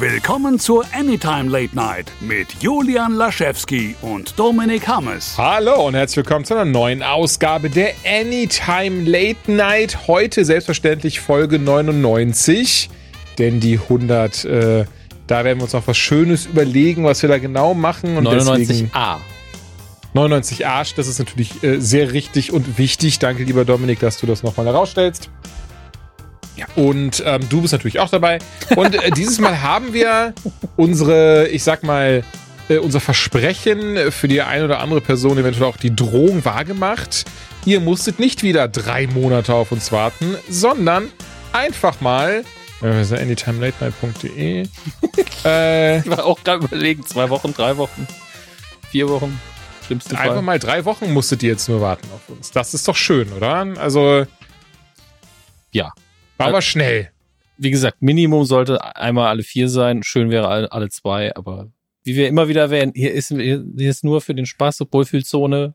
Willkommen zur Anytime Late Night mit Julian Laschewski und Dominik Hammes. Hallo und herzlich willkommen zu einer neuen Ausgabe der Anytime Late Night. Heute selbstverständlich Folge 99, denn die 100, äh, da werden wir uns noch was Schönes überlegen, was wir da genau machen. Und 99a. 99 Arsch, das ist natürlich äh, sehr richtig und wichtig. Danke, lieber Dominik, dass du das nochmal herausstellst. Ja. Und ähm, du bist natürlich auch dabei. Und äh, dieses Mal haben wir unsere, ich sag mal, äh, unser Versprechen für die eine oder andere Person, eventuell auch die Drohung wahrgemacht. Ihr musstet nicht wieder drei Monate auf uns warten, sondern einfach mal äh, anytimelatenight.de. äh, ich war auch gerade überlegen, zwei Wochen, drei Wochen, vier Wochen. Schlimmste Fall. Einfach mal drei Wochen musstet ihr jetzt nur warten auf uns. Das ist doch schön, oder? Also. Ja. War aber schnell. Wie gesagt, Minimum sollte einmal alle vier sein. Schön wäre alle, alle zwei, aber wie wir immer wieder erwähnen, hier ist, hier ist nur für den Spaß und Wohlfühlzone.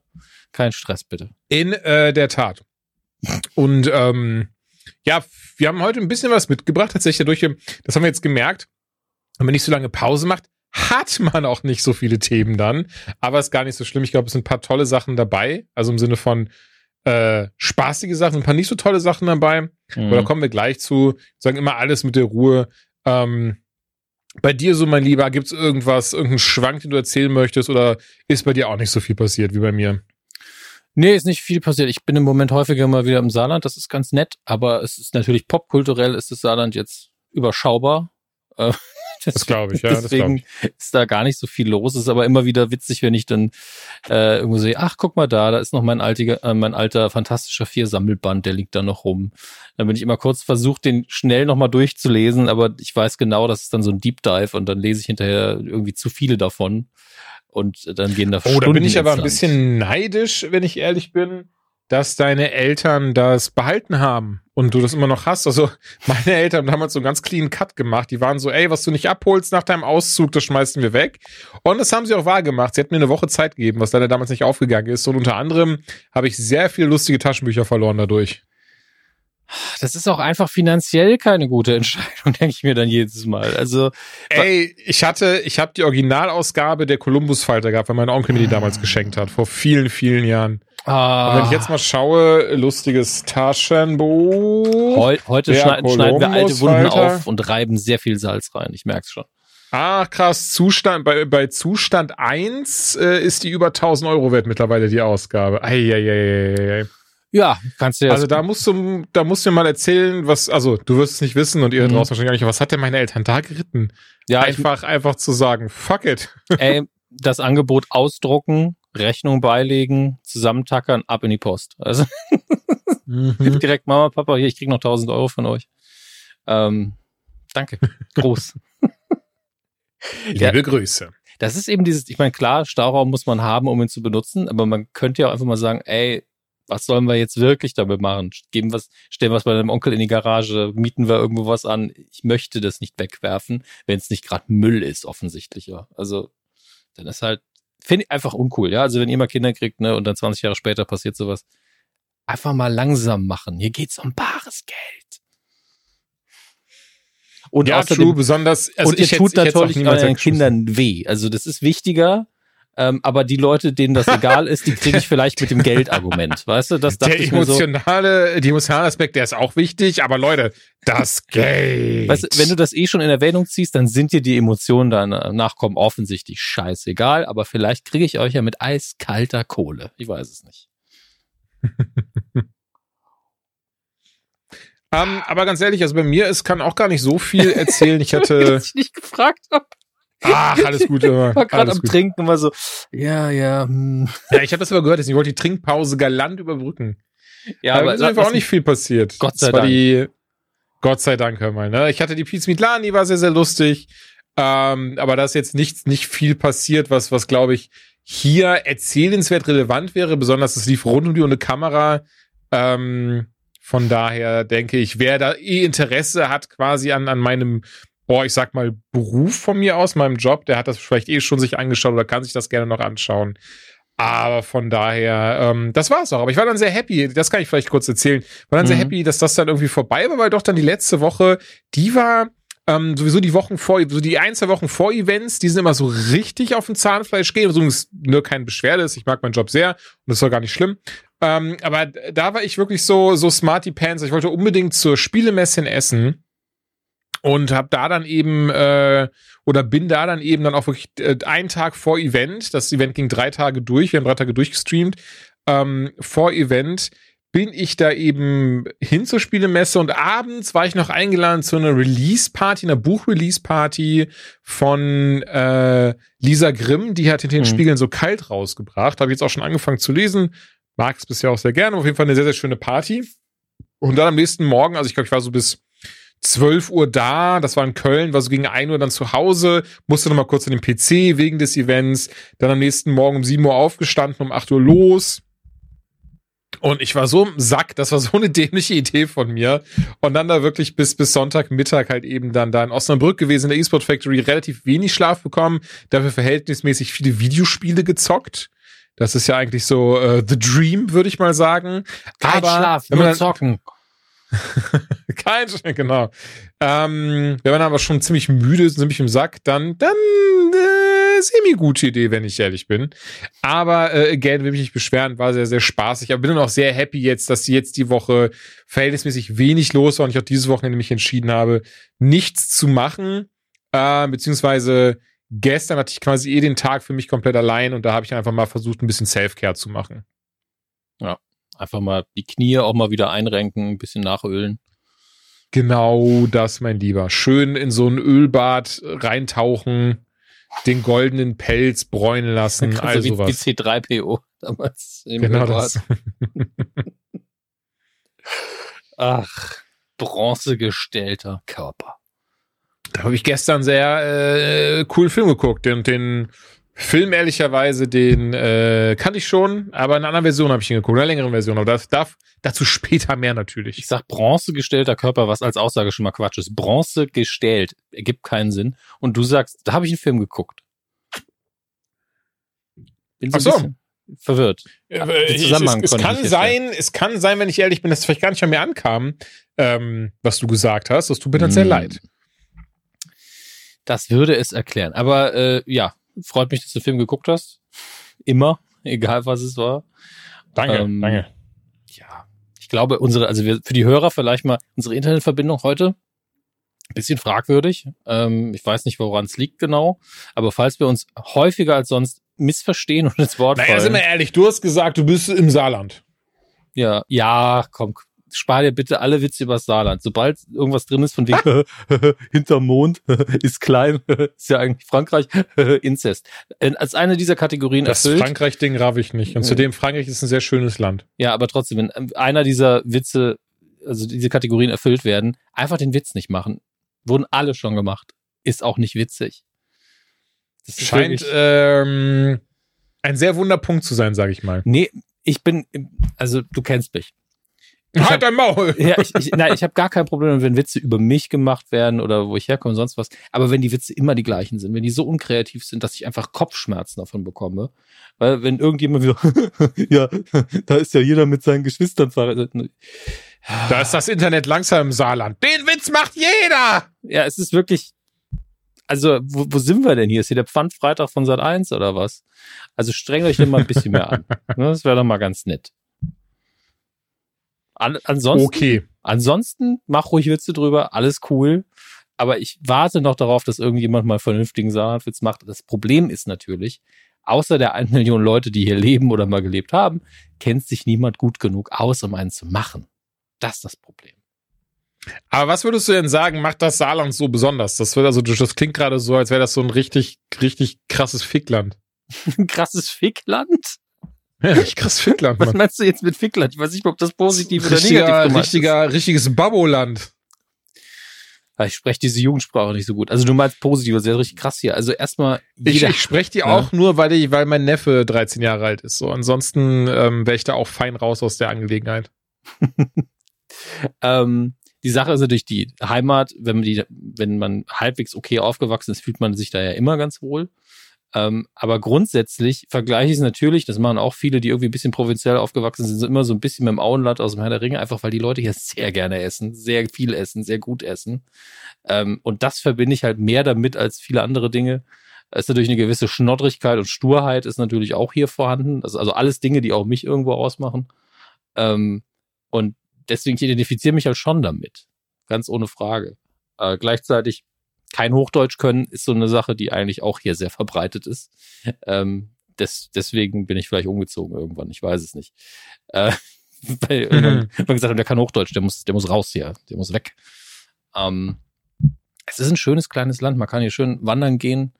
Kein Stress, bitte. In äh, der Tat. Und ähm, ja, wir haben heute ein bisschen was mitgebracht, tatsächlich dadurch, das haben wir jetzt gemerkt, wenn man nicht so lange Pause macht, hat man auch nicht so viele Themen dann. Aber ist gar nicht so schlimm. Ich glaube, es sind ein paar tolle Sachen dabei. Also im Sinne von äh, spaßige Sachen, ein paar nicht so tolle Sachen dabei. Mhm. Aber da kommen wir gleich zu. Sagen immer alles mit der Ruhe. Ähm, bei dir so, mein Lieber, gibt's irgendwas, irgendeinen Schwank, den du erzählen möchtest, oder ist bei dir auch nicht so viel passiert wie bei mir? Nee, ist nicht viel passiert. Ich bin im Moment häufiger mal wieder im Saarland, das ist ganz nett, aber es ist natürlich popkulturell ist das Saarland jetzt überschaubar. Äh, das glaube ich, ja. Deswegen ich. ist da gar nicht so viel los. Ist aber immer wieder witzig, wenn ich dann äh, irgendwo sehe, ach, guck mal da, da ist noch mein, altiger, äh, mein alter fantastischer Vier-Sammelband, der liegt da noch rum. Dann bin ich immer kurz versucht, den schnell nochmal durchzulesen, aber ich weiß genau, das ist dann so ein Deep Dive und dann lese ich hinterher irgendwie zu viele davon. Und dann gehen da Oh, da bin ich aber ein bisschen neidisch, wenn ich ehrlich bin dass deine Eltern das behalten haben und du das immer noch hast. Also meine Eltern haben damals so einen ganz clean Cut gemacht. Die waren so, ey, was du nicht abholst nach deinem Auszug, das schmeißen wir weg. Und das haben sie auch wahr gemacht. Sie hat mir eine Woche Zeit gegeben, was leider damals nicht aufgegangen ist. Und unter anderem habe ich sehr viele lustige Taschenbücher verloren dadurch. Das ist auch einfach finanziell keine gute Entscheidung, denke ich mir dann jedes Mal. Also ey, ich hatte, ich habe die Originalausgabe der Columbus Falter gehabt, weil mein Onkel mir die damals geschenkt hat vor vielen, vielen Jahren. Ah. Und wenn ich jetzt mal schaue, lustiges Taschenbuch. Heu heute schneiden, schneiden, wir alte Wunden auf und reiben sehr viel Salz rein. Ich merk's schon. Ach krass, Zustand, bei, bei Zustand 1 äh, ist die über 1000 Euro wert mittlerweile die Ausgabe. Eieieiei. Ja, kannst du ja. Also da musst du, da musst du mir mal erzählen, was, also du wirst es nicht wissen und ihr mhm. draußen wahrscheinlich gar nicht, was hat denn meine Eltern da geritten? Ja, einfach, ich, einfach zu sagen, fuck it. Ey, das Angebot ausdrucken, Rechnung beilegen, zusammentackern, ab in die Post. Also mhm. direkt Mama, Papa, hier, ich krieg noch 1000 Euro von euch. Ähm, danke. Groß. Liebe ja, Grüße. Das ist eben dieses, ich meine, klar, Stauraum muss man haben, um ihn zu benutzen, aber man könnte ja auch einfach mal sagen, ey, was sollen wir jetzt wirklich damit machen? Geben was, stellen wir es bei deinem Onkel in die Garage, mieten wir irgendwo was an. Ich möchte das nicht wegwerfen, wenn es nicht gerade Müll ist, offensichtlich. Ja. Also, dann ist halt finde ich einfach uncool, ja. Also wenn ihr mal Kinder kriegt, ne, und dann 20 Jahre später passiert sowas, einfach mal langsam machen. Hier geht's um bares Geld. Und ja, außerdem, true, besonders, also und ihr tut natürlich euren Kindern weh. Also das ist wichtiger, ähm, aber die Leute, denen das egal ist, die kriege ich vielleicht mit dem Geldargument. Weißt du, das der emotionale, so. die emotionale Aspekt, der ist auch wichtig, aber Leute, das Geld. Weißt du, wenn du das eh schon in Erwähnung ziehst, dann sind dir die Emotionen danach kommen offensichtlich scheißegal, aber vielleicht kriege ich euch ja mit eiskalter Kohle. Ich weiß es nicht. um, ähm, aber ganz ehrlich, also bei mir, es kann auch gar nicht so viel erzählen. Ich hatte. ich nicht gefragt habe. Ach, alles gut. Immer. Ich war gerade am gut. Trinken war so, ja, ja. Hm. Ja, ich habe das aber gehört, ich wollte die Trinkpause galant überbrücken. Ja, aber es ist einfach auch nicht viel passiert. Gott sei Dank. Die, Gott sei Dank, hör mal. Ne? Ich hatte die Pizza mit Lani, war sehr, sehr lustig. Ähm, aber da ist jetzt nicht, nicht viel passiert, was, was glaube ich, hier erzählenswert relevant wäre. Besonders es lief rund um die ohne Kamera. Ähm, von daher denke ich, wer da eh Interesse hat quasi an, an meinem boah, ich sag mal, Beruf von mir aus, meinem Job, der hat das vielleicht eh schon sich angeschaut oder kann sich das gerne noch anschauen. Aber von daher, ähm, das war's auch. Aber ich war dann sehr happy, das kann ich vielleicht kurz erzählen, war dann mhm. sehr happy, dass das dann irgendwie vorbei war, weil doch dann die letzte Woche, die war ähm, sowieso die Wochen vor, so die ein, zwei Wochen vor Events, die sind immer so richtig auf dem Zahnfleisch gehen, so es nur kein Beschwerde ist. Ich mag meinen Job sehr und das war gar nicht schlimm. Ähm, aber da war ich wirklich so, so smarty pants. Ich wollte unbedingt zur Spielemesse in Essen und habe da dann eben äh, oder bin da dann eben dann auch wirklich äh, einen Tag vor Event. Das Event ging drei Tage durch. Wir haben drei Tage durchgestreamt. Ähm, vor Event bin ich da eben hin zur Spielemesse und abends war ich noch eingeladen zu einer Release-Party, einer Buch-Release-Party von äh, Lisa Grimm, die hat hinter den mhm. Spiegeln so kalt rausgebracht. Habe jetzt auch schon angefangen zu lesen. Mag es bisher auch sehr gerne. Auf jeden Fall eine sehr, sehr schöne Party. Und dann am nächsten Morgen, also ich glaube, ich war so bis 12 Uhr da, das war in Köln, war so gegen 1 Uhr dann zu Hause, musste noch mal kurz an den PC wegen des Events, dann am nächsten Morgen um 7 Uhr aufgestanden, um 8 Uhr los, und ich war so im Sack, das war so eine dämliche Idee von mir. Und dann da wirklich bis, bis Sonntagmittag halt eben dann da in Osnabrück gewesen, in der eSport Factory, relativ wenig Schlaf bekommen, dafür verhältnismäßig viele Videospiele gezockt. Das ist ja eigentlich so uh, the dream, würde ich mal sagen. Kein Aber Schlaf, nur zocken. Kein, genau. Ähm, wenn man aber schon ziemlich müde ist, ziemlich im Sack, dann, dann äh, semi-gute Idee, wenn ich ehrlich bin. Aber äh, again, will mich nicht beschweren, war sehr, sehr spaßig. Aber bin dann auch sehr happy jetzt, dass jetzt die Woche verhältnismäßig wenig los war und ich auch dieses Wochenende mich entschieden habe, nichts zu machen. Äh, beziehungsweise gestern hatte ich quasi eh den Tag für mich komplett allein und da habe ich einfach mal versucht, ein bisschen Self-Care zu machen. Ja, Einfach mal die Knie auch mal wieder einrenken, ein bisschen nachölen. Genau das, mein Lieber. Schön in so ein Ölbad reintauchen, den goldenen Pelz bräunen lassen, all also sowas. Wie C3PO damals im genau Ölbad. Das. Ach, bronzegestellter Körper. Da habe ich gestern sehr äh, coolen Film geguckt, den, den Film ehrlicherweise, den äh, kannte ich schon, aber in einer anderen Version habe ich ihn geguckt, in einer längeren Version, aber das darf dazu später mehr natürlich. Ich sag Bronze gestellter Körper, was als Aussage schon mal Quatsch ist. Bronze gestellt, ergibt keinen Sinn. Und du sagst, da habe ich einen Film geguckt. Bin so, Ach so. verwirrt. Ja, Zusammenhang es, es, es kann sein, es kann sein, wenn ich ehrlich bin, dass es vielleicht gar nicht an mir ankam, ähm, was du gesagt hast. Das tut mir dann sehr hm. leid. Das würde es erklären. Aber äh, ja, Freut mich, dass du den Film geguckt hast. Immer, egal was es war. Danke, ähm, danke. Ja, ich glaube, unsere, also wir, für die Hörer vielleicht mal unsere Internetverbindung heute bisschen fragwürdig. Ähm, ich weiß nicht, woran es liegt genau, aber falls wir uns häufiger als sonst missverstehen und ins Wort naja, fallen. Naja, sind wir ehrlich, du hast gesagt, du bist im Saarland. Ja, ja, komm, spar dir bitte alle Witze über Saarland. Sobald irgendwas drin ist von wegen hinterm Mond ist klein, ist ja eigentlich Frankreich, Inzest. Äh, als eine dieser Kategorien das erfüllt. Das Frankreich-Ding raff ich nicht. Und zudem Frankreich ist ein sehr schönes Land. Ja, aber trotzdem, wenn ähm, einer dieser Witze, also diese Kategorien erfüllt werden, einfach den Witz nicht machen. Wurden alle schon gemacht. Ist auch nicht witzig. Das Scheint ähm, ein sehr Wunderpunkt zu sein, sage ich mal. Nee, ich bin, also du kennst mich. Ich halt dein Maul. Ja, ich, ich, nein, ich habe gar kein Problem, wenn Witze über mich gemacht werden oder wo ich herkomme, sonst was. Aber wenn die Witze immer die gleichen sind, wenn die so unkreativ sind, dass ich einfach Kopfschmerzen davon bekomme. Weil wenn irgendjemand wieder, ja, da ist ja jeder mit seinen Geschwistern verheiratet. Da ist das Internet langsam im Saarland. Den Witz macht jeder! Ja, es ist wirklich, also, wo, wo sind wir denn hier? Ist hier der Pfandfreitag von Sat 1 oder was? Also strengt euch denn mal ein bisschen mehr an. Ne, das wäre doch mal ganz nett. An, ansonsten, okay. ansonsten mach ruhig Witze drüber, alles cool. Aber ich warte noch darauf, dass irgendjemand mal vernünftigen Saarlandwitz macht. Das Problem ist natürlich, außer der 1 Million Leute, die hier leben oder mal gelebt haben, kennt sich niemand gut genug aus, um einen zu machen. Das ist das Problem. Aber was würdest du denn sagen, macht das Saarland so besonders? Das wird also, das klingt gerade so, als wäre das so ein richtig, richtig krasses Fickland. krasses Fickland? Richtig krass Fickland. Was meinst du jetzt mit Fickland? Ich weiß nicht, ob das positiv oder negativ gemeint richtiger, ist. Richtiges Baboland. Ich spreche diese Jugendsprache nicht so gut. Also du meinst positiv, das ist ja richtig krass hier. Also erstmal Ich, ich spreche die ja. auch nur, weil ich, weil mein Neffe 13 Jahre alt ist. So, ansonsten ähm, wäre ich da auch fein raus aus der Angelegenheit. ähm, die Sache ist natürlich die Heimat, wenn man die, wenn man halbwegs okay aufgewachsen ist, fühlt man sich da ja immer ganz wohl. Ähm, aber grundsätzlich vergleiche ich es natürlich, das machen auch viele, die irgendwie ein bisschen provinziell aufgewachsen sind, sind immer so ein bisschen mit dem Auenland aus dem Herr der Ringe, einfach weil die Leute hier sehr gerne essen, sehr viel essen, sehr gut essen. Ähm, und das verbinde ich halt mehr damit als viele andere Dinge. Es ist natürlich eine gewisse Schnoddrigkeit und Sturheit ist natürlich auch hier vorhanden. Ist also alles Dinge, die auch mich irgendwo ausmachen. Ähm, und deswegen ich identifiziere mich halt schon damit. Ganz ohne Frage. Äh, gleichzeitig kein Hochdeutsch können ist so eine Sache, die eigentlich auch hier sehr verbreitet ist. Ähm, des, deswegen bin ich vielleicht umgezogen irgendwann. Ich weiß es nicht. Äh, weil mhm. gesagt haben, der kann Hochdeutsch, der muss, der muss raus hier, der muss weg. Ähm, es ist ein schönes kleines Land. Man kann hier schön wandern gehen.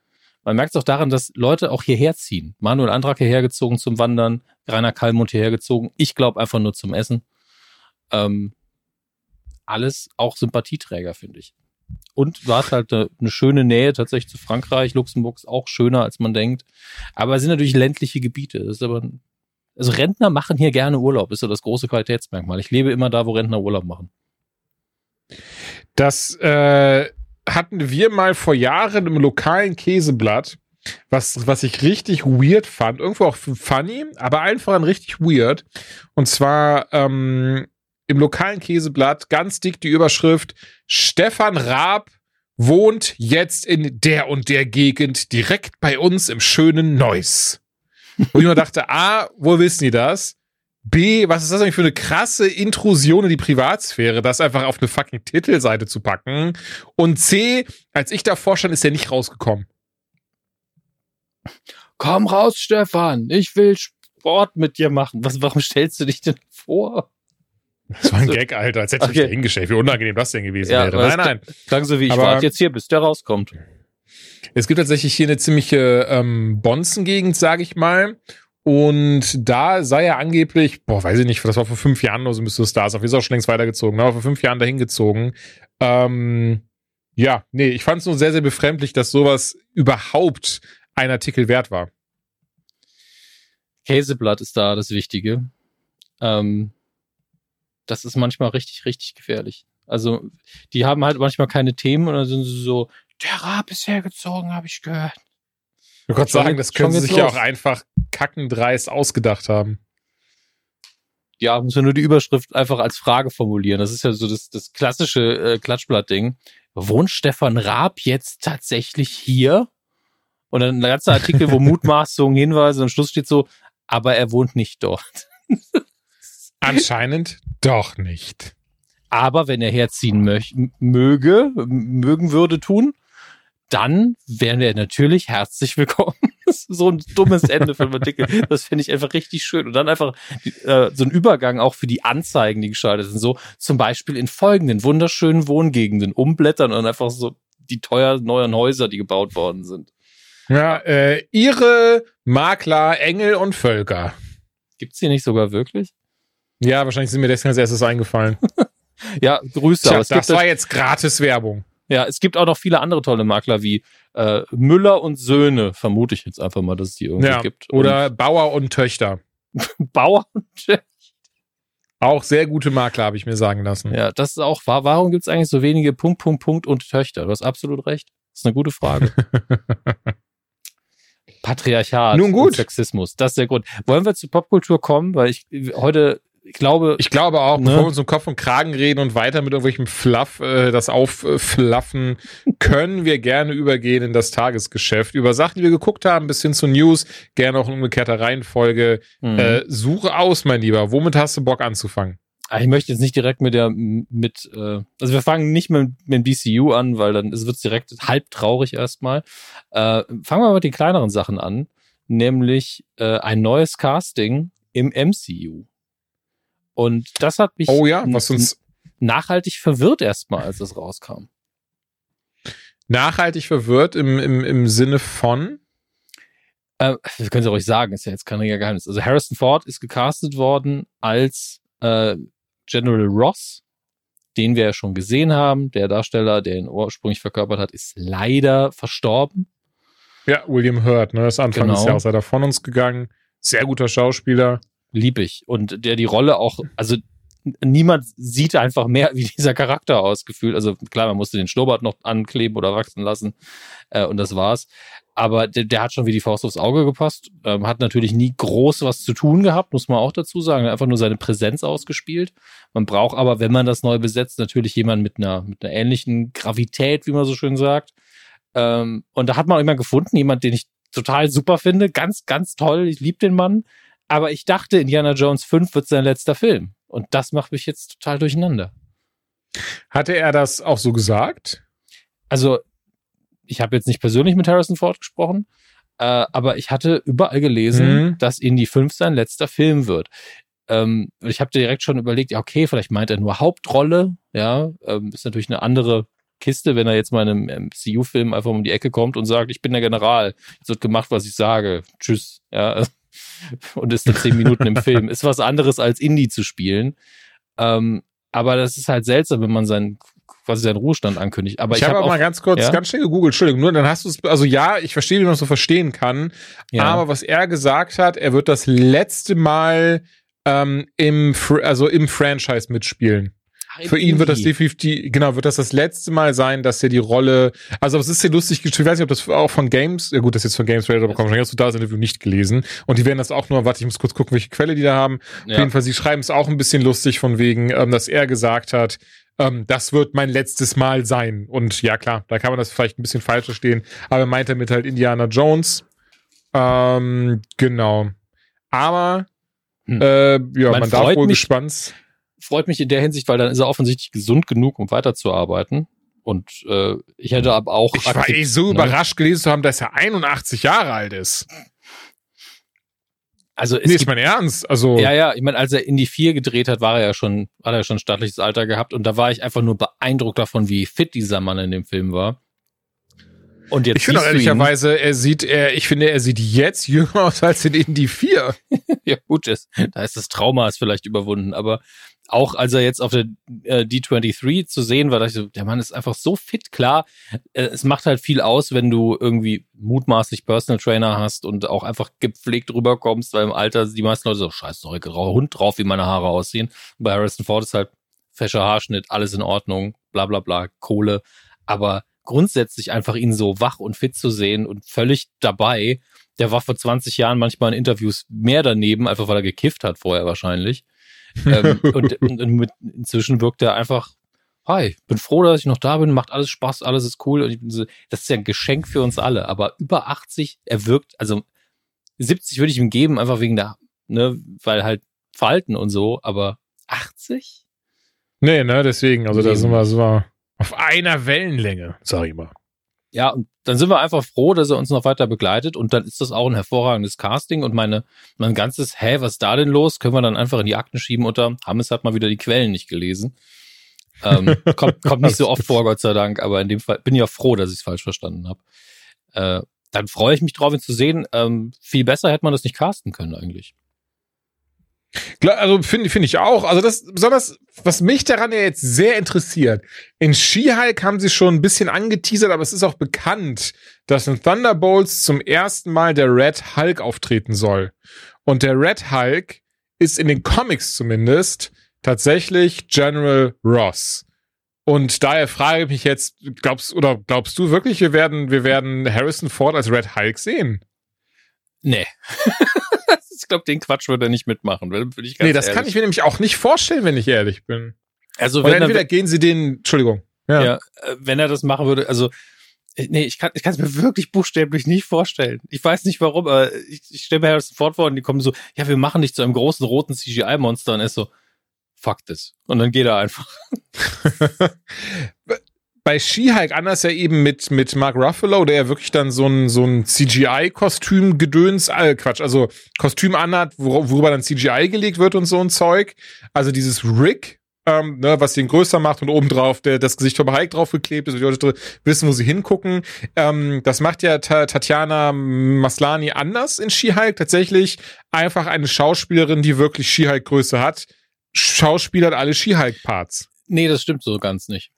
Man merkt es auch daran, dass Leute auch hierher ziehen. Manuel Antrag hierher gezogen zum Wandern, Rainer Kallmund hierher gezogen. Ich glaube einfach nur zum Essen. Ähm, alles auch Sympathieträger, finde ich. Und du hast halt eine, eine, schöne Nähe tatsächlich zu Frankreich. Luxemburg ist auch schöner, als man denkt. Aber es sind natürlich ländliche Gebiete. Das ist aber, also Rentner machen hier gerne Urlaub. Ist so das große Qualitätsmerkmal. Ich lebe immer da, wo Rentner Urlaub machen. Das äh, hatten wir mal vor Jahren im lokalen Käseblatt, was, was ich richtig weird fand. Irgendwo auch funny, aber einfach ein richtig weird. Und zwar ähm, im lokalen Käseblatt ganz dick die Überschrift Stefan Raab wohnt jetzt in der und der Gegend direkt bei uns im schönen Neuss. Wo ich mir dachte, A, wo wissen die das? B, was ist das eigentlich für eine krasse Intrusion in die Privatsphäre, das einfach auf eine fucking Titelseite zu packen? Und C, als ich davor stand, ist der nicht rausgekommen. Komm raus, Stefan, ich will Sport mit dir machen. Was, warum stellst du dich denn vor? Das war ein Gag, Alter, als hätte ich okay. mich da hingestellt. Wie unangenehm das denn gewesen ja, wäre. Nein, nein. Sagen Sie, wie ich warte jetzt hier, bis der rauskommt. Es gibt tatsächlich hier eine ziemliche ähm, Bonzengegend, sage ich mal. Und da sei er angeblich, boah, weiß ich nicht, das war vor fünf Jahren oder so müsste es da sein. Wir sind auch schon längst weitergezogen, aber vor fünf Jahren dahin gezogen. Ähm, ja, nee, ich fand es nur sehr, sehr befremdlich, dass sowas überhaupt ein Artikel wert war. Käseblatt ist da das Wichtige. Ähm, das ist manchmal richtig, richtig gefährlich. Also, die haben halt manchmal keine Themen und dann sind sie so, der Rab ist hergezogen, habe ich gehört. Ich wollte sagen, das können sie sich los. ja auch einfach kackendreist ausgedacht haben. Ja, muss ja nur die Überschrift einfach als Frage formulieren. Das ist ja so das, das klassische äh, Klatschblatt-Ding. Wohnt Stefan Raab jetzt tatsächlich hier? Und dann ein ganzer Artikel, wo Mutmaßungen, Hinweise und am Schluss steht so, aber er wohnt nicht dort. Anscheinend doch nicht. Aber wenn er herziehen möge, mögen würde tun, dann wären wir natürlich herzlich willkommen. so ein dummes Ende für ein Artikel. Das finde ich einfach richtig schön. Und dann einfach äh, so ein Übergang auch für die Anzeigen, die geschaltet sind. So zum Beispiel in folgenden wunderschönen Wohngegenden umblättern und einfach so die teuer neuen Häuser, die gebaut worden sind. Ja, äh, ihre Makler, Engel und Völker. Gibt's die nicht sogar wirklich? Ja, wahrscheinlich sind mir deswegen als erstes eingefallen. ja, Grüße. Tja, das war jetzt gratis Werbung. Ja, es gibt auch noch viele andere tolle Makler wie äh, Müller und Söhne, vermute ich jetzt einfach mal, dass es die irgendwie ja, gibt. Oder und Bauer und Töchter. Bauer und Töchter. Auch sehr gute Makler, habe ich mir sagen lassen. Ja, das ist auch wahr. Warum gibt es eigentlich so wenige Punkt, Punkt, Punkt und Töchter? Du hast absolut recht. Das ist eine gute Frage. Patriarchat Nun gut. und Sexismus. Das ist der Grund. Wollen wir zur Popkultur kommen? Weil ich heute ich glaube. Ich glaube auch, ne? bevor wir uns um Kopf und Kragen reden und weiter mit irgendwelchem Fluff äh, das aufflaffen, können wir gerne übergehen in das Tagesgeschäft. Über Sachen, die wir geguckt haben, bis hin zu News, gerne auch in umgekehrter Reihenfolge. Mhm. Äh, suche aus, mein Lieber. Womit hast du Bock anzufangen? Ah, ich möchte jetzt nicht direkt mit der, mit, äh, also wir fangen nicht mit, mit dem DCU an, weil dann wird es direkt halb traurig erstmal. Äh, fangen wir mit den kleineren Sachen an, nämlich äh, ein neues Casting im MCU. Und das hat mich oh ja, was uns nachhaltig verwirrt erstmal, als es rauskam. Nachhaltig verwirrt im, im, im Sinne von? Äh, das können Sie ruhig sagen, ist ja jetzt kein Geheimnis. Also Harrison Ford ist gecastet worden als äh, General Ross, den wir ja schon gesehen haben. Der Darsteller, der ihn ursprünglich verkörpert hat, ist leider verstorben. Ja, William Hurt, ne? Das Anfang genau. des Jahres ist er von uns gegangen. Sehr guter Schauspieler lieb ich. Und der die Rolle auch, also niemand sieht einfach mehr wie dieser Charakter ausgefühlt. Also klar, man musste den Schnurrbart noch ankleben oder wachsen lassen äh, und das war's. Aber der, der hat schon wie die Faust aufs Auge gepasst. Ähm, hat natürlich nie groß was zu tun gehabt, muss man auch dazu sagen. Einfach nur seine Präsenz ausgespielt. Man braucht aber, wenn man das neu besetzt, natürlich jemanden mit einer, mit einer ähnlichen Gravität, wie man so schön sagt. Ähm, und da hat man immer gefunden, jemand, den ich total super finde. Ganz, ganz toll. Ich liebe den Mann. Aber ich dachte, Indiana Jones 5 wird sein letzter Film. Und das macht mich jetzt total durcheinander. Hatte er das auch so gesagt? Also, ich habe jetzt nicht persönlich mit Harrison Ford gesprochen, äh, aber ich hatte überall gelesen, mhm. dass Indy 5 sein letzter Film wird. Ähm, ich habe direkt schon überlegt, ja, okay, vielleicht meint er nur Hauptrolle, ja, ähm, ist natürlich eine andere Kiste, wenn er jetzt mal in einem MCU-Film einfach um die Ecke kommt und sagt, ich bin der General, jetzt wird gemacht, was ich sage, tschüss, ja, und ist dann zehn Minuten im Film. Ist was anderes als Indie zu spielen. Ähm, aber das ist halt seltsam, wenn man seinen quasi seinen Ruhestand ankündigt. Aber ich, ich habe hab auch mal ganz kurz, ja? ganz schnell gegoogelt, Entschuldigung, nur dann hast du es, also ja, ich verstehe, wie man es so verstehen kann, ja. aber was er gesagt hat, er wird das letzte Mal ähm, im, also im Franchise mitspielen. Für ihn wird das definitiv, genau, wird das das letzte Mal sein, dass er die Rolle, also es ist sehr lustig, ich weiß nicht, ob das auch von Games, ja gut, das ist jetzt von Games Radar bekommen, hast du da das Interview nicht gelesen und die werden das auch nur, warte, ich muss kurz gucken, welche Quelle die da haben. Ja. Auf jeden Fall, sie schreiben es auch ein bisschen lustig von wegen, ähm, dass er gesagt hat, ähm, das wird mein letztes Mal sein. Und ja, klar, da kann man das vielleicht ein bisschen falsch verstehen, aber er meint damit halt Indiana Jones. Ähm, genau. Aber hm. äh, ja, man, man darf wohl gespannt. Freut mich in der Hinsicht, weil dann ist er offensichtlich gesund genug, um weiterzuarbeiten. Und äh, ich hätte aber auch. Ich war eh so ne? überrascht gelesen zu haben, dass er 81 Jahre alt ist. Also es nee, ist mein Ernst. Also ja, ja. Ich meine, als er in die vier gedreht hat, war er ja schon, hat er schon stattliches Alter gehabt und da war ich einfach nur beeindruckt davon, wie fit dieser Mann in dem Film war. Und jetzt ich finde auch ehrlicherweise, er sieht, er, ich finde, er sieht jetzt jünger aus als in Indie 4. ja, gut, ist, da ist das Trauma ist vielleicht überwunden, aber auch als er jetzt auf der äh, D23 zu sehen war, dachte ich so, der Mann ist einfach so fit, klar. Äh, es macht halt viel aus, wenn du irgendwie mutmaßlich Personal Trainer hast und auch einfach gepflegt rüberkommst, weil im Alter die meisten Leute so, scheiß sorry, grauer Hund drauf, wie meine Haare aussehen. Und bei Harrison Ford ist halt fescher Haarschnitt, alles in Ordnung, bla bla bla, Kohle. Aber grundsätzlich einfach ihn so wach und fit zu sehen und völlig dabei. Der war vor 20 Jahren manchmal in Interviews mehr daneben, einfach weil er gekifft hat vorher wahrscheinlich ähm, und, und, mit, inzwischen wirkt er einfach, hi, bin froh, dass ich noch da bin, macht alles Spaß, alles ist cool. Und so, das ist ja ein Geschenk für uns alle. Aber über 80, er wirkt, also 70 würde ich ihm geben, einfach wegen der, ne, weil halt Falten und so, aber 80? Nee, ne, deswegen, also da sind wir, sind wir auf einer Wellenlänge, sag ich mal. Ja, und dann sind wir einfach froh, dass er uns noch weiter begleitet und dann ist das auch ein hervorragendes Casting und meine, mein ganzes, hä, was ist da denn los, können wir dann einfach in die Akten schieben unter, Hammes hat mal wieder die Quellen nicht gelesen. ähm, kommt, kommt nicht so oft vor, Gott sei Dank, aber in dem Fall bin ich ja froh, dass ich es falsch verstanden habe. Äh, dann freue ich mich drauf, ihn zu sehen. Ähm, viel besser hätte man das nicht casten können eigentlich. Also finde finde ich auch. Also das besonders, was mich daran ja jetzt sehr interessiert. In She-Hulk haben sie schon ein bisschen angeteasert, aber es ist auch bekannt, dass in Thunderbolts zum ersten Mal der Red Hulk auftreten soll. Und der Red Hulk ist in den Comics zumindest tatsächlich General Ross. Und daher frage ich mich jetzt, glaubst oder glaubst du wirklich, wir werden wir werden Harrison Ford als Red Hulk sehen? Nee. ich glaube, den Quatsch würde er nicht mitmachen. Will, will ich ganz nee, das ehrlich. kann ich mir nämlich auch nicht vorstellen, wenn ich ehrlich bin. Also wenn entweder er, gehen sie den, Entschuldigung. Ja. ja, äh, wenn er das machen würde, also nee, ich kann ich kann es mir wirklich buchstäblich nicht vorstellen. Ich weiß nicht warum, aber ich, ich stelle mir das sofort vor und die kommen so, ja, wir machen dich zu einem großen roten CGI-Monster und er ist so, fuck this. Und dann geht er einfach. bei She-Hulk anders ja eben mit, mit Mark Ruffalo, der ja wirklich dann so ein, so ein CGI-Kostüm-Gedöns, äh, Quatsch, also Kostüm anhat, wor worüber dann CGI gelegt wird und so ein Zeug. Also dieses Rick, ähm, ne, was den größer macht und obendrauf der, das Gesicht von Hulk draufgeklebt ist, und die Leute wissen, wo sie hingucken. Ähm, das macht ja Ta Tatjana Maslani anders in She-Hulk. Tatsächlich einfach eine Schauspielerin, die wirklich She-Hulk-Größe hat. Schauspielert alle She-Hulk-Parts. Nee, das stimmt so ganz nicht.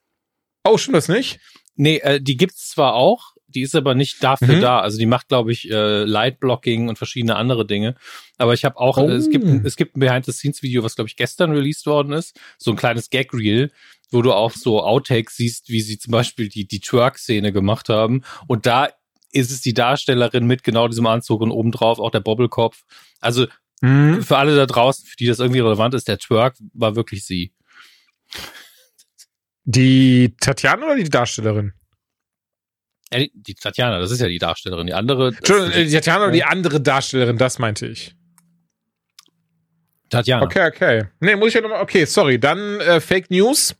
Oh, stimmt das nicht? Nee, äh, die gibt's zwar auch, die ist aber nicht dafür Mhm. da. Also die macht, glaube ich, äh, Lightblocking und verschiedene andere Dinge. Aber ich habe auch, Oh. äh, es gibt, ein- es gibt ein Behind-the-Scenes-Video, was, glaube ich, gestern released worden ist. So ein kleines Gag-Reel, wo du auch so Outtakes siehst, wie sie zum Beispiel die, die Twerk-Szene gemacht haben. Und da ist es die Darstellerin mit genau diesem Anzug und obendrauf auch der Bobbelkopf. Also Mhm. für alle da draußen, für die das irgendwie relevant ist, der Twerk war wirklich sie. Die Tatjana oder die Darstellerin? Äh, die- die Tatjana, das ist ja die Darstellerin. Die andere. das- Entschuldigung, äh, die Tatjana oder die andere Darstellerin, das meinte ich. Tatjana. Okay, okay. Nee, muss ich ja nochmal. Okay, sorry. Dann äh, Fake News.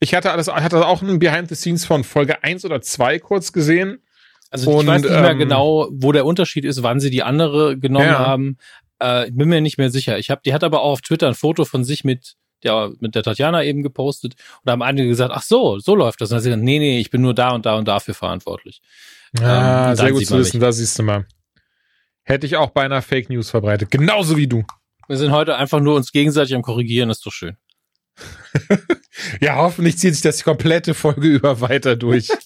Ich hatte alles, hatte auch ein Behind the Scenes von Folge 1 oder 2 kurz gesehen. Also ich Und, weiß nicht mehr ähm, genau, wo der Unterschied ist, wann sie die andere genommen Ja. haben. Äh, ich bin mir nicht mehr sicher. Ich hab, die hat aber auch auf Twitter ein Foto von sich mit der, mit der Tatjana eben gepostet und da haben einige gesagt, ach so, so läuft das. Und dann sie gesagt, nee, nee, ich bin nur da und da und dafür verantwortlich. Ah, Ähm, sehr gut zu wissen, da siehst du mal. Hätte ich auch beinahe Fake News verbreitet. Genauso wie du. Wir sind heute einfach nur uns gegenseitig am Korrigieren, ist doch schön. Ja, hoffentlich zieht sich das die komplette Folge über weiter durch.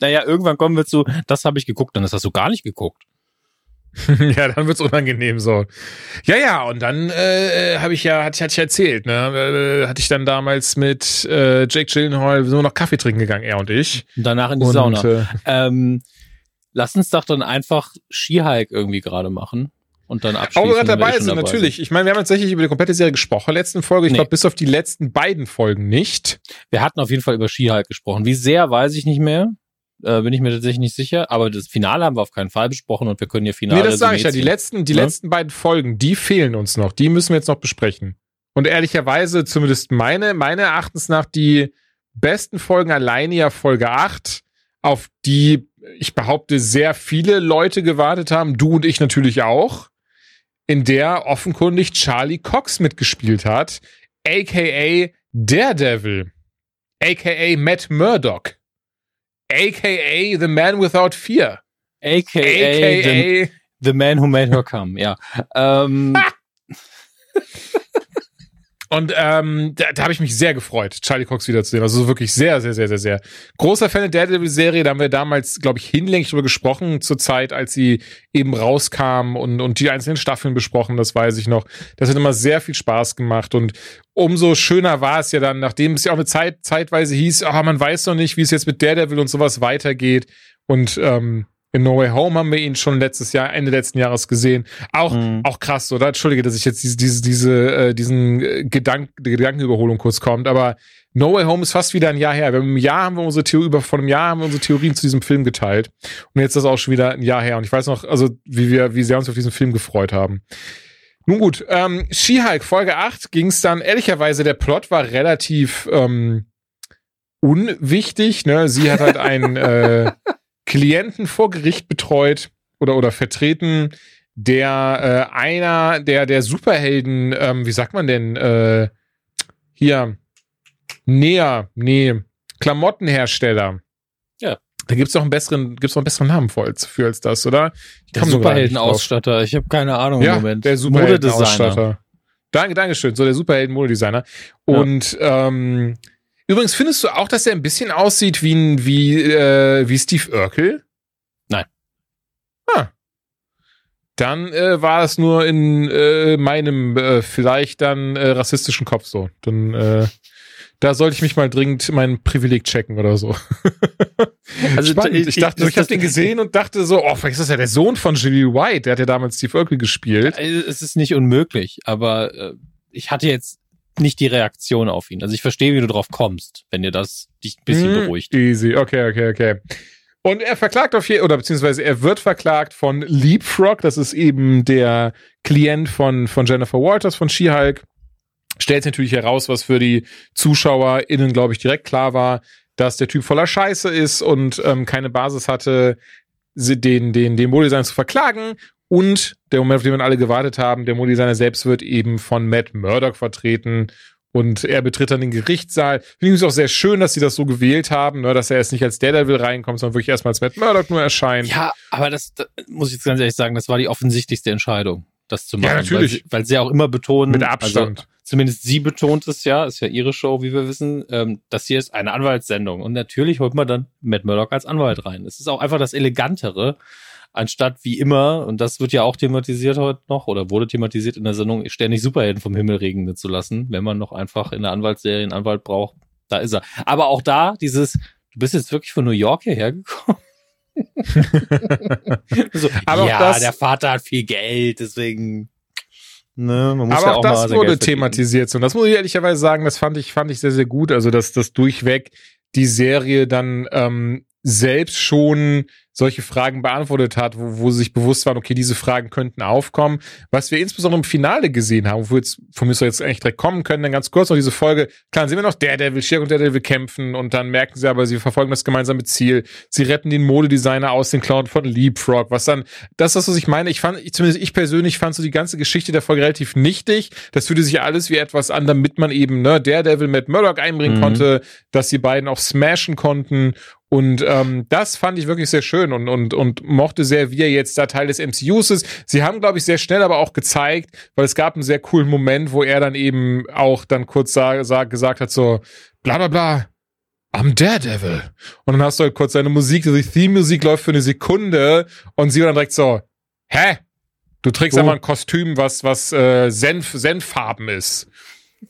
Naja, irgendwann kommen wir zu, das habe ich geguckt, dann ist das so gar nicht geguckt. ja, dann wird's unangenehm so. Ja, ja, und dann äh, habe ich ja, hatte, ich- hatte ich erzählt, ne, äh, hatte ich dann damals mit äh, Jake Gyllenhaal nur noch Kaffee trinken gegangen, er und ich. Und danach in die und, Sauna. Äh, Ähm, lass uns doch dann einfach Skihike irgendwie gerade machen und dann auch abschließen. wir gerade wenn wir dabei sind, natürlich. Ich meine, wir haben tatsächlich über die komplette Serie gesprochen, letzten Folge. Ich Nee. glaube, bis auf die letzten beiden Folgen nicht. Wir hatten auf jeden Fall über Skihike gesprochen. Wie sehr, weiß ich nicht mehr. Äh, bin ich mir tatsächlich nicht sicher. Aber das Finale haben wir auf keinen Fall besprochen und wir können hier Finale. nee, das sage ich ja. Die letzten, die Ne? letzten beiden Folgen, die fehlen uns noch. Die müssen wir jetzt noch besprechen. Und ehrlicherweise, zumindest meine, meine Erachtens nach, die besten Folgen alleine ja Folge 8, auf die ich behaupte, sehr viele Leute gewartet haben, du und ich natürlich auch, in der offenkundig Charlie Cox mitgespielt hat, aka Daredevil, aka Matt Murdock, aka The Man Without Fear, AKA, the, aka the Man Who Made Her Come. Yeah. Ähm, Und ähm, da, da habe ich mich sehr gefreut, Charlie Cox wiederzusehen. Also wirklich sehr, sehr, sehr, sehr, sehr. Großer Fan der Daredevil-Serie. Da haben wir damals, glaube ich, hinlänglich drüber gesprochen, zur Zeit, als sie eben rauskam und, und die einzelnen Staffeln besprochen, das weiß ich noch. Das hat immer sehr viel Spaß gemacht. Und umso schöner war es ja dann, nachdem es ja auch eine Zeit zeitweise hieß, ah, man weiß noch nicht, wie es jetzt mit Daredevil und sowas weitergeht. Und ähm, in No Way Home haben wir ihn schon letztes Jahr, Ende letzten Jahres gesehen. Auch, Mhm. auch krass, oder? Entschuldige, dass ich jetzt diese, diese, diese äh, diesen äh, Gedank Gedankenüberholung kurz kommt, aber No Way Home ist fast wieder ein Jahr her. Wir haben im Jahr haben wir unsere Theorie, über, vor einem Jahr haben wir unsere Theorien zu diesem Film geteilt. Und jetzt ist das auch schon wieder ein Jahr her. Und ich weiß noch, also, wie wir, wie sehr uns auf diesen Film gefreut haben. Nun gut, ähm, She-Hulk, Folge 8 ging es dann, ehrlicherweise, der Plot war relativ ähm, unwichtig. Ne? Sie hat halt einen äh, Klienten vor Gericht betreut oder, oder vertreten, der äh, einer der, der Superhelden, ähm, wie sagt man denn, äh, hier, näher, nee, Klamottenhersteller. Ja. Da gibt's noch einen besseren, gibt's noch einen besseren Namen für als, für als das, oder? Ich der. Superheldenausstatter. Ich habe keine Ahnung Ja, im Moment. der. Superheldenausstatter. Danke, Dankeschön. So der Superhelden-Modedesigner. Ja. Und ähm, übrigens findest du auch, dass er ein bisschen aussieht wie ein, wie äh, wie Steve Urkel? Nein. Ah. Dann äh, war es nur in äh, meinem äh, vielleicht dann äh, rassistischen Kopf so. Dann äh, da sollte ich mich mal dringend mein Privileg checken oder so. Also, Spannend. ich- Ich dachte, ich- ich habe den gesehen und dachte so, oh, vielleicht ist das ja der Sohn von Jimmy White. Der hat ja damals Steve Urkel gespielt. Es ist nicht unmöglich, aber äh, ich hatte jetzt nicht die Reaktion auf ihn. Also ich verstehe, wie du drauf kommst, wenn dir das dich ein bisschen Hm, beruhigt. Easy, okay, okay, okay. Und er verklagt auf jeden oder beziehungsweise er wird verklagt von Leapfrog, das ist eben der Klient von, von Jennifer Walters von She-Hulk. Stellt natürlich heraus, was für die ZuschauerInnen, glaube ich, direkt klar war, dass der Typ voller Scheiße ist und ähm, keine Basis hatte, den, den, den Modedesigner zu verklagen. Und der Moment, auf den wir alle gewartet haben, der Modedesigner selbst wird eben von Matt Murdock vertreten. Und er betritt dann den Gerichtssaal. Finde ich es auch sehr schön, dass sie das so gewählt haben, ne, dass er jetzt nicht als Daredevil reinkommt, sondern wirklich erstmal als Matt Murdock nur erscheint. Ja, aber das, das muss ich jetzt ganz ehrlich sagen, das war die offensichtlichste Entscheidung. das zu machen. Ja, natürlich. Weil sie, weil sie auch immer betonen, Mit Abstand. Also, zumindest sie betont es ja, ist ja ihre Show, wie wir wissen, ähm, das hier ist eine Anwaltssendung. Und natürlich holt man dann Matt Murdock als Anwalt rein. Es ist auch einfach das Elegantere, anstatt wie immer, und das wird ja auch thematisiert heute noch, oder wurde thematisiert in der Sendung, ständig Superhelden vom Himmel regnen zu lassen, wenn man noch einfach in der Anwaltsserie einen Anwalt braucht. Da ist er. Aber auch da, dieses, du bist jetzt wirklich von New York hierher gekommen. so, Aber auch ja, das- der Vater hat viel Geld, deswegen. Ne, man muss Aber ja auch auch mal das sein wurde thematisiert. Und das muss ich ehrlicherweise sagen, das fand ich, fand ich sehr, sehr gut. Also, dass das durchweg die Serie dann ähm, selbst schon solche Fragen beantwortet hat, wo, wo sie sich bewusst waren, okay, diese Fragen könnten aufkommen. Was wir insbesondere im Finale gesehen haben, wo wir jetzt von mir jetzt eigentlich direkt kommen können, dann ganz kurz noch diese Folge. Klar, sehen wir noch Daredevil, Shirk und Daredevil kämpfen und dann merken sie aber, sie verfolgen das gemeinsame Ziel. Sie retten den Modedesigner aus den Clown von Leapfrog, was dann, das ist das, was ich meine. Ich fand, ich, zumindest ich persönlich fand so die ganze Geschichte der Folge relativ nichtig. Das fühlte sich alles wie etwas an, damit man eben, ne, Daredevil mit Murdoch einbringen Mhm. konnte, dass die beiden auch smashen konnten und ähm, das fand ich wirklich sehr schön und, und, und mochte sehr, wie er jetzt da Teil des MCUs ist. Sie haben, glaube ich, sehr schnell aber auch gezeigt, weil es gab einen sehr coolen Moment, wo er dann eben auch dann kurz sa sa gesagt hat, so bla bla bla, I'm Daredevil. Und dann hast du halt kurz seine Musik, die Theme-Musik läuft für eine Sekunde und sie dann direkt so, hä? Du trägst Oh. einfach ein Kostüm, was, was äh, Senf, Senffarben ist.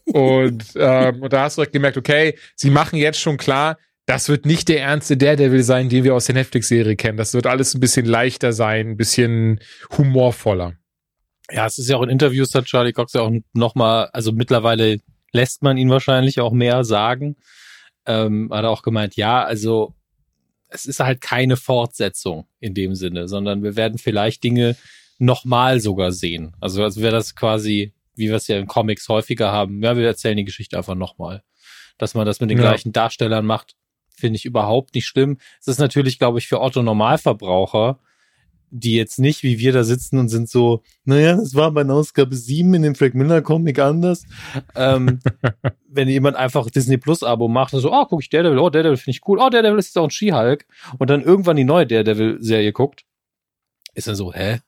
Und, ähm, und da hast du direkt gemerkt, okay, sie machen jetzt schon klar, das wird nicht der ernste Daredevil sein, den wir aus der Netflix-Serie kennen. Das wird alles ein bisschen leichter sein, ein bisschen humorvoller. Ja, es ist ja auch in Interviews hat Charlie Cox ja auch nochmal, also mittlerweile lässt man ihn wahrscheinlich auch mehr sagen. Ähm, hat er auch gemeint, ja, also es ist halt keine Fortsetzung in dem Sinne, sondern wir werden vielleicht Dinge nochmal sogar sehen. Also als wäre das quasi, wie wir es ja in Comics häufiger haben, ja, wir erzählen die Geschichte einfach nochmal. Dass man das mit den Ja. gleichen Darstellern macht, finde ich überhaupt nicht schlimm. Es ist natürlich, glaube ich, für Otto Normalverbraucher, die jetzt nicht wie wir da sitzen und sind so, naja, das war bei Ausgabe 7 in dem Frank Miller Comic anders. Ähm, wenn jemand einfach Disney Plus Abo macht und so, oh, guck ich Daredevil, oh, Daredevil finde ich cool, oh, Daredevil ist jetzt auch ein She-Hulk und dann irgendwann die neue Daredevil-Serie guckt, ist dann so, hä?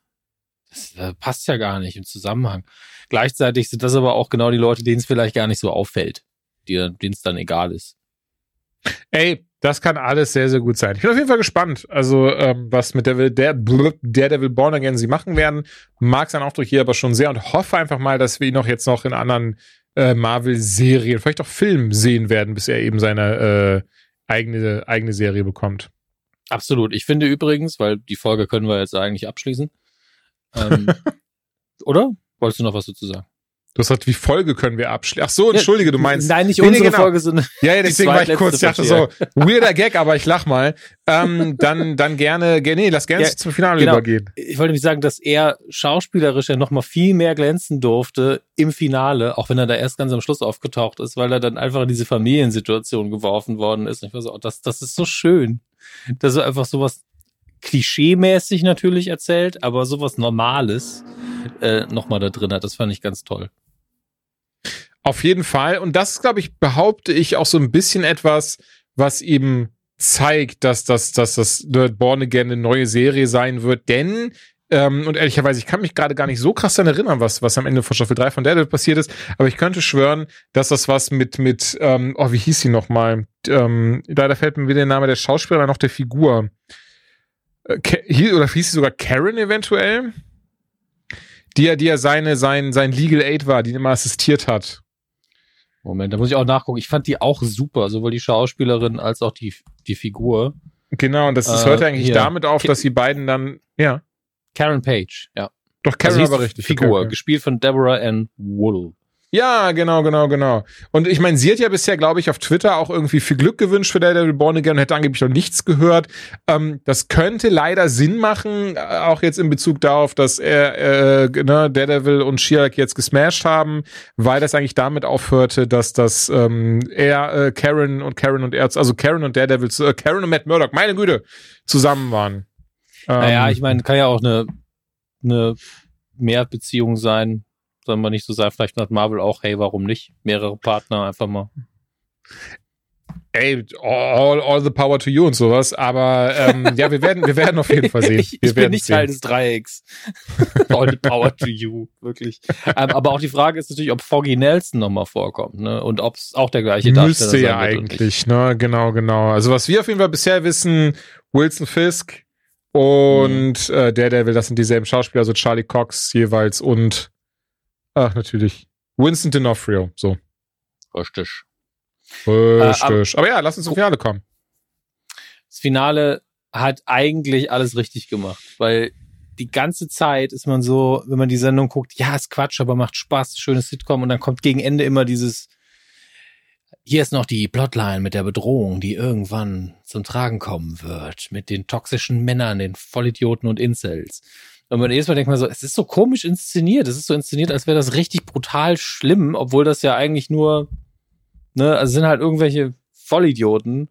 Das, äh, passt ja gar nicht im Zusammenhang. Gleichzeitig sind das aber auch genau die Leute, denen es vielleicht gar nicht so auffällt, denen es dann egal ist. Ey, das kann alles sehr, sehr gut sein. Ich bin auf jeden Fall gespannt, also ähm, was mit der, der Daredevil Born Again sie machen werden. Mag sein Aufdruck hier aber schon sehr und hoffe einfach mal, dass wir ihn auch jetzt noch in anderen äh, Marvel-Serien, vielleicht auch Filmen sehen werden, bis er eben seine äh, eigene, eigene Serie bekommt. Absolut. Ich finde übrigens, weil die Folge können wir jetzt eigentlich abschließen. Ähm, oder? Wolltest du noch was dazu sagen? Du hast gesagt, wie Folge können wir abschließen? Ach so, entschuldige, du meinst. Nein, nicht nee, unsere genau. Folge, sondern Ja, ja, deswegen war ich kurz, ich dachte so, weirder Gag, aber ich lach mal. Ähm, dann, dann gerne, ge- nee, lass gerne Ja, zum Finale genau. übergehen. ich wollte nämlich sagen, dass er schauspielerisch ja noch mal viel mehr glänzen durfte im Finale, auch wenn er da erst ganz am Schluss aufgetaucht ist, weil er dann einfach in diese Familiensituation geworfen worden ist. Und ich war so, oh, das, das ist so schön, dass er einfach sowas klischeemäßig natürlich erzählt, aber sowas Normales äh, noch mal da drin hat. Das fand ich ganz toll. Auf jeden Fall. Und das glaube ich, behaupte ich auch so ein bisschen etwas, was eben zeigt, dass das, dass das Born Again eine neue Serie sein wird. Denn, ähm, und ehrlicherweise, ich kann mich gerade gar nicht so krass daran erinnern, was, was am Ende von Staffel 3 von Daredevil passiert ist. Aber ich könnte schwören, dass das was mit, mit, ähm, oh, wie hieß sie nochmal? Ähm, leider fällt mir wieder der Name der Schauspielerin noch der Figur. Äh, oder hieß sie sogar Karen eventuell? Die ja, die ja seine, sein, sein Legal Aid war, die ihn immer assistiert hat. Moment, da muss ich auch nachgucken. Ich fand die auch super, sowohl die Schauspielerin als auch die, die Figur. Genau, und das, das Äh, hört eigentlich hier. damit auf, dass die beiden dann, ja, Karen Page, ja. doch Karen Also aber richtig. Figur, okay, gespielt von Deborah Ann Wool. Ja, genau, genau, genau. Und ich meine, sie hat ja bisher, glaube ich, auf Twitter auch irgendwie viel Glück gewünscht für Daredevil Born Again und hätte angeblich noch nichts gehört. Ähm, das könnte leider Sinn machen, äh, auch jetzt in Bezug darauf, dass er, äh, ne, Daredevil und She-Hulk jetzt gesmashed haben, weil das eigentlich damit aufhörte, dass das ähm, er, äh, Karen und Karen und er, also Karen und Daredevil, äh, Karen und Matt Murdock, meine Güte, zusammen waren. Naja, Ähm, ich meine, kann ja auch eine, eine Mehrbeziehung sein. Soll man nicht so sein, vielleicht hat Marvel auch, hey, warum nicht? Mehrere Partner einfach mal. ey, all, all the power to you und sowas. Aber ähm, ja, wir werden, wir werden auf jeden Fall sehen. ich, ich bin nicht sehen. Teil des Dreiecks. all the power to you, wirklich. Ähm, aber auch die Frage ist natürlich, ob Foggy Nelson nochmal vorkommt, ne? Und ob es auch der gleiche Darsteller Müsste ja eigentlich, ne? Genau, genau. Also was wir auf jeden Fall bisher wissen, Wilson Fisk und Mhm. äh, will, das sind dieselben Schauspieler, also Charlie Cox jeweils und ach natürlich Winston D'Onofrio. So. Richtig. Richtig. aber, ja, lass uns zum Finale kommen. Das Finale hat eigentlich alles richtig gemacht, weil die ganze Zeit ist man so, wenn man die Sendung guckt, ja, ist Quatsch, aber macht Spaß, schönes Sitcom und dann kommt gegen Ende immer dieses, hier ist noch die Plotline mit der Bedrohung, die irgendwann zum Tragen kommen wird, mit den toxischen Männern, den Vollidioten und Incels. Und man jedes Mal denkt man so, es ist so komisch inszeniert, es ist so inszeniert, als wäre das richtig brutal schlimm, obwohl das ja eigentlich nur, ne, also sind halt irgendwelche Vollidioten.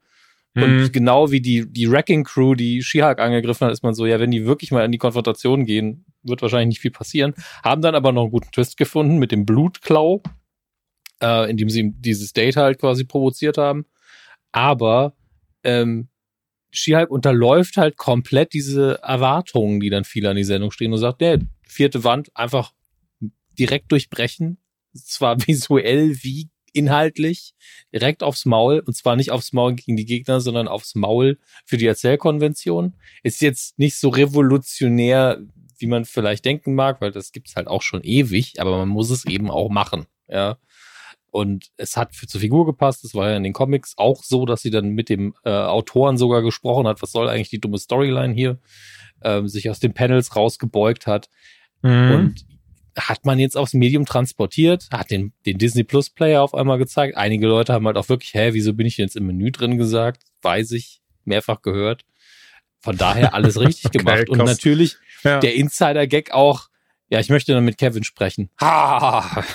Und Mhm. genau wie die, die Wrecking Crew, die She-Hulk angegriffen hat, ist man so, ja, wenn die wirklich mal in die Konfrontation gehen, wird wahrscheinlich nicht viel passieren. Haben dann aber noch einen guten Twist gefunden mit dem Blutklau, äh, indem sie dieses Date halt quasi provoziert haben. Aber ähm, She-Hulk unterläuft halt komplett diese Erwartungen, die dann viele an die Sendung stehen und sagt, nee, vierte Wand einfach direkt durchbrechen. Zwar visuell wie inhaltlich direkt aufs Maul und zwar nicht aufs Maul gegen die Gegner, sondern aufs Maul für die Erzählkonvention. Ist jetzt nicht so revolutionär, wie man vielleicht denken mag, weil das gibt's halt auch schon ewig, aber man muss es eben auch machen, ja. Und es hat für zur Figur gepasst. Es war ja in den Comics auch so, dass sie dann mit dem äh, Autoren sogar gesprochen hat, was soll eigentlich die dumme Storyline hier, ähm, sich aus den Panels rausgebeugt hat. Mhm. Und hat man jetzt aufs Medium transportiert, hat den, den Disney Plus Player auf einmal gezeigt. Einige Leute haben halt auch wirklich, hä, wieso bin ich denn jetzt im Menü drin gesagt? Weiß ich, mehrfach gehört. Von daher alles richtig Okay, gemacht. Und natürlich ja. der Insider-Gag auch, ja, ich möchte dann mit Kevin sprechen. Ha!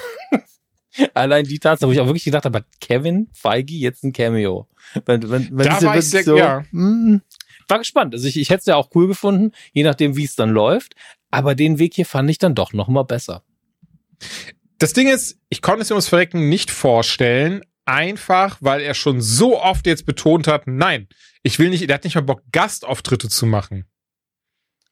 Allein die Tatsache, wo ich auch wirklich gedacht habe, Kevin Feige jetzt ein Cameo. Wenn, wenn, wenn Da war ich sehr- ja. mm, war gespannt. Also ich, ich hätte es ja auch cool gefunden, je nachdem, wie es dann läuft. Aber den Weg hier fand ich dann doch noch mal besser. Das Ding ist, ich konnte es mir ums Verrecken nicht vorstellen, einfach weil er schon so oft jetzt betont hat, nein, ich will nicht, der hat nicht mal Bock, Gastauftritte zu machen.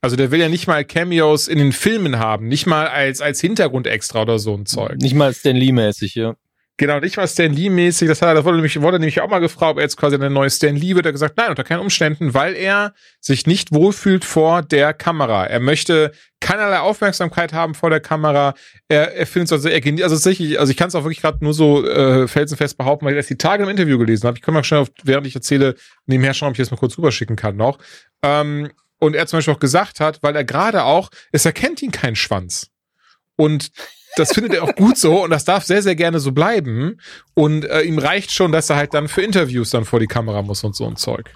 Also der will ja nicht mal Cameos in den Filmen haben, nicht mal als, als Hintergrundextra oder so ein Zeug. Nicht mal Stan Lee-mäßig, ja. Genau, nicht mal Stan Lee-mäßig, das hat er, das wurde nämlich, wurde nämlich auch mal gefragt, ob er jetzt quasi eine neue Stan Lee wird. Er hat gesagt, nein, unter keinen Umständen, weil er sich nicht wohlfühlt vor der Kamera. Er möchte keinerlei Aufmerksamkeit haben vor der Kamera. Er, er findet es also, er genießt, also tatsächlich, also ich kann es auch wirklich gerade nur so äh, felsenfest behaupten, weil ich erst die Tage im Interview gelesen habe. Ich kann mal schnell, auf, während ich erzähle, nebenher schauen, ob ich das mal kurz rüberschicken kann noch. Ähm, und er zum Beispiel auch gesagt hat, weil er gerade auch, es erkennt ihn kein Schwanz. Und das findet er auch gut so und das darf sehr, sehr gerne so bleiben. Und äh, ihm reicht schon, dass er halt dann für Interviews dann vor die Kamera muss und so ein Zeug.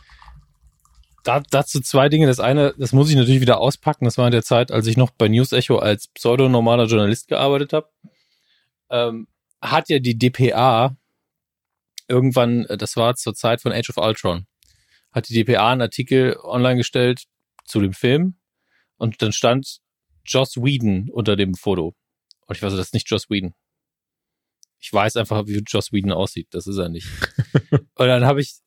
Da, dazu zwei Dinge. Das eine, das muss ich natürlich wieder auspacken. Das war in der Zeit, als ich noch bei News Echo als pseudonormaler Journalist gearbeitet habe. Ähm, hat ja die DPA irgendwann, äh, das war zur Zeit von Age of Ultron, hat die DPA einen Artikel online gestellt zu dem Film und dann stand Joss Whedon unter dem Foto. Und ich weiß, das ist nicht Joss Whedon. Ich weiß einfach, wie Joss Whedon aussieht. Das ist er nicht. und dann habe ich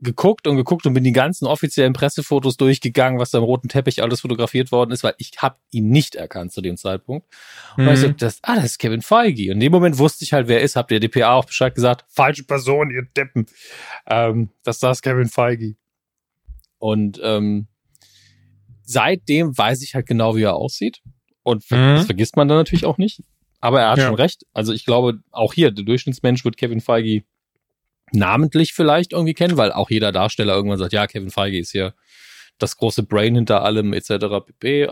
geguckt und geguckt und bin die ganzen offiziellen Pressefotos durchgegangen, was da im roten Teppich alles fotografiert worden ist, weil ich habe ihn nicht erkannt zu dem Zeitpunkt. Und ich so, das, ah, das ist Kevin Feige. Und in dem Moment wusste ich halt, wer er ist, hab der DPA auch Bescheid gesagt, falsche Person, ihr Deppen. Ähm, das ist Kevin Feige. Und ähm, seitdem weiß ich halt genau, wie er aussieht. Und Mhm. das vergisst man dann natürlich auch nicht. Aber er hat Ja. schon recht. Also ich glaube, auch hier, der Durchschnittsmensch wird Kevin Feige namentlich vielleicht irgendwie kennen, weil auch jeder Darsteller irgendwann sagt, ja, Kevin Feige ist hier das große Brain hinter allem, etc. pp.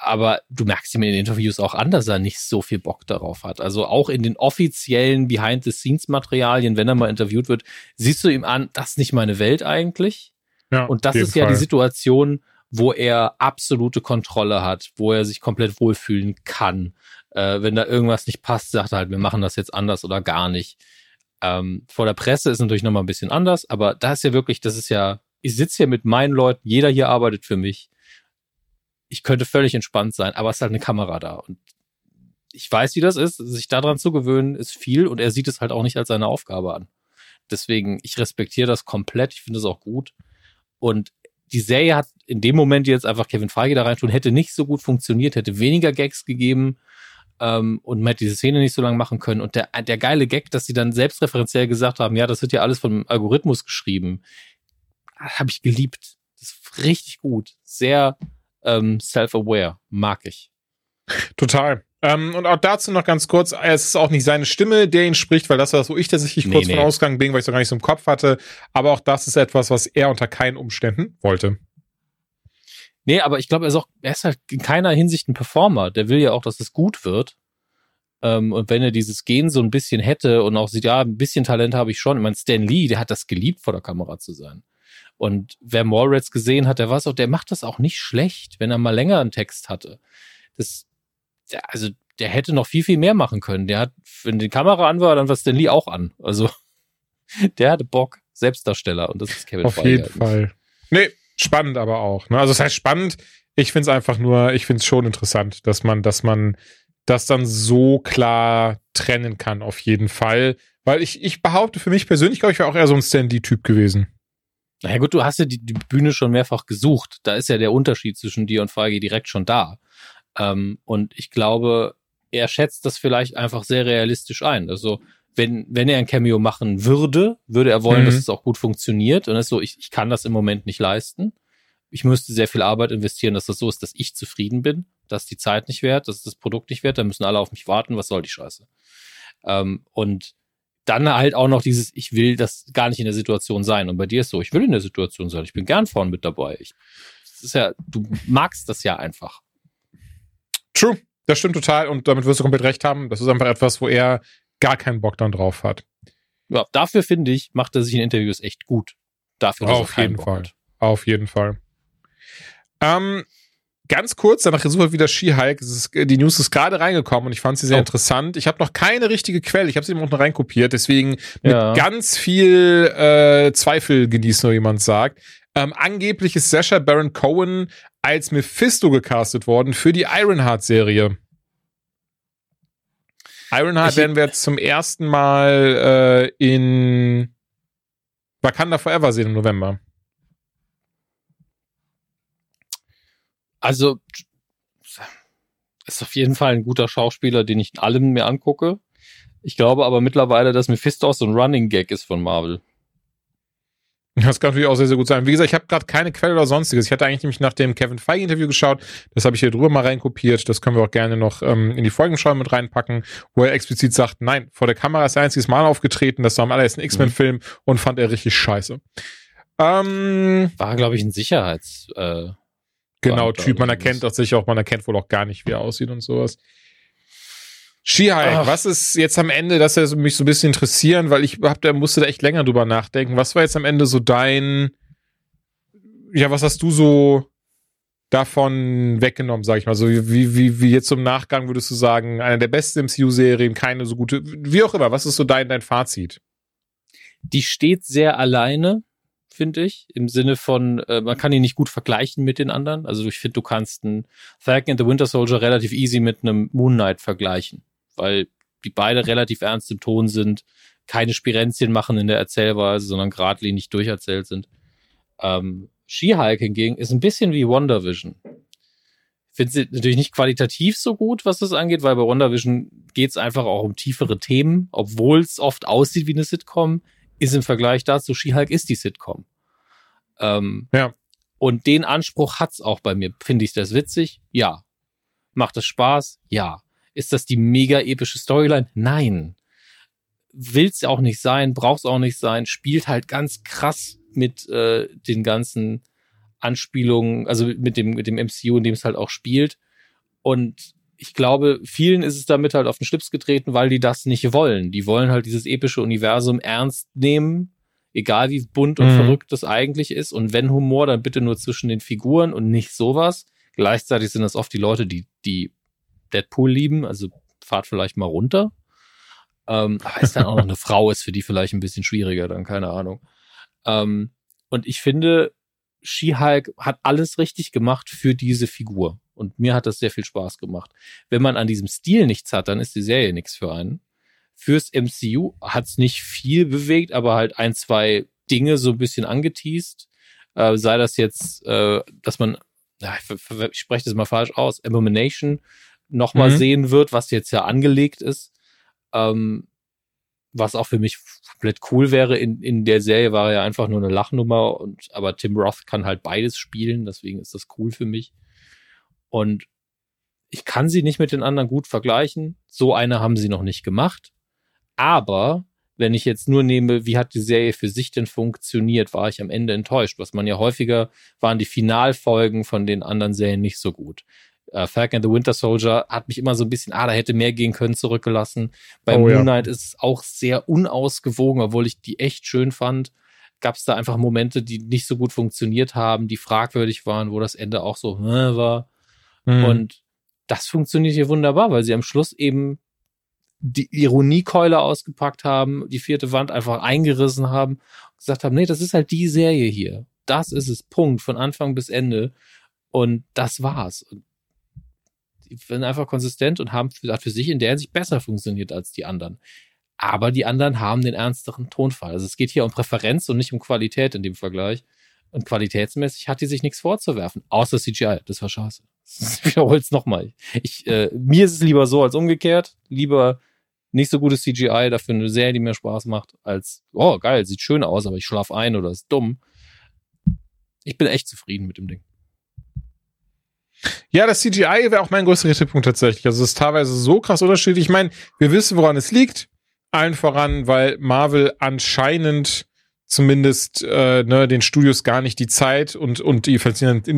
Aber du merkst ihm in den Interviews auch an, dass er nicht so viel Bock darauf hat. Also auch in den offiziellen Behind-the-Scenes-Materialien, wenn er mal interviewt wird, siehst du ihm an, das ist nicht meine Welt eigentlich. Ja, Und das ist ja die Fall. Situation, wo er absolute Kontrolle hat, wo er sich komplett wohlfühlen kann. Äh, wenn da irgendwas nicht passt, sagt er halt, wir machen das jetzt anders oder gar nicht. Ähm, vor der Presse ist natürlich nochmal ein bisschen anders, aber da ist ja wirklich, das ist ja, ich sitze hier mit meinen Leuten, jeder hier arbeitet für mich. Ich könnte völlig entspannt sein, aber es ist halt eine Kamera da. Und ich weiß, wie das ist. Sich daran zu gewöhnen, ist viel und er sieht es halt auch nicht als seine Aufgabe an. Deswegen, ich respektiere das komplett. Ich finde es auch gut. Und die Serie hat in dem Moment jetzt einfach Kevin Feige da rein tun, hätte nicht so gut funktioniert, hätte weniger Gags gegeben ähm, und man hätte diese Szene nicht so lange machen können. Und der, der geile Gag, dass sie dann selbstreferenziell gesagt haben, ja, das wird ja alles vom Algorithmus geschrieben, habe ich geliebt. Das ist richtig gut. Sehr ähm, self-aware. Mag ich. Total. Ähm, und auch dazu noch ganz kurz, es ist auch nicht seine Stimme, der ihn spricht, weil das war das, wo ich tatsächlich kurz nee. von ausgegangen bin, weil ich so gar nicht so im Kopf hatte. Aber auch das ist etwas, was er unter keinen Umständen wollte. Nee, aber ich glaube, er ist auch, er ist halt in keiner Hinsicht ein Performer. Der will ja auch, dass es gut wird. Ähm, und wenn er dieses Gen so ein bisschen hätte und auch sieht, ja, ein bisschen Talent habe ich schon. Ich meine, Stan Lee, der hat das geliebt, vor der Kamera zu sein. Und wer Mallrats gesehen hat, der weiß auch, der macht das auch nicht schlecht, wenn er mal länger einen Text hatte. Das, der, also, der hätte noch viel, viel mehr machen können. Der hat, wenn die Kamera an war, dann war Stan Lee auch an. Also, der hatte Bock. Selbstdarsteller. Und das ist Kevin Auf Feige jeden Fall. Nee, spannend aber auch. Ne? Also, das heißt spannend. Ich finde es einfach nur, ich finde es schon interessant, dass man, dass man das dann so klar trennen kann, auf jeden Fall. Weil ich, ich behaupte, für mich persönlich, glaube ich, wäre auch eher so ein Stan Lee-Typ gewesen. Naja gut, du hast ja die, die, Bühne schon mehrfach gesucht. Da ist ja der Unterschied zwischen dir und Feige direkt schon da. Ähm, und ich glaube, er schätzt das vielleicht einfach sehr realistisch ein. Also wenn, wenn er ein Cameo machen würde, würde er wollen, mhm. dass es auch gut funktioniert. Und es ist so, ich, ich kann das im Moment nicht leisten. Ich müsste sehr viel Arbeit investieren, dass das so ist, dass ich zufrieden bin, dass die Zeit nicht wert, dass das Produkt nicht wert, da müssen alle auf mich warten, was soll die Scheiße? Ähm, und dann halt auch noch dieses, ich will das gar nicht in der Situation sein. Und bei dir ist so, ich will in der Situation sein. Ich bin gern vorne mit dabei. Ich, das ist ja, du magst das ja einfach. True. Das stimmt total. Und damit wirst du komplett recht haben. Das ist einfach etwas, wo er gar keinen Bock dann drauf hat. Ja, dafür finde ich, macht er sich in Interviews echt gut. Dafür, Auf jeden Bock Fall. Hat. Auf jeden Fall. Ähm, ganz kurz, danach super wieder Ski-Hike. Die News ist gerade reingekommen und ich fand sie sehr oh. interessant. Ich habe noch keine richtige Quelle. Ich habe sie eben unten reinkopiert, deswegen mit ja. ganz viel äh, Zweifel genießen, nur jemand sagt. Ähm, angeblich ist Sasha Baron Cohen als Mephisto gecastet worden für die Ironheart-Serie. Ironheart ich, werden wir jetzt zum ersten Mal äh, in Wakanda Forever sehen im November. Also ist auf jeden Fall ein guter Schauspieler, den ich in allem mir angucke. Ich glaube aber mittlerweile, dass Mephisto auch so ein Running Gag ist von Marvel. Das kann natürlich auch sehr, sehr gut sein. Wie gesagt, ich habe gerade keine Quelle oder sonstiges. Ich hatte eigentlich nämlich nach dem Kevin Feige-Interview geschaut. Das habe ich hier drüber mal reinkopiert. Das können wir auch gerne noch ähm, in die Folgenschau mit reinpacken, wo er explizit sagt, nein, vor der Kamera ist er einziges Mal aufgetreten. Das war am allerersten X-Men-Film und fand er richtig scheiße. Ähm, war, glaube ich, ein Sicherheits... Äh Genau, Typ. Man erkennt das sicher auch, man erkennt wohl auch gar nicht, wie er aussieht und sowas. Skihike, was ist jetzt am Ende, das würde mich so ein bisschen interessieren, weil ich hab, da musste da echt länger drüber nachdenken. Was war jetzt am Ende so dein, ja, was hast du so davon weggenommen, sag ich mal? So wie, wie, wie jetzt zum Nachgang würdest du sagen, eine der besten MCU-Serien, keine so gute, wie auch immer, was ist so dein, dein Fazit? Die steht sehr alleine finde ich, im Sinne von, äh, man kann ihn nicht gut vergleichen mit den anderen. Also ich finde, du kannst einen Falcon and the Winter Soldier relativ easy mit einem Moon Knight vergleichen, weil die beide relativ ernst im Ton sind, keine Spirenzien machen in der Erzählweise, sondern geradlinig durcherzählt sind. Ähm, She-Hulk hingegen ist ein bisschen wie WandaVision. Ich finde sie natürlich nicht qualitativ so gut, was das angeht, weil bei WandaVision geht es einfach auch um tiefere Themen, obwohl es oft aussieht wie eine Sitcom, ist im Vergleich dazu, She-Hulk ist die Sitcom. Ähm, ja. Und den Anspruch hat's auch bei mir. Finde ich das witzig? Ja. Macht es Spaß? Ja. Ist das die mega epische Storyline? Nein. Will's auch nicht sein, braucht's auch nicht sein, spielt halt ganz krass mit äh, den ganzen Anspielungen, also mit dem, mit dem MCU, in dem es halt auch spielt. Und ich glaube, vielen ist es damit halt auf den Schlips getreten, weil die das nicht wollen. Die wollen halt dieses epische Universum ernst nehmen, egal wie bunt und mhm. verrückt das eigentlich ist. Und wenn Humor, dann bitte nur zwischen den Figuren und nicht sowas. Gleichzeitig sind das oft die Leute, die, die Deadpool lieben, also fahrt vielleicht mal runter. Ähm, aber ist dann auch noch eine Frau, ist für die vielleicht ein bisschen schwieriger, dann keine Ahnung. Ähm, und ich finde, She-Hulk hat alles richtig gemacht für diese Figur. Und mir hat das sehr viel Spaß gemacht. Wenn man an diesem Stil nichts hat, dann ist die Serie nichts für einen. fürs MCU hat's nicht viel bewegt, aber halt ein, zwei Dinge so ein bisschen angeteased. Äh, sei das jetzt, äh, dass man, ja, ich, ich spreche das mal falsch aus, Abomination nochmal mhm. sehen wird, was jetzt ja angelegt ist. Ähm, was auch für mich komplett cool wäre. In, in der Serie war er ja einfach nur eine Lachnummer und aber Tim Roth kann halt beides spielen, deswegen ist das cool für mich. Und ich kann sie nicht mit den anderen gut vergleichen. So eine haben sie noch nicht gemacht. Aber wenn ich jetzt nur nehme, wie hat die Serie für sich denn funktioniert, war ich am Ende enttäuscht. Was man ja häufiger waren die Finalfolgen von den anderen Serien nicht so gut äh, Falcon and the Winter Soldier hat mich immer so ein bisschen, ah, da hätte mehr gehen können, zurückgelassen. Bei oh, Moon Knight ja. ist es auch sehr unausgewogen, obwohl ich die echt schön fand. Gab es da einfach Momente, die nicht so gut funktioniert haben, die fragwürdig waren, wo das Ende auch so äh, war. Mhm. Und das funktioniert hier wunderbar, weil sie am Schluss eben die Ironiekeule ausgepackt haben, die vierte Wand einfach eingerissen haben und gesagt haben, nee, das ist halt die Serie hier. Das ist es, Punkt, von Anfang bis Ende. Und das war's. Und die sind einfach konsistent und haben für, für sich in der Hinsicht besser funktioniert als die anderen. Aber die anderen haben den ernsteren Tonfall. Also es geht hier um Präferenz und nicht um Qualität in dem Vergleich. Und qualitätsmäßig hat die sich nichts vorzuwerfen, außer CGI. Das war scheiße. Ich wiederhole es nochmal. Ich, äh, mir ist es lieber so als umgekehrt. Lieber nicht so gutes CGI, dafür eine Serie, die mir Spaß macht, als, oh geil, sieht schön aus, aber ich schlafe ein oder ist dumm. Ich bin echt zufrieden mit dem Ding. Ja, das CGI wäre auch mein größter Kritikpunkt tatsächlich. Also es ist teilweise so krass unterschiedlich. Ich meine, wir wissen, woran es liegt. Allen voran, weil Marvel anscheinend zumindest äh, ne, den Studios gar nicht die Zeit und und die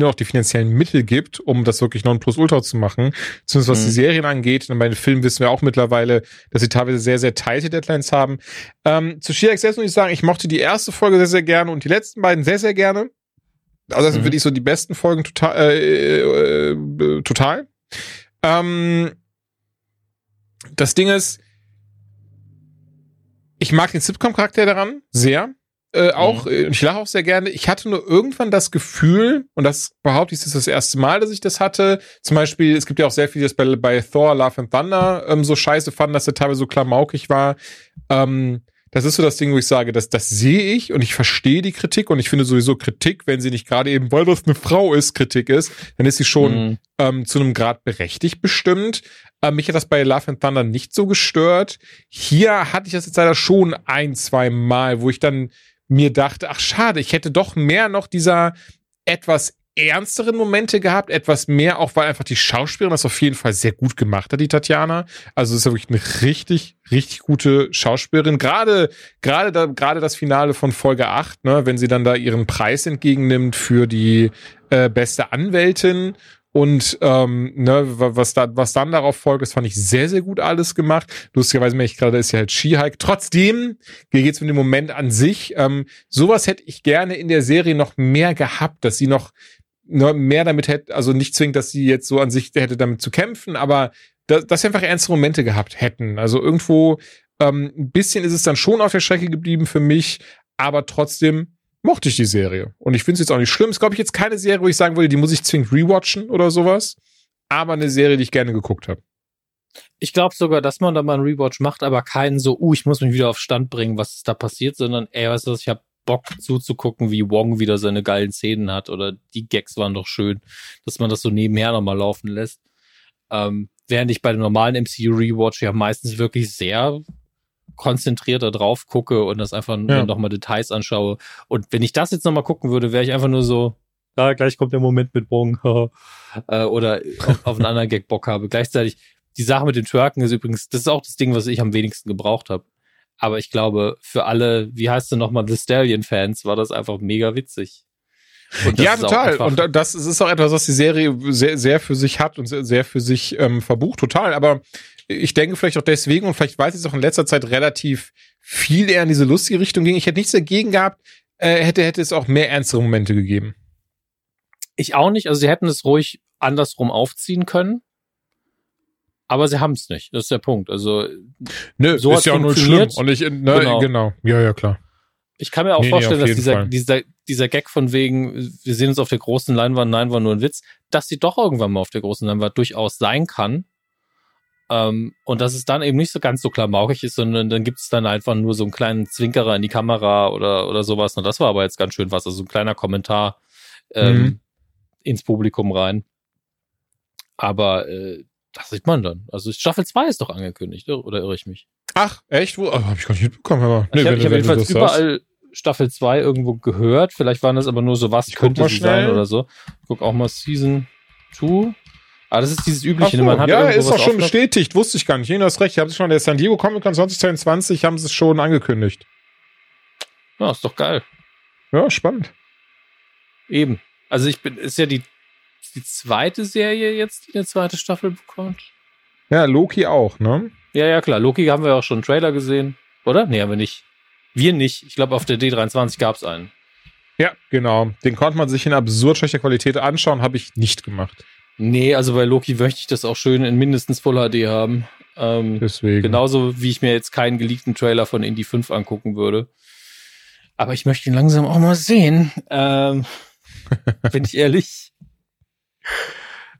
auch die finanziellen Mittel gibt, um das wirklich non plus ultra zu machen. Zumindest was mhm. die Serien angeht. Und bei den Filmen wissen wir auch mittlerweile, dass sie teilweise sehr sehr tighte Deadlines haben. Ähm, zu She Access muss ich sagen, ich mochte die erste Folge sehr sehr gerne und die letzten beiden sehr sehr gerne. Also das sind mhm. wirklich so die besten Folgen total. Äh, äh, äh, total. Ähm, das Ding ist, ich mag den Sitcom-Charakter daran sehr. Äh, auch, mhm. Äh, ich lache auch sehr gerne. Ich hatte nur irgendwann das Gefühl, und das behaupte ich, ist das erste Mal, dass ich das hatte. Zum Beispiel, es gibt ja auch sehr viele, die das bei, bei Thor, Love and Thunder ähm, so scheiße fanden, dass er teilweise so klamaukig war. Ähm, das ist so das Ding, wo ich sage, das, das sehe ich und ich verstehe die Kritik und ich finde sowieso Kritik, wenn sie nicht gerade eben, weil das eine Frau ist, Kritik ist, dann ist sie schon mhm. ähm, zu einem Grad berechtigt bestimmt. Ähm, mich hat das bei Love and Thunder nicht so gestört. Hier hatte ich das jetzt leider schon ein, zwei Mal, wo ich dann mir dachte, ach schade, ich hätte doch mehr noch dieser etwas ernsteren Momente gehabt, etwas mehr, auch weil einfach die Schauspielerin das auf jeden Fall sehr gut gemacht hat, die Tatjana. Also es ist wirklich eine richtig, richtig gute Schauspielerin. Gerade, gerade da, gerade das Finale von Folge 8, ne, wenn sie dann da ihren Preis entgegennimmt für die äh, beste Anwältin und ähm, ne, was da, was dann darauf folgt, das fand ich sehr, sehr gut alles gemacht. Lustigerweise merke ich gerade, ist ja halt Skihike. Trotzdem, hier geht's um den Moment an sich. Ähm, sowas hätte ich gerne in der Serie noch mehr gehabt, dass sie noch mehr damit hätte, also nicht zwingend, dass sie jetzt so an sich hätte damit zu kämpfen, aber dass, dass sie einfach ernste Momente gehabt hätten. Also irgendwo ähm, ein bisschen ist es dann schon auf der Strecke geblieben für mich, aber trotzdem mochte ich die Serie. Und ich finde es jetzt auch nicht schlimm. Es glaube ich jetzt keine Serie, wo ich sagen würde, die muss ich zwingend rewatchen oder sowas. Aber eine Serie, die ich gerne geguckt habe. Ich glaube sogar, dass man da mal einen Rewatch macht, aber keinen so, uh, ich muss mich wieder auf Stand bringen, was ist da passiert, sondern, ey, weißt du was, ich habe Bock zuzugucken, wie Wong wieder seine geilen Szenen hat oder die Gags waren doch schön, dass man das so nebenher nochmal laufen lässt. Ähm, während ich bei dem normalen MCU Rewatch ja meistens wirklich sehr konzentriert da drauf gucke und das einfach ja. nochmal Details anschaue. Und wenn ich das jetzt nochmal gucken würde, wäre ich einfach nur so, ja, gleich kommt der Moment mit Wong, äh, oder auf, auf einen anderen Gag Bock habe. Gleichzeitig, die Sache mit den Türken ist übrigens, das ist auch das Ding, was ich am wenigsten gebraucht habe. Aber ich glaube, für alle, wie heißt du nochmal, The Stallion-Fans, war das einfach mega witzig. Ja, total. Und das ist auch etwas, was die Serie sehr, sehr für sich hat und sehr, für sich ähm, verbucht, total. Aber ich denke vielleicht auch deswegen und vielleicht weiß ich es auch in letzter Zeit relativ viel eher in diese lustige Richtung ging. Ich hätte nichts dagegen gehabt, äh, hätte, hätte es auch mehr ernstere Momente gegeben. Ich auch nicht. Also sie hätten es ruhig andersrum aufziehen können. Aber sie haben es nicht. Das ist der Punkt. Also Nö, so ist ja auch nur schlimm. Und ich, ne, genau. genau. Ja, ja, klar. Ich kann mir auch nee, vorstellen, nee, dass dieser, dieser, dieser Gag von wegen, wir sehen uns auf der großen Leinwand, nein, war nur ein Witz, dass sie doch irgendwann mal auf der großen Leinwand durchaus sein kann. Ähm, und dass es dann eben nicht so ganz so klamaukig ist, sondern dann gibt es dann einfach nur so einen kleinen Zwinkerer in die Kamera oder, oder sowas. Und das war aber jetzt ganz schön was. Also ein kleiner Kommentar ähm, Mhm. ins Publikum rein. Aber äh, das sieht man dann. Also Staffel 2 ist doch angekündigt, oder irre ich mich? Ach, echt? Wo? Oh, hab ich gar nicht mitbekommen. Aber, ich habe wenn ich du- hab jedenfalls überall Staffel 2 irgendwo gehört. Vielleicht waren das aber nur so, was Ich könnte sie sein oder so. Guck auch mal Season 2. Ah, das ist dieses übliche. so, man hat ja, ist doch schon bestätigt. Wusste ich gar nicht. Jena hast recht. Ich habe es schon der San Diego Comic Con 2022 haben sie es schon angekündigt. Ja, ist doch geil. Ja, spannend. Eben. Also ich bin, ist ja die, die zweite Serie jetzt, die eine zweite Staffel bekommt. Ja, Loki auch, ne? Ja, ja, klar. Loki haben wir auch schon einen Trailer gesehen. Oder? Nee, haben wir nicht. Wir nicht. Ich glaube, auf der D23 gab es einen. Ja, genau. Den konnte man sich in absurd schlechter Qualität anschauen, habe ich nicht gemacht. Nee, also bei Loki möchte ich das auch schön in mindestens Full HD haben. Ähm, Deswegen. genauso wie ich mir jetzt keinen geleakten Trailer von Indie 5 angucken würde. Aber ich möchte ihn langsam auch mal sehen. Ähm, bin ich ehrlich.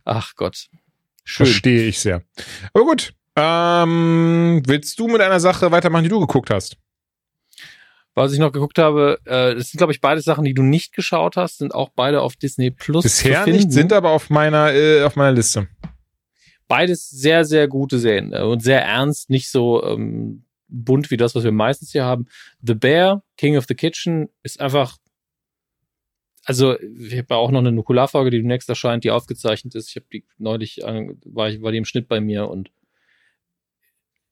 Ach Gott. Schön. Verstehe ich sehr. Aber gut. Ähm, willst du mit einer Sache weitermachen, die du geguckt hast? Was ich noch geguckt habe, äh, das sind, glaube ich, beide Sachen, die du nicht geschaut hast, sind auch beide auf Disney Plus. Bisher nicht, sind aber auf meiner, äh, auf meiner Liste. beides sehr, sehr gute Serien äh, und sehr ernst, nicht so ähm, bunt wie das, was wir meistens hier haben. The Bear, King of the Kitchen, ist einfach. Also, ich habe auch noch eine Nukularfolge, die demnächst erscheint, die aufgezeichnet ist. Ich habe die neulich, war, ich, war die im Schnitt bei mir und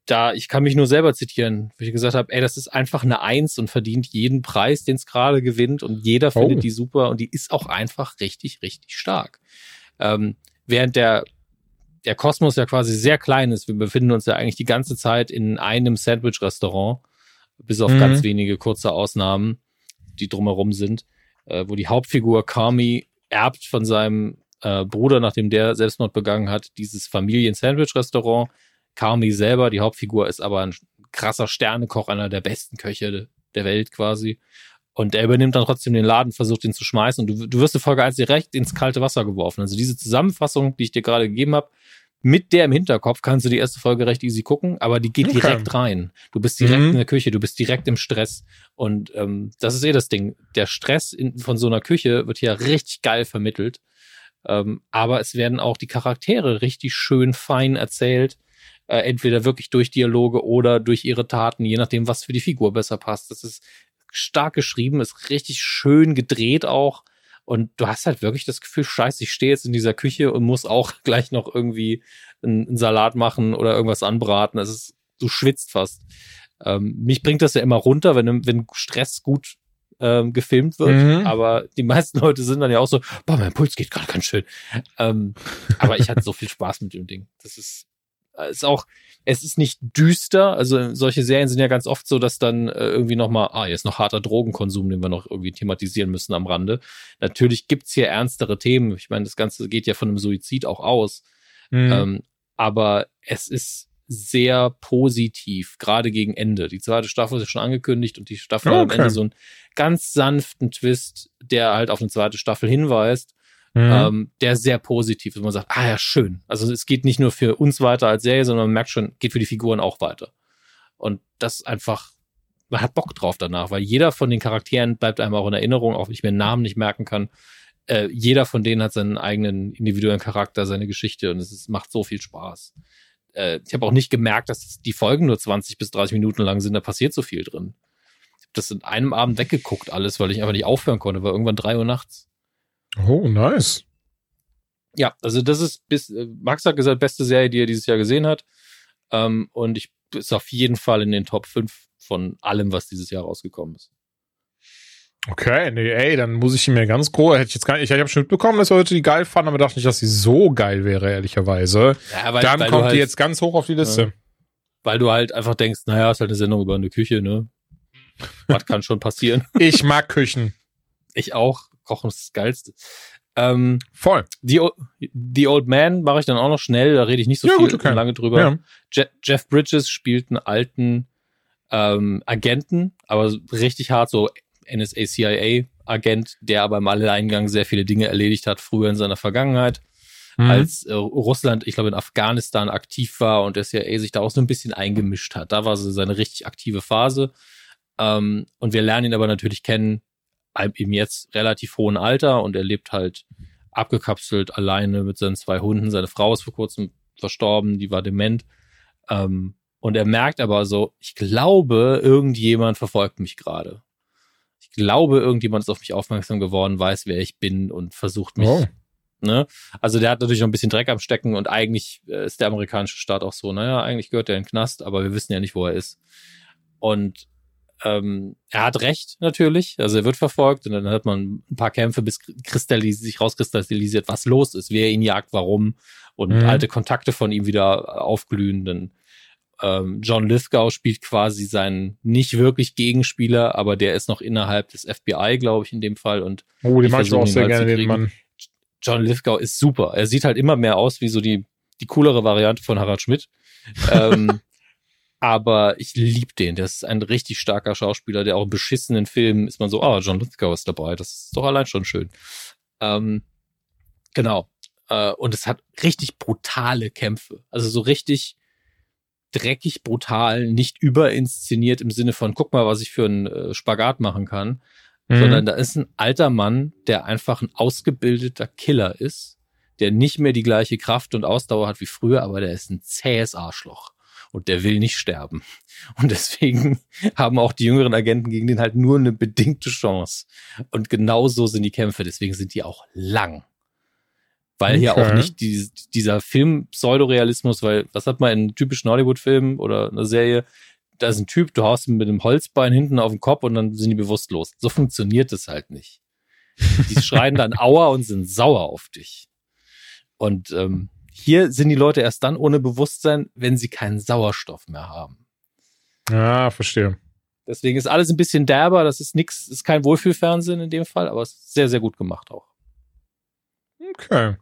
da, ich kann mich nur selber zitieren, wo ich gesagt habe, ey, das ist einfach eine Eins und verdient jeden Preis, den es gerade gewinnt und jeder Oh. findet die super und die ist auch einfach richtig, richtig stark. Ähm, während der der Kosmos ja quasi sehr klein ist. Wir befinden uns ja eigentlich die ganze Zeit in einem Sandwich-Restaurant, bis auf Mhm. ganz wenige kurze Ausnahmen, die drumherum sind, äh, wo die Hauptfigur Kami erbt von seinem äh, Bruder, nachdem der Selbstmord begangen hat, dieses Familien-Sandwich-Restaurant. Kami selber, die Hauptfigur, ist aber ein krasser Sternekoch, einer der besten Köche der Welt quasi. Und er übernimmt dann trotzdem den Laden, versucht ihn zu schmeißen und du, du wirst in Folge 1 direkt ins kalte Wasser geworfen. Also diese Zusammenfassung, die ich dir gerade gegeben habe, mit der im Hinterkopf kannst du die erste Folge recht easy gucken, aber die geht Okay. direkt rein. Du bist direkt Mhm. in der Küche, du bist direkt im Stress. Und ähm, das ist eh das Ding. Der Stress in, von so einer Küche wird hier richtig geil vermittelt. Ähm, aber es werden auch die Charaktere richtig schön fein erzählt. Äh, entweder wirklich durch Dialoge oder durch ihre Taten, je nachdem, was für die Figur besser passt. Das ist stark geschrieben, ist richtig schön gedreht auch. Und du hast halt wirklich das Gefühl, scheiße, ich stehe jetzt in dieser Küche und muss auch gleich noch irgendwie einen, einen Salat machen oder irgendwas anbraten. Es ist, du schwitzt fast. Ähm, mich bringt das ja immer runter, wenn, wenn Stress gut ähm, gefilmt wird. Mhm. Aber die meisten Leute sind dann ja auch so, boah, mein Puls geht gerade ganz schön. Ähm, aber ich hatte so viel Spaß mit dem Ding. Das ist, ist auch, es ist nicht düster. Also solche Serien sind ja ganz oft so, dass dann äh, irgendwie nochmal, ah, jetzt noch harter Drogenkonsum, den wir noch irgendwie thematisieren müssen am Rande. Natürlich gibt's hier ernstere Themen. Ich meine, das Ganze geht ja von einem Suizid auch aus. Mhm. Ähm, aber es ist sehr positiv, gerade gegen Ende. Die zweite Staffel ist ja schon angekündigt und die Staffel hat am Okay. Ende so einen ganz sanften Twist, der halt auf eine zweite Staffel hinweist, Mhm. ähm, der sehr positiv ist. Man sagt, ah ja, schön. Also es geht nicht nur für uns weiter als Serie, sondern man merkt schon, geht für die Figuren auch weiter. Und das einfach, man hat Bock drauf danach, weil jeder von den Charakteren bleibt einem auch in Erinnerung, auch wenn ich mir den Namen nicht merken kann. Äh, jeder von denen hat seinen eigenen individuellen Charakter, seine Geschichte und es ist, macht so viel Spaß. Äh, ich habe auch nicht gemerkt, dass die Folgen nur 20 bis 30 Minuten lang sind, da passiert so viel drin. Ich habe das in einem Abend weggeguckt alles, weil ich einfach nicht aufhören konnte, war irgendwann drei Uhr nachts. Oh, nice. Ja, also das ist bis äh, Max hat gesagt, beste Serie, die er dieses Jahr gesehen hat. Ähm, und ich ist auf jeden Fall in den Top 5 von allem, was dieses Jahr rausgekommen ist. Okay, nee, ey, dann muss ich ihn mir ganz groß, hätte ich jetzt gar nicht, ich habe schon mitbekommen, dass Leute die geil fanden, aber dachte nicht, dass sie so geil wäre, ehrlicherweise. Ja, weil, dann weil kommt halt, die jetzt ganz hoch auf die Liste. weil du halt einfach denkst, naja, ist halt eine Sendung über eine Küche, ne? Was kann schon passieren? Ich mag Küchen. Ich auch. Kochen ist das Geilste. Ähm, Voll. The, O- The Old Man mache ich dann auch noch schnell, da rede ich nicht so Ja, viel gut, okay. lange drüber. Ja. Je Jeff Bridges spielt einen alten ähm, Agenten, aber richtig hart, so NSA, CIA-Agent, der aber im Alleingang sehr viele Dinge erledigt hat, früher in seiner Vergangenheit. mhm. als äh, Russland, ich glaube, in Afghanistan aktiv war und der CIA sich da auch so ein bisschen eingemischt hat. Da war so seine richtig aktive Phase. Ähm, und wir lernen ihn aber natürlich kennen, im jetzt relativ hohen Alter und er lebt halt abgekapselt alleine mit seinen zwei Hunden. Seine Frau ist vor kurzem verstorben, die war dement. Ähm, und er merkt aber so, ich glaube, irgendjemand verfolgt mich gerade. Ich glaube, irgendjemand ist auf mich aufmerksam geworden, weiß, wer ich bin und versucht mich. Oh. Ne? Also der hat natürlich noch ein bisschen Dreck am Stecken und eigentlich äh, ist der amerikanische Staat auch so, naja, eigentlich gehört er in den Knast, aber wir wissen ja nicht, wo er ist. Und ähm, er hat recht natürlich, also er wird verfolgt und dann hat man ein paar Kämpfe, bis sich rauskristallisiert, was los ist, wer ihn jagt, warum und mhm. alte Kontakte von ihm wieder aufglühen. Dann ähm, John Lithgow spielt quasi seinen nicht wirklich Gegenspieler, aber der ist noch innerhalb des FBI, glaube ich, in dem Fall. Und oh, den mag ich auch sehr gerne, den Mann. John Lithgow ist super. Er sieht halt immer mehr aus wie so die, die coolere Variante von Harald Schmidt. ähm, aber ich liebe den. Der ist ein richtig starker Schauspieler, der auch in beschissenen Filmen ist man so, ah, oh, John Lithgow ist dabei. Das ist doch allein schon schön. Ähm, genau. Äh, und es hat richtig brutale Kämpfe. Also so richtig dreckig, brutal, nicht überinszeniert im Sinne von, guck mal, was ich für einen äh, Spagat machen kann, mhm. sondern da ist ein alter Mann, der einfach ein ausgebildeter Killer ist, der nicht mehr die gleiche Kraft und Ausdauer hat wie früher, aber der ist ein zähes Arschloch. Und der will nicht sterben. Und deswegen haben auch die jüngeren Agenten gegen den halt nur eine bedingte Chance. Und genau so sind die Kämpfe. Deswegen sind die auch lang weil okay. hier auch nicht die, dieser Film Pseudorealismus, weil was hat man in typischen Hollywood-Filmen oder einer Serie? Da ist ein Typ, du haust ihn mit einem Holzbein hinten auf den Kopf und dann sind die bewusstlos. So funktioniert es halt nicht. Die schreien dann Aua und sind sauer auf dich. Und ähm, hier sind die Leute erst dann ohne Bewusstsein, wenn sie keinen Sauerstoff mehr haben. Ja, verstehe. Deswegen ist alles ein bisschen derber. Das ist nichts, ist kein Wohlfühlfernsehen in dem Fall, aber es ist sehr, sehr gut gemacht auch. Okay.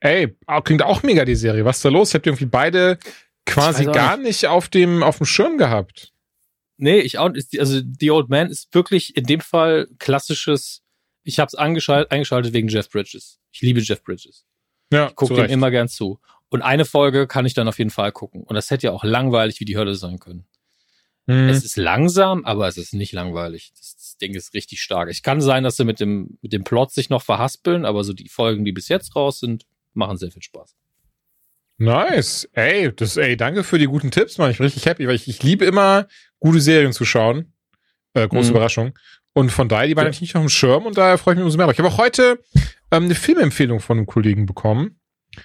Ey, klingt auch mega die Serie. Was ist da los? Habt ihr irgendwie beide quasi gar nicht. nicht auf dem, auf dem Schirm gehabt? Nee, ich auch. Also, The Old Man ist wirklich in dem Fall klassisches. Ich habe es eingeschaltet wegen Jeff Bridges. Ich liebe Jeff Bridges. Ja, ich gucke dem immer gern zu. Und eine Folge kann ich dann auf jeden Fall gucken. Und das hätte ja auch langweilig wie die Hölle sein können. Hm. Es ist langsam, aber es ist nicht langweilig. Das, das, Ding ist richtig stark. Es kann sein, dass sie mit dem, mit dem Plot sich noch verhaspeln, aber so die Folgen, die bis jetzt raus sind, machen sehr viel Spaß. Nice. Ey, das, ey, danke für die guten Tipps, Mann. Ich bin richtig happy, weil ich, ich liebe immer, gute Serien zu schauen. Äh, große mhm. Überraschung. Und von daher, die waren ja. natürlich nicht auf dem Schirm und daher freue ich mich umso mehr. Aber ich habe auch heute ähm, eine Filmempfehlung von einem Kollegen bekommen.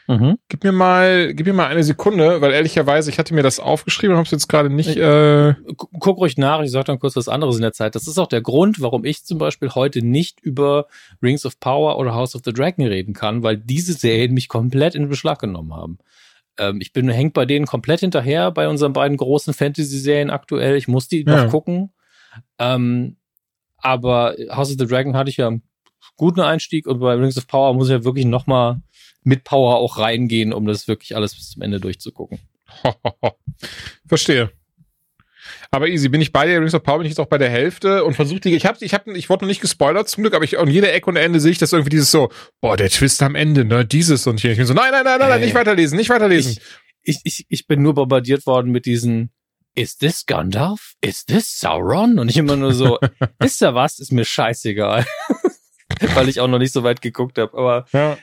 Mhm. Gib mir mal, gib mir mal eine Sekunde, weil ehrlicherweise, ich hatte mir das aufgeschrieben und habe es jetzt gerade nicht. Äh Guck ruhig nach, ich sag dann kurz was anderes in der Zeit. Das ist auch der Grund, warum ich zum Beispiel heute nicht über Rings of Power oder House of the Dragon reden kann, weil diese Serien mich komplett in Beschlag genommen haben. Ähm, ich bin hängt bei denen komplett hinterher bei unseren beiden großen Fantasy-Serien aktuell. Ich muss die ja. noch gucken. Ähm, aber House of the Dragon hatte ich ja einen guten Einstieg und bei Rings of Power muss ich ja wirklich noch mal mit Power auch reingehen, um das wirklich alles bis zum Ende durchzugucken. Verstehe. Aber easy, bin ich bei dir, Rings of Power bin ich jetzt auch bei der Hälfte und versuche die, ich hab, ich hab, ich wurde noch nicht gespoilert zum Glück, aber ich, an jeder Ecke und Ende sehe ich das irgendwie dieses so, boah, der Twist am Ende, ne, dieses und hier. Ich bin so, nein, nein, nein, nein, nein, nicht weiterlesen, nicht weiterlesen. Ich, ich, ich bin nur bombardiert worden mit diesen, is this Gandalf? Is this Sauron? Und ich immer nur so, ist da was? Ist mir scheißegal. Weil ich auch noch nicht so weit geguckt habe. Aber ja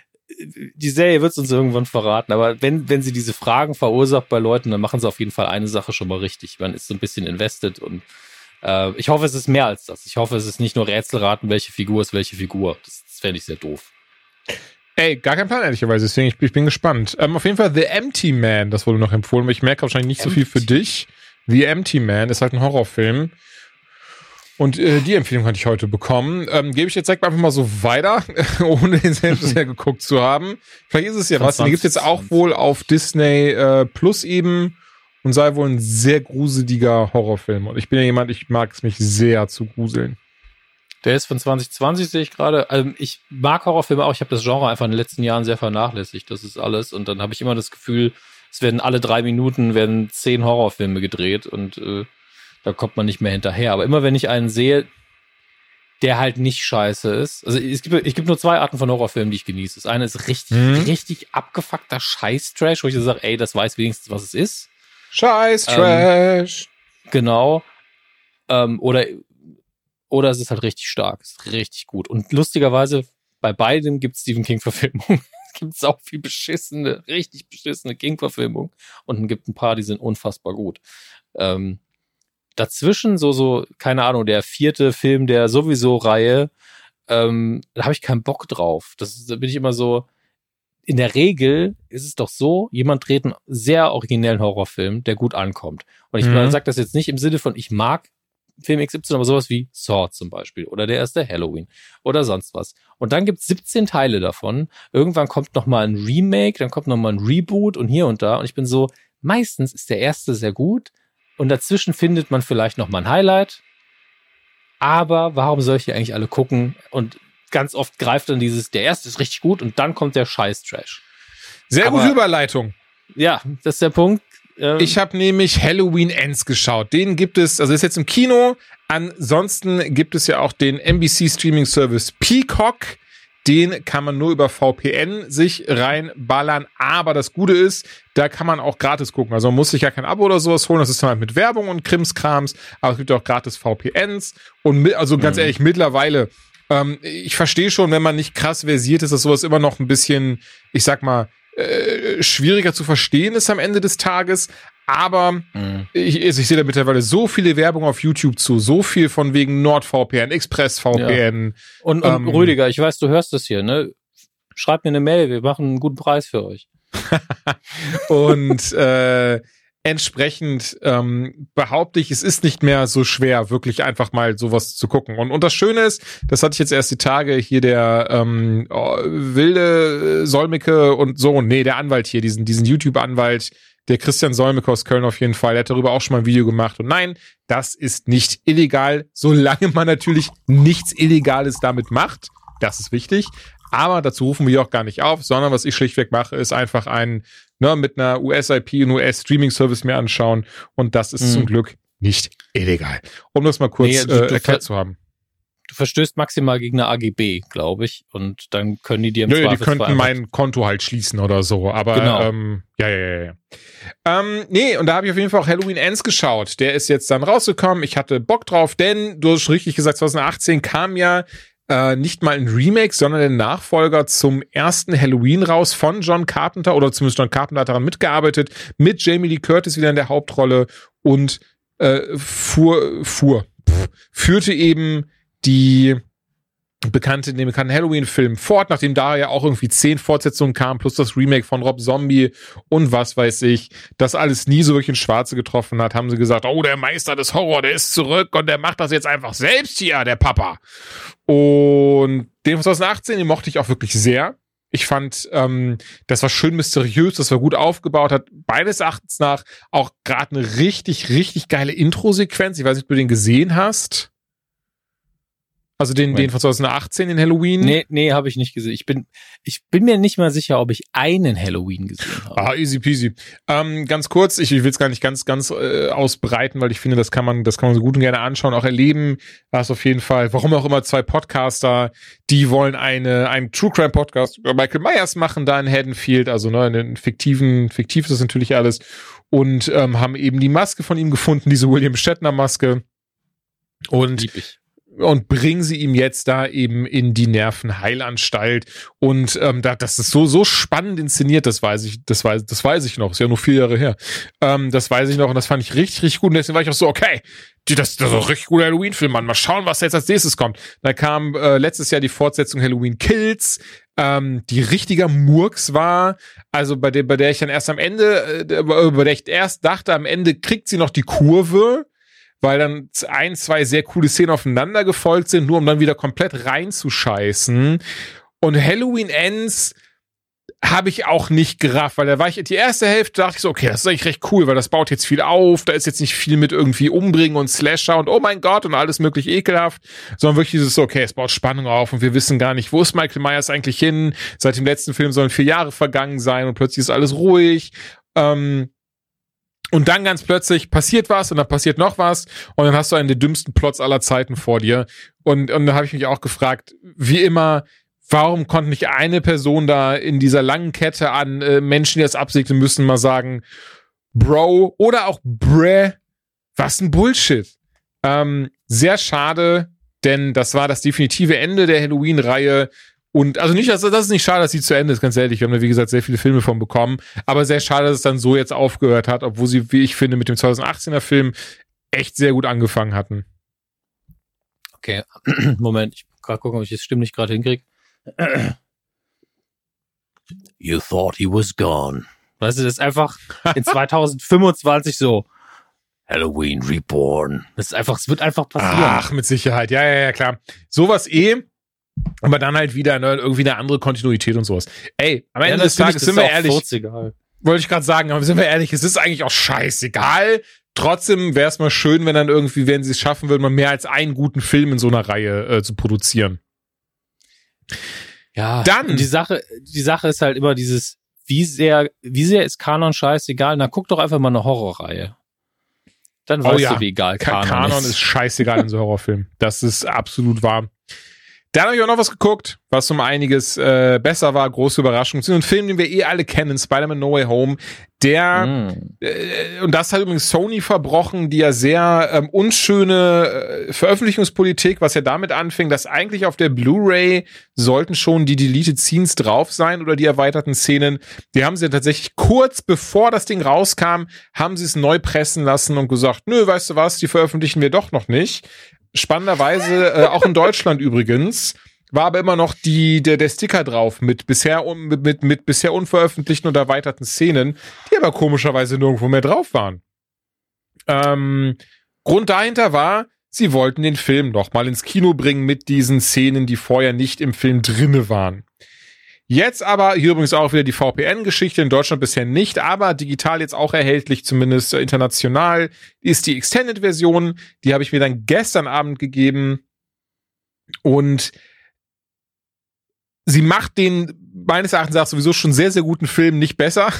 die Serie wird es uns irgendwann verraten, aber wenn, wenn sie diese Fragen verursacht bei Leuten, dann machen sie auf jeden Fall eine Sache schon mal richtig. Man ist so ein bisschen invested und äh, ich hoffe, es ist mehr als das. Ich hoffe, es ist nicht nur Rätselraten, welche Figur ist welche Figur. Das, das fände ich sehr doof. Ey, gar kein Plan, ehrlicherweise. Deswegen, ich, ich bin gespannt. Ähm, auf jeden Fall The Empty Man, das wurde noch empfohlen. Aber ich merke wahrscheinlich nicht Empty. so viel für dich. The Empty Man ist halt ein Horrorfilm. Und äh, die Empfehlung hatte ich heute bekommen. Ähm, Gebe ich jetzt direkt einfach mal so weiter, ohne den selbst bisher geguckt zu haben. Vielleicht ist es ja was. Den gibt jetzt auch wohl auf Disney äh, Plus eben und sei wohl ein sehr gruseliger Horrorfilm. Und ich bin ja jemand, ich mag es mich sehr zu gruseln. Der ist von 2020, sehe ich gerade. Also ich mag Horrorfilme auch. Ich habe das Genre einfach in den letzten Jahren sehr vernachlässigt. Das ist alles. Und dann habe ich immer das Gefühl, es werden alle drei Minuten werden zehn Horrorfilme gedreht und äh, da kommt man nicht mehr hinterher. Aber immer wenn ich einen sehe, der halt nicht scheiße ist. Also es gibt, es gibt nur zwei Arten von Horrorfilmen, die ich genieße. Das eine ist richtig, mhm. richtig abgefuckter Scheiß-Trash, wo ich so sage, ey, das weiß wenigstens, was es ist. Scheiß-Trash. Ähm, genau. Ähm, oder, oder es ist halt richtig stark. Es ist richtig gut. Und lustigerweise, bei beidem gibt es Stephen King-Verfilmungen. es gibt auch viel beschissene, richtig beschissene King-Verfilmungen. Und es gibt ein paar, die sind unfassbar gut. Ähm, dazwischen so, so, keine Ahnung, der vierte Film der sowieso Reihe, ähm, da habe ich keinen Bock drauf. Das, da bin ich immer so, in der Regel ist es doch so, jemand dreht einen sehr originellen Horrorfilm, der gut ankommt. Und ich mhm. sage das jetzt nicht im Sinne von, ich mag Film XY, aber sowas wie Saw zum Beispiel oder der erste Halloween oder sonst was. Und dann gibt's 17 Teile davon. Irgendwann kommt noch mal ein Remake, dann kommt noch mal ein Reboot und hier und da. Und ich bin so, meistens ist der erste sehr gut, und dazwischen findet man vielleicht noch mal ein Highlight. Aber warum soll ich hier eigentlich alle gucken? Und ganz oft greift dann dieses, der erste ist richtig gut und dann kommt der Scheiß-Trash. Sehr Aber, gute Überleitung. Ja, das ist der Punkt. Ähm, ich habe nämlich Halloween Ends geschaut. Den gibt es, also ist jetzt im Kino. Ansonsten gibt es ja auch den NBC Streaming Service Peacock. Den kann man nur über VPN sich reinballern. Aber das Gute ist, da kann man auch gratis gucken. Also man muss sich ja kein Abo oder sowas holen. Das ist dann halt mit Werbung und Krimskrams. Aber es gibt auch gratis VPNs. Und mit, also ganz mhm. ehrlich, mittlerweile, ähm, ich verstehe schon, wenn man nicht krass versiert ist, dass sowas immer noch ein bisschen, ich sag mal, äh, schwieriger zu verstehen ist am Ende des Tages. Aber mhm. ich, also ich sehe da mittlerweile so viele Werbung auf YouTube zu, so viel von wegen NordVPN, ExpressVPN. Ja. Und, und ähm, Rüdiger, ich weiß, du hörst das hier, ne? Schreib mir eine Mail, wir machen einen guten Preis für euch. und äh, entsprechend ähm, behaupte ich, es ist nicht mehr so schwer, wirklich einfach mal sowas zu gucken. Und, und das Schöne ist, das hatte ich jetzt erst die Tage hier der ähm, oh, wilde Solmecke und so, nee, der Anwalt hier, diesen, diesen YouTube-Anwalt, der Christian Solmecke aus Köln auf jeden Fall, der hat darüber auch schon mal ein Video gemacht. Und nein, das ist nicht illegal, solange man natürlich nichts Illegales damit macht. Das ist wichtig. Aber dazu rufen wir auch gar nicht auf, sondern was ich schlichtweg mache, ist einfach ein, ne, mit einer US-IP, und US-Streaming-Service mir anschauen. Und das ist mhm. zum Glück nicht illegal. Um das mal kurz nee, also äh, erklärt zu haben. Du verstößt maximal gegen eine AGB, glaube ich. Und dann können die dir im Nö, die könnten mein Konto halt schließen oder so. Aber genau. ähm, ja, ja, ja, ja. Ähm, nee, und da habe ich auf jeden Fall auch Halloween Ends geschaut. Der ist jetzt dann rausgekommen. Ich hatte Bock drauf, denn du hast richtig gesagt, 2018 kam ja äh, nicht mal ein Remake, sondern der Nachfolger zum ersten Halloween raus von John Carpenter oder zumindest John Carpenter hat daran mitgearbeitet, mit Jamie Lee Curtis wieder in der Hauptrolle und äh, fuhr, fuhr, pff, führte eben die bekannte, den bekannten Halloween-Film fort, nachdem da ja auch irgendwie zehn Fortsetzungen kamen, plus das Remake von Rob Zombie und was weiß ich, das alles nie so wirklich in Schwarze getroffen hat, haben sie gesagt, oh, der Meister des Horror, der ist zurück und der macht das jetzt einfach selbst hier, der Papa. Und den von 2018, den mochte ich auch wirklich sehr. Ich fand, ähm, das war schön mysteriös, das war gut aufgebaut, hat beides Erachtens nach auch gerade eine richtig, richtig geile Intro-Sequenz. Ich weiß nicht, ob du den gesehen hast. Also den, den von 2018, den Halloween? Nee, nee, habe ich nicht gesehen. Ich bin, ich bin mir nicht mal sicher, ob ich einen Halloween gesehen habe. Ah, easy peasy. Ähm, ganz kurz, ich, ich will es gar nicht ganz, ganz äh, ausbreiten, weil ich finde, das kann man, das kann man so gut und gerne anschauen, auch erleben. Da ist auf jeden Fall, warum auch immer zwei Podcaster, die wollen eine, einen True Crime Podcast über Michael Myers machen, da in Haddonfield, also ne, einen fiktiven, fiktiv ist das natürlich alles. Und ähm, haben eben die Maske von ihm gefunden, diese William Shatner Maske. Und Lieb ich und bringen sie ihm jetzt da eben in die Nervenheilanstalt. Und ähm, da, das ist so so spannend inszeniert, das weiß ich, das weiß, das weiß ich noch, ist ja nur vier Jahre her, ähm, das weiß ich noch und das fand ich richtig richtig gut. Und deswegen war ich auch so okay, das, das ist doch richtig guter Halloween-Film, Mann, mal schauen, was jetzt als nächstes kommt. Da kam äh, letztes Jahr die Fortsetzung Halloween Kills, ähm, die richtiger Murks war, also bei der bei der ich dann erst am Ende, äh, bei der ich erst dachte, am Ende kriegt sie noch die Kurve weil dann ein, zwei sehr coole Szenen aufeinander gefolgt sind, nur um dann wieder komplett reinzuscheißen. Und Halloween Ends habe ich auch nicht gerafft, weil da war ich die erste Hälfte dachte ich so, okay, das ist eigentlich recht cool, weil das baut jetzt viel auf, da ist jetzt nicht viel mit irgendwie umbringen und Slasher und oh mein Gott und alles möglich ekelhaft, sondern wirklich dieses okay, es baut Spannung auf und wir wissen gar nicht, wo ist Michael Myers eigentlich hin? Seit dem letzten Film sollen vier Jahre vergangen sein und plötzlich ist alles ruhig. Ähm, Und dann ganz plötzlich passiert was und dann passiert noch was und dann hast du einen der dümmsten Plots aller Zeiten vor dir. Und, und da habe ich mich auch gefragt, wie immer, warum konnte nicht eine Person da in dieser langen Kette an äh, Menschen, die das absegnen müssen, mal sagen, Bro oder auch Bre, was ein Bullshit. Ähm, sehr schade, denn das war das definitive Ende der Halloween-Reihe. Und also nicht, dass das ist nicht schade, dass sie zu Ende ist, ganz ehrlich. Wir haben ja, wie gesagt, sehr viele Filme von bekommen. Aber sehr schade, dass es dann so jetzt aufgehört hat, obwohl sie, wie ich finde, mit dem 2018er Film echt sehr gut angefangen hatten. Okay, Moment, ich muss gerade gucken, ob ich das Stimme nicht gerade hinkriege. You thought he was gone. Weißt du, das ist einfach in 2025 so. Halloween Reborn. Das ist einfach, es wird einfach passieren. Ach, mit Sicherheit. Ja, ja, ja, klar. Sowas eh. Aber dann halt wieder ne, irgendwie eine andere Kontinuität und sowas. Ey, am Ende Ja, des Tages sind ist wir ehrlich. Wollte ich gerade sagen, aber sind wir ehrlich, es ist eigentlich auch scheißegal. Trotzdem wäre es mal schön, wenn dann irgendwie, wenn sie es schaffen würden, mal mehr als einen guten Film in so einer Reihe äh, zu produzieren. Ja, Dann- die Sache, die Sache ist halt immer dieses, wie sehr, wie sehr ist Kanon scheißegal? Na, guck doch einfach mal eine Horrorreihe. Dann Oh weißt ja. du, wie egal Ka Kanon, Kanon ist. ist scheißegal in so Horrorfilmen. Das ist absolut wahr. Dann habe ich auch noch was geguckt, was um einiges äh, besser war. Große Überraschung. Ein Film, den wir eh alle kennen, Spider-Man No Way Home. Der Mm. äh, und das hat übrigens Sony verbrochen, die ja sehr ähm, unschöne äh, Veröffentlichungspolitik, was ja damit anfing, dass eigentlich auf der Blu-ray sollten schon die Deleted Scenes drauf sein oder die erweiterten Szenen. Die haben sie ja tatsächlich kurz bevor das Ding rauskam, haben sie es neu pressen lassen und gesagt, nö, weißt du was, die veröffentlichen wir doch noch nicht. Spannenderweise, äh, auch in Deutschland übrigens, war aber immer noch die, der, der Sticker drauf mit bisher, un, mit, mit, mit bisher unveröffentlichten und erweiterten Szenen, die aber komischerweise nirgendwo mehr drauf waren. Ähm, Grund dahinter war, sie wollten den Film noch mal ins Kino bringen mit diesen Szenen, die vorher nicht im Film drinne waren. Jetzt aber, hier übrigens auch wieder die VPN-Geschichte, in Deutschland bisher nicht, aber digital jetzt auch erhältlich, zumindest äh, international, ist die Extended-Version. Die habe ich mir dann gestern Abend gegeben. Und sie macht den meines Erachtens auch sowieso schon sehr, sehr guten Film nicht besser,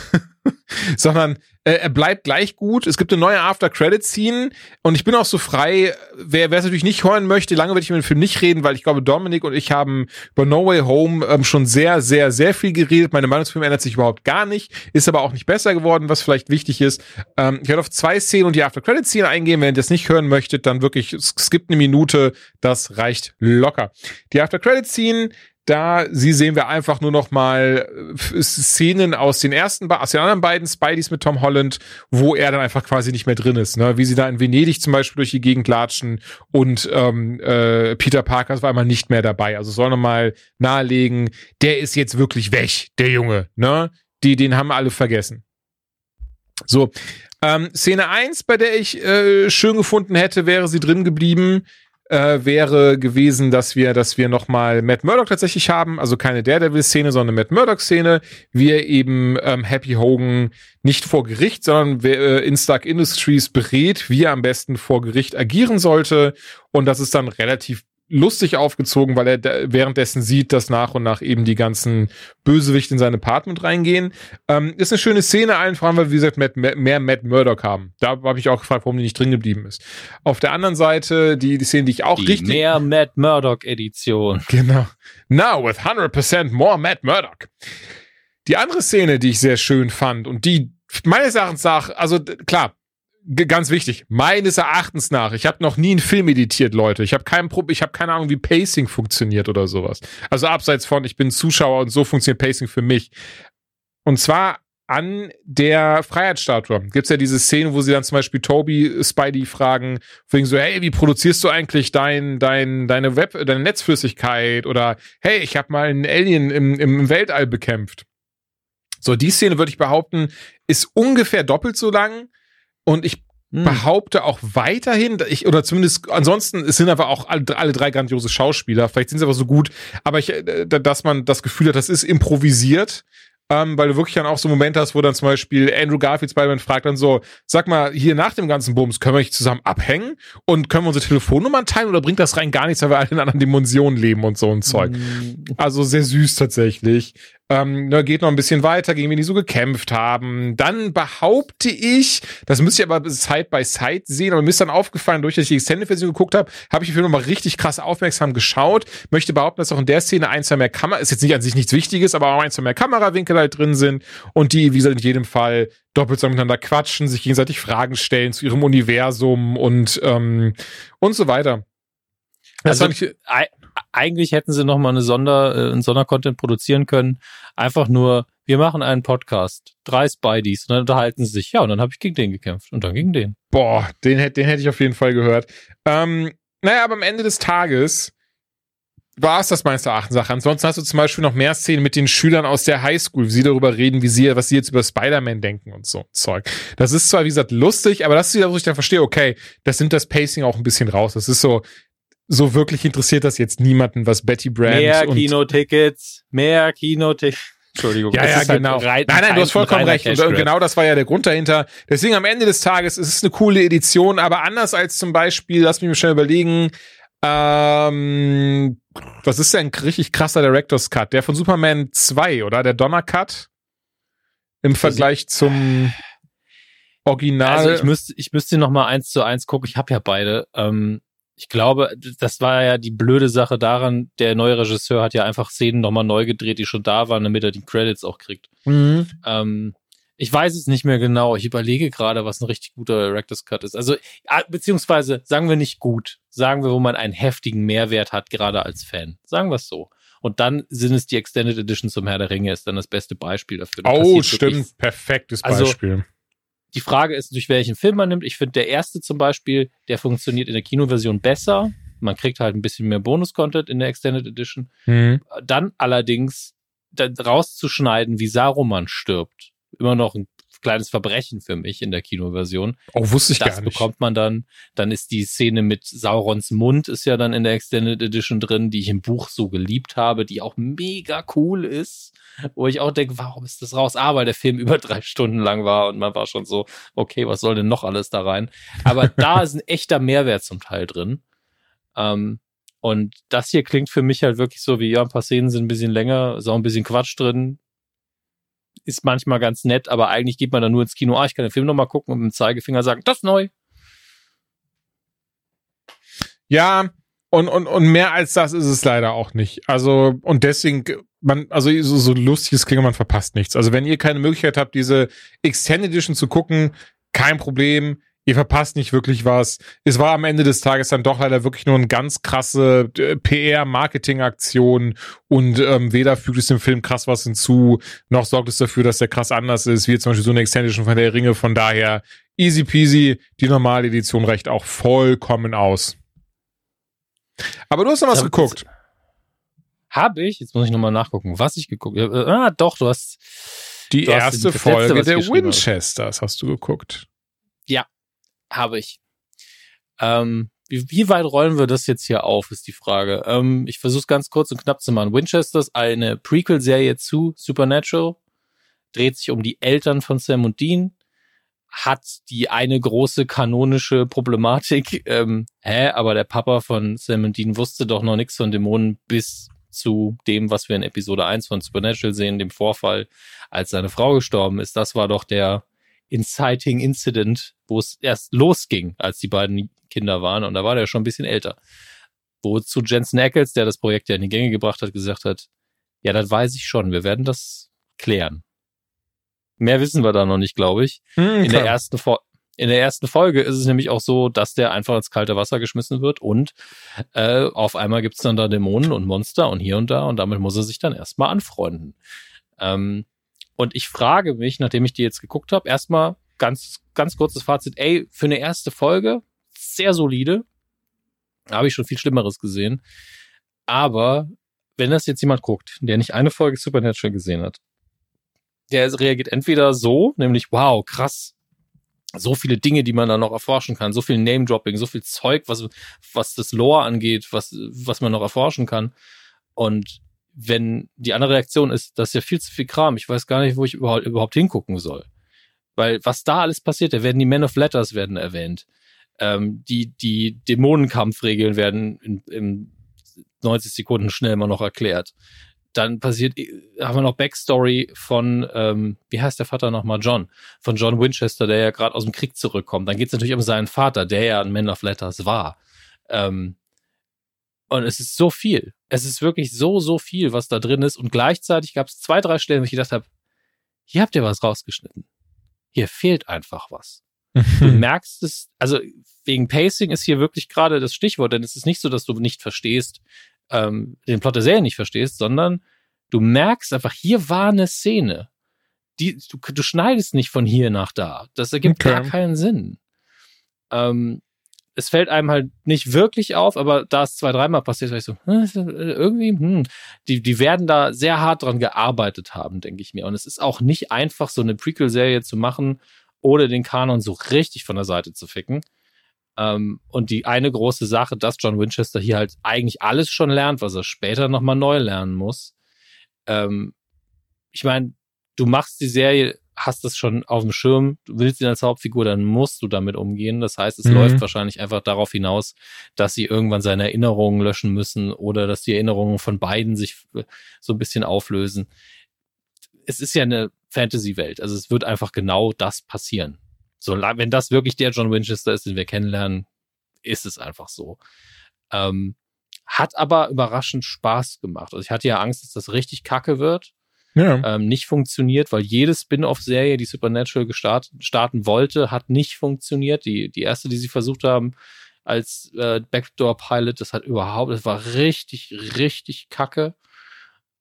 sondern äh, er bleibt gleich gut. Es gibt eine neue After-Credit-Scene und ich bin auch so frei, wer es natürlich nicht hören möchte, lange werde ich über den Film nicht reden, weil ich glaube, Dominik und ich haben über No Way Home ähm, schon sehr, sehr, sehr viel geredet. Meine Meinung zum Film ändert sich überhaupt gar nicht, ist aber auch nicht besser geworden, was vielleicht wichtig ist. Ähm, ich werde auf zwei Szenen und die After-Credit-Szene eingehen. Wenn ihr das nicht hören möchtet, dann wirklich skippt eine Minute, das reicht locker. Die After-Credit-Scene da sie sehen wir einfach nur noch mal äh, Szenen aus den ersten, aus den anderen beiden Spideys mit Tom Holland, wo er dann einfach quasi nicht mehr drin ist, ne? Wie sie da in Venedig zum Beispiel durch die Gegend latschen und ähm, äh, Peter Parker war einmal nicht mehr dabei. Also soll noch mal nahelegen, der ist jetzt wirklich weg, der Junge, ne? Die, den haben alle vergessen. So, ähm, Szene eins, bei der ich äh, schön gefunden hätte, wäre sie drin geblieben äh, wäre gewesen, dass wir, dass wir nochmal Matt Murdock tatsächlich haben, also keine Daredevil-Szene, sondern Matt Murdock-Szene, wie er eben ähm, Happy Hogan nicht vor Gericht, sondern äh, in Stark Industries berät, wie er am besten vor Gericht agieren sollte. Und das ist dann relativ lustig aufgezogen, weil er währenddessen sieht, dass nach und nach eben die ganzen Bösewichte in sein Apartment reingehen. Ähm, ist eine schöne Szene, allen voran, weil wir, wie gesagt, Matt, mehr Matt Murdock haben. Da habe ich auch gefragt, warum die nicht drin geblieben ist. Auf der anderen Seite, die, die Szene, die ich auch Die richtig... mehr Matt Murdock Edition. Genau. Now with 100% more Matt Murdock. Die andere Szene, die ich sehr schön fand und die meines Erachtens nach, also klar, ganz wichtig, meines Erachtens nach, ich habe noch nie einen Film editiert, Leute. Ich habe kein Pro ich habe keine Ahnung, wie Pacing funktioniert oder sowas. Also abseits von, ich bin Zuschauer und so funktioniert Pacing für mich. Und zwar an der Freiheitsstatue gibt's ja diese Szene, wo sie dann zum Beispiel Toby Spidey fragen, wegen so, hey, wie produzierst du eigentlich dein, dein, deine Web, deine Netzflüssigkeit? Oder hey, ich habe mal einen Alien im, im Weltall bekämpft. So, die Szene würde ich behaupten, ist ungefähr doppelt so lang. Und ich Hm. behaupte auch weiterhin, ich, oder zumindest ansonsten, es sind aber auch alle, alle drei grandiose Schauspieler. Vielleicht sind sie aber so gut, aber ich, äh, dass man das Gefühl hat, das ist improvisiert. Ähm, weil du wirklich dann auch so Momente hast, wo dann zum Beispiel Andrew Garfield Spider-Man fragt dann so, sag mal, hier nach dem ganzen Bums, können wir nicht zusammen abhängen und können wir unsere Telefonnummern teilen oder bringt das rein gar nichts, weil wir alle in anderen Dimensionen leben und so ein Zeug. Mm, Also sehr süß tatsächlich. Ähm, da geht noch ein bisschen weiter, gegen wen die so gekämpft haben. Dann behaupte ich, das müsst ihr aber Side by Side sehen, aber mir ist dann aufgefallen, durch dass ich die Extended-Version geguckt habe, habe ich den Film nochmal richtig krass aufmerksam geschaut. Möchte behaupten, dass auch in der Szene ein, zwei mehr Kamera, ist jetzt nicht an sich nichts Wichtiges, aber auch ein, zwei mehr Kamerawinkel halt drin sind und die, wie gesagt, in jedem Fall doppelt so miteinander quatschen, sich gegenseitig Fragen stellen zu ihrem Universum und, ähm, und so weiter. Das Also, ich, ei- eigentlich hätten sie noch mal eine Sonder, äh, einen Sondercontent produzieren können. Einfach nur, wir machen einen Podcast, drei Spideys, und dann unterhalten sie sich. Ja, und dann habe ich gegen den gekämpft und dann gegen den. Boah, den, den hätte ich auf jeden Fall gehört. Ähm, naja, aber am Ende des Tages war es das meines Erachtens Sache. Ansonsten hast du zum Beispiel noch mehr Szenen mit den Schülern aus der Highschool, wie sie darüber reden, wie sie, was sie jetzt über Spider-Man denken und so Zeug. Das ist zwar, wie gesagt, lustig, aber das ist wieder, wo ich dann verstehe, okay, das nimmt das Pacing auch ein bisschen raus. Das ist so, so wirklich interessiert das jetzt niemanden, was Betty Brand mehr Kinotickets, mehr Kinotickets. Entschuldigung. ja, ja, halt genau. rein- nein, nein, du hast vollkommen recht. Und, Grab. genau das war ja der Grund dahinter. Deswegen am Ende des Tages es ist es eine coole Edition, aber anders als zum Beispiel, lass mich mal schnell überlegen, ähm, was ist denn ein richtig krasser Director's Cut? Der von Superman 2, oder? Der Donner Cut? Im Vergleich zum Original. Also ich müsste, ich müsste noch mal eins zu eins gucken. Ich habe ja beide. Ähm, ich glaube, das war ja die blöde Sache daran. Der neue Regisseur hat ja einfach Szenen noch mal neu gedreht, die schon da waren, damit er die Credits auch kriegt. Mhm. Ähm, ich weiß es nicht mehr genau. Ich überlege gerade, was ein richtig guter Director's Cut ist. Also, ah, beziehungsweise sagen wir nicht gut. Sagen wir, wo man einen heftigen Mehrwert hat, gerade als Fan. Sagen wir es so. Und dann sind es die Extended Edition zum Herr der Ringe, ist dann das beste Beispiel dafür. Da Oh, passiert wirklich stimmt. Perfektes Also, Beispiel. die Frage ist, durch welchen Film man nimmt. Ich finde, der erste zum Beispiel, der funktioniert in der Kinoversion besser. Man kriegt halt ein bisschen mehr Bonus-Content in der Extended Edition. Mhm. Dann allerdings dann rauszuschneiden, wie Saruman stirbt. Immer noch ein kleines Verbrechen für mich in der Kinoversion. Oh, wusste ich das gar nicht. bekommt man dann. Dann ist die Szene mit Saurons Mund ist ja dann in der Extended Edition drin, die ich im Buch so geliebt habe, die auch mega cool ist. Wo ich auch denke, warum ist das raus? Ah, weil der Film über drei Stunden lang war und man war schon so, okay, was soll denn noch alles da rein? Aber da ist ein echter Mehrwert zum Teil drin. Ähm, und das hier klingt für mich halt wirklich so wie, ja, ein paar Szenen sind ein bisschen länger, ist auch ein bisschen Quatsch drin. Ist manchmal ganz nett, aber eigentlich geht man dann nur ins Kino, ah, ich kann den Film nochmal gucken und mit dem Zeigefinger sagen, das ist neu. Ja, und, und, und mehr als das ist es leider auch nicht. Also, und deswegen, man, also so, so lustiges klingt, man verpasst nichts. Also, wenn ihr keine Möglichkeit habt, diese Extended Edition zu gucken, kein Problem. Ihr verpasst nicht wirklich was. Es war am Ende des Tages dann doch leider wirklich nur eine ganz krasse äh, PR-Marketing-Aktion und ähm, weder fügt es dem Film krass was hinzu, noch sorgt es dafür, dass der krass anders ist, wie zum Beispiel so eine Extended Edition von der Ringe. Von daher easy peasy, die normale Edition reicht auch vollkommen aus. Aber du hast noch was Ja, geguckt. Habe ich, jetzt muss ich nochmal nachgucken, was ich geguckt habe. Äh, ah, doch, du hast, Die du hast erste Letzte, Folge der. Winchesters hast du geguckt. Habe ich. Ähm, wie, wie weit rollen wir das jetzt hier auf, ist die Frage. Ähm, ich versuche es ganz kurz und knapp zu machen. Winchesters, eine Prequel-Serie zu Supernatural, dreht sich um die Eltern von Sam und Dean, hat die eine große kanonische Problematik. Ähm, hä, aber der Papa von Sam und Dean wusste doch noch nichts von Dämonen bis zu dem, was wir in Episode 1 von Supernatural sehen, dem Vorfall, als seine Frau gestorben ist. Das war doch der Inciting Incident, wo es erst losging, als die beiden Kinder waren. Und da war der schon ein bisschen älter. Wozu Jensen Ackles, der das Projekt ja in die Gänge gebracht hat, gesagt hat, ja, das weiß ich schon, wir werden das klären. Mehr wissen wir da noch nicht, glaube ich. Hm, In der ersten Fo in der ersten Folge ist es nämlich auch so, dass der einfach ins kalte Wasser geschmissen wird und äh, auf einmal gibt's dann da Dämonen und Monster und hier und da und damit muss er sich dann erstmal anfreunden. Ähm, und ich frage mich, nachdem ich die jetzt geguckt habe, erstmal ganz, ganz kurzes Fazit, ey, für eine erste Folge sehr solide. Habe ich schon viel Schlimmeres gesehen. Aber wenn das jetzt jemand guckt, der nicht eine Folge Supernatural gesehen hat, der reagiert entweder so, nämlich, wow, krass, so viele Dinge, die man da noch erforschen kann, so viel Name-Dropping, so viel Zeug, was, was das Lore angeht, was, was man noch erforschen kann. Und wenn die andere Reaktion ist, das ist ja viel zu viel Kram, ich weiß gar nicht, wo ich überhaupt, überhaupt hingucken soll. Weil was da alles passiert, da werden die Men of Letters werden erwähnt. Ähm, die, die Dämonenkampfregeln werden in, in 90 Sekunden schnell mal noch erklärt. Dann passiert, haben wir noch Backstory von, ähm, wie heißt der Vater nochmal? John. Von John Winchester, der ja gerade aus dem Krieg zurückkommt. Dann geht es natürlich um seinen Vater, der ja ein Man of Letters war. Ähm, und es ist so viel. Es ist wirklich so, so viel, was da drin ist. Und gleichzeitig gab es zwei, drei Stellen, wo ich gedacht habe, hier habt ihr was rausgeschnitten. Hier fehlt einfach was. Du merkst es, also wegen Pacing ist hier wirklich gerade das Stichwort, denn es ist nicht so, dass du nicht verstehst, ähm, den Plot der Serie nicht verstehst, sondern du merkst einfach, hier war eine Szene. Die, du, du schneidest nicht von hier nach da. Das ergibt okay. gar keinen Sinn. Ähm, es fällt einem halt nicht wirklich auf, aber da es zwei, dreimal passiert, war ich so, irgendwie, hm, die, die werden da sehr hart dran gearbeitet haben, denke ich mir. Und es ist auch nicht einfach, so eine Prequel-Serie zu machen, ohne den Kanon so richtig von der Seite zu ficken. Ähm, und die eine große Sache, dass John Winchester hier halt eigentlich alles schon lernt, was er später nochmal neu lernen muss. Ähm, ich meine, du machst die Serie hast das schon auf dem Schirm, du willst ihn als Hauptfigur, dann musst du damit umgehen. Das heißt, es mhm. läuft wahrscheinlich einfach darauf hinaus, dass sie irgendwann seine Erinnerungen löschen müssen oder dass die Erinnerungen von beiden sich so ein bisschen auflösen. Es ist ja eine Fantasy-Welt, also es wird einfach genau das passieren. So, wenn das wirklich der John Winchester ist, den wir kennenlernen, ist es einfach so. Ähm, hat aber überraschend Spaß gemacht. Also ich hatte ja Angst, dass das richtig kacke wird ja. ähm, nicht funktioniert, weil jede Spin-off-Serie, die Supernatural gestart, starten wollte, hat nicht funktioniert. Die, die erste, die sie versucht haben als äh, Backdoor-Pilot, das hat überhaupt, das war richtig, richtig kacke.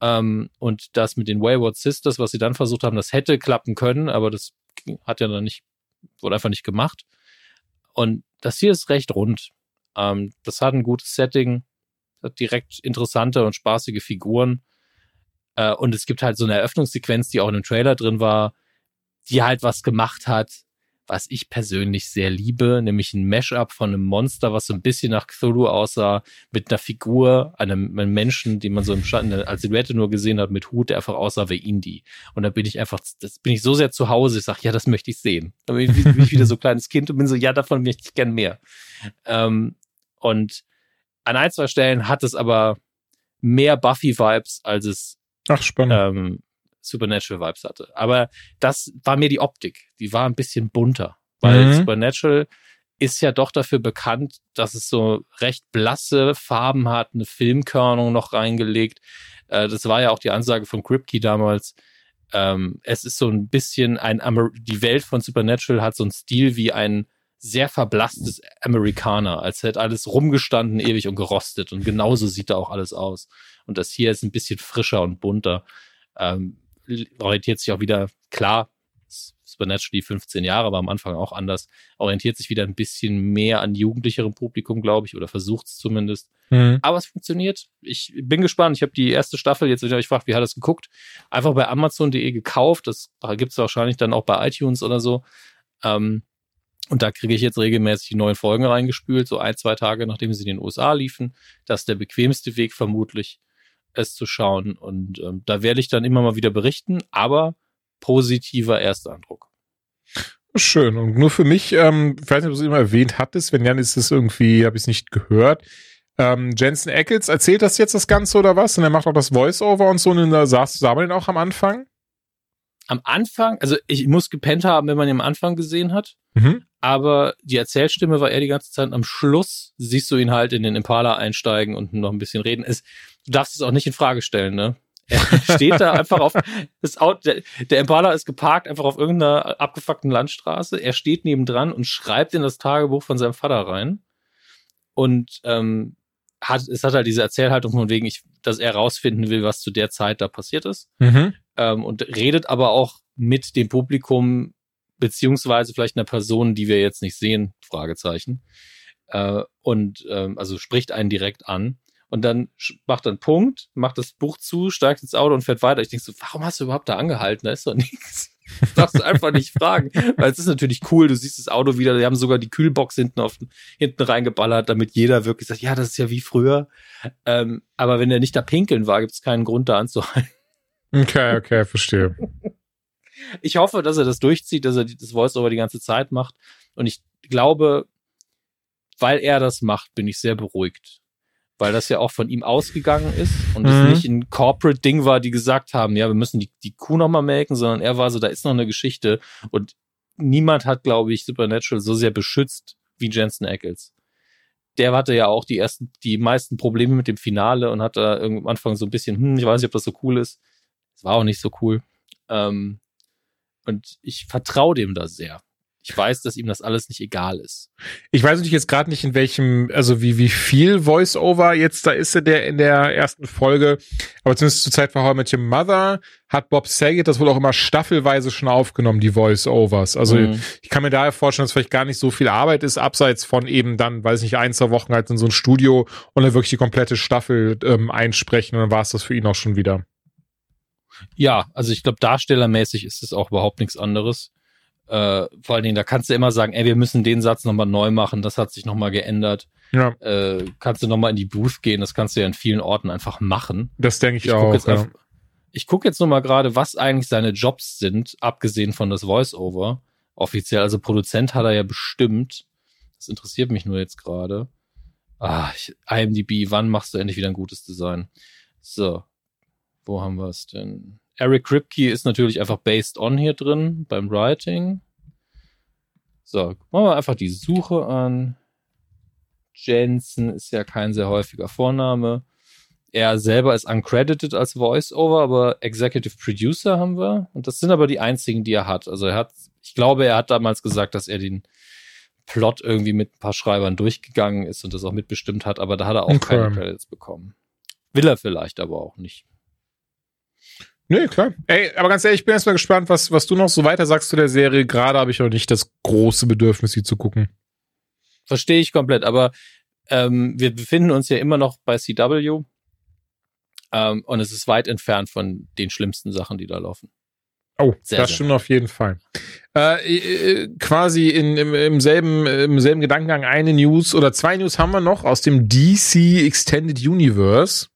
Ähm, und das mit den Wayward Sisters, was sie dann versucht haben, das hätte klappen können, aber das hat ja dann nicht, wurde einfach nicht gemacht. Und das hier ist recht rund. Ähm, das hat ein gutes Setting, hat direkt interessante und spaßige Figuren. Äh, und es gibt halt so eine Eröffnungssequenz, die auch in dem Trailer drin war, die halt was gemacht hat, was ich persönlich sehr liebe, nämlich ein Mashup von einem Monster, was so ein bisschen nach Cthulhu aussah, mit einer Figur, einem, einem Menschen, den man so im Schatten als Silhouette nur gesehen hat, mit Hut, der einfach aussah wie Indie. Und da bin ich einfach, das bin ich so sehr zu Hause, ich sage, ja, das möchte ich sehen. Da bin ich, bin ich wieder so ein kleines Kind und bin so, ja, davon möchte ich gern mehr. Ähm, und an ein, zwei Stellen hat es aber mehr Buffy-Vibes, als es Ach, spannend. Ähm, Supernatural Vibes hatte. Aber das war mir die Optik. Die war ein bisschen bunter. Weil mhm. Supernatural ist ja doch dafür bekannt, dass es so recht blasse Farben hat, eine Filmkörnung noch reingelegt. Äh, das war ja auch die Ansage von Kripke damals. Ähm, es ist so ein bisschen ein, Amer die Welt von Supernatural hat so einen Stil wie ein sehr verblasstes Amerikaner, als hätte alles rumgestanden ewig und gerostet. Und genauso sieht da auch alles aus. Und das hier ist ein bisschen frischer und bunter. Ähm, orientiert sich auch wieder, klar, Supernatural 15 Jahre, aber am Anfang auch anders, orientiert sich wieder ein bisschen mehr an jugendlicherem Publikum, glaube ich, oder versucht es zumindest. Mhm. Aber es funktioniert. Ich bin gespannt. Ich habe die erste Staffel, jetzt wenn ihr euch fragt, wie hat es geguckt, einfach bei Amazon.de gekauft. Das gibt es wahrscheinlich dann auch bei iTunes oder so. Ähm, und da kriege ich jetzt regelmäßig die neuen Folgen reingespült, so ein, zwei Tage, nachdem sie in den USA liefen. Das ist der bequemste Weg vermutlich, es zu schauen. Und ähm, da werde ich dann immer mal wieder berichten, aber positiver Ersteindruck. Schön. Und nur für mich, ähm, ich weiß nicht, ob du es immer erwähnt hattest, wenn ja, ist es irgendwie, habe ich es nicht gehört. Ähm, Jensen Ackles erzählt das jetzt das Ganze oder was? Und er macht auch das Voice-Over und so. Und da sah, sah man ihn auch am Anfang? Am Anfang, also ich muss gepennt haben, wenn man ihn am Anfang gesehen hat. Mhm aber die Erzählstimme war er die ganze Zeit. Am Schluss siehst du ihn halt in den Impala einsteigen und noch ein bisschen reden. Es, du darfst es auch nicht in Frage stellen, ne? Er steht da einfach auf das Auto, der, der Impala ist geparkt einfach auf irgendeiner abgefuckten Landstraße. Er steht nebendran und schreibt in das Tagebuch von seinem Vater rein. Und ähm, hat, es hat halt diese Erzählhaltung von wegen, ich, dass er rausfinden will, was zu der Zeit da passiert ist. Mhm. Ähm, und redet aber auch mit dem Publikum beziehungsweise vielleicht einer Person, die wir jetzt nicht sehen, Fragezeichen. Äh, und ähm, also spricht einen direkt an und dann macht er einen Punkt, macht das Buch zu, steigt ins Auto und fährt weiter. Ich denke so, warum hast du überhaupt da angehalten? Da ist doch nichts. Das darfst du einfach nicht fragen. Weil es ist natürlich cool, du siehst das Auto wieder, die haben sogar die Kühlbox hinten auf hinten reingeballert, damit jeder wirklich sagt, ja, das ist ja wie früher. Ähm, aber wenn er nicht da pinkeln war, gibt es keinen Grund, da anzuhalten. Okay, okay, verstehe. Ich hoffe, dass er das durchzieht, dass er das Voice-Over die ganze Zeit macht. Und ich glaube, weil er das macht, bin ich sehr beruhigt. Weil das ja auch von ihm ausgegangen ist und es Mhm. nicht ein Corporate-Ding war, die gesagt haben, ja, wir müssen die, die Kuh nochmal melken, sondern er war so, da ist noch eine Geschichte. Und niemand hat, glaube ich, Supernatural so sehr beschützt wie Jensen Ackles. Der hatte ja auch die ersten, die meisten Probleme mit dem Finale und hat da am Anfang so ein bisschen, hm, ich weiß nicht, ob das so cool ist. Es war auch nicht so cool. Ähm, und ich vertraue dem da sehr. Ich weiß, dass ihm das alles nicht egal ist. Ich weiß natürlich jetzt gerade nicht, in welchem, also wie, wie viel Voice-Over jetzt da ist in der, in der ersten Folge. Aber zumindest zur Zeit von How I Met Your Mother hat Bob Saget das wohl auch immer staffelweise schon aufgenommen, die Voice-Overs. Also Mhm. ich kann mir daher vorstellen, dass vielleicht gar nicht so viel Arbeit ist, abseits von eben dann, weiß ich nicht, ein, zwei Wochen halt in so ein Studio und dann wirklich die komplette Staffel ähm, einsprechen und dann war es das für ihn auch schon wieder. Ja, also ich glaube, darstellermäßig ist es auch überhaupt nichts anderes. Äh, vor allen Dingen, da kannst du immer sagen, ey, wir müssen den Satz nochmal neu machen, das hat sich nochmal geändert. Ja, Äh, kannst du nochmal in die Booth gehen, das kannst du ja in vielen Orten einfach machen. das denke ich, Ich gucke auch. jetzt, Ja. auf, ich guck jetzt nochmal gerade, was eigentlich seine Jobs sind, abgesehen von das Voice-Over. Offiziell, also Produzent hat er ja bestimmt. Das interessiert mich nur jetzt gerade. Ah, ich, IMDb, wann machst du endlich wieder ein gutes Design? So, wo haben wir es denn? Eric Kripke ist natürlich einfach based on hier drin beim Writing. So, machen wir einfach die Suche an. Jensen ist ja kein sehr häufiger Vorname. Er selber ist uncredited als Voice-Over, aber Executive Producer haben wir. Und das sind aber die einzigen, die er hat. Also er hat, ich glaube, er hat damals gesagt, dass er den Plot irgendwie mit ein paar Schreibern durchgegangen ist und das auch mitbestimmt hat, aber da hat er auch Okay. keine Credits bekommen. Will er vielleicht aber auch nicht. Nee, klar. Ey, aber ganz ehrlich, ich bin erstmal gespannt, was, was du noch so weiter sagst zu der Serie. Gerade habe ich noch nicht das große Bedürfnis, sie zu gucken. Verstehe ich komplett, aber ähm, wir befinden uns ja immer noch bei CW ähm, und es ist weit entfernt von den schlimmsten Sachen, die da laufen. Oh, Sehr, das sehr stimmt auf jeden Fall. Äh, äh, quasi in, im, im, selben, im selben Gedankengang eine News oder zwei News haben wir noch aus dem DC Extended Universe.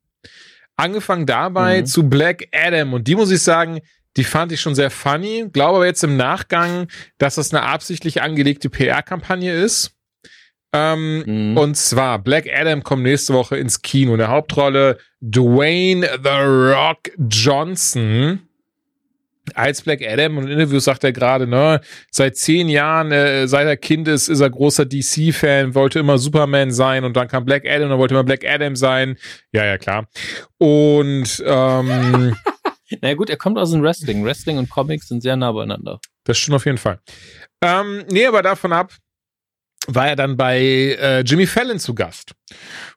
Angefangen dabei Mhm. zu Black Adam. Und die muss ich sagen, die fand ich schon sehr funny. Glaube aber jetzt im Nachgang, dass das eine absichtlich angelegte PR-Kampagne ist. Ähm, Mhm. und zwar, Black Adam kommt nächste Woche ins Kino. In der Hauptrolle Dwayne The Rock Johnson. Als Black Adam und in Interviews sagt er gerade, ne, seit zehn Jahren, äh, seit er Kind ist, ist er großer DC-Fan, wollte immer Superman sein und dann kam Black Adam und wollte immer Black Adam sein. Ja, ja, klar. Und ähm, naja gut, er kommt aus dem Wrestling. Wrestling und Comics sind sehr nah beieinander. Das stimmt auf jeden Fall. Ähm, nee, aber davon ab war er dann bei äh, Jimmy Fallon zu Gast.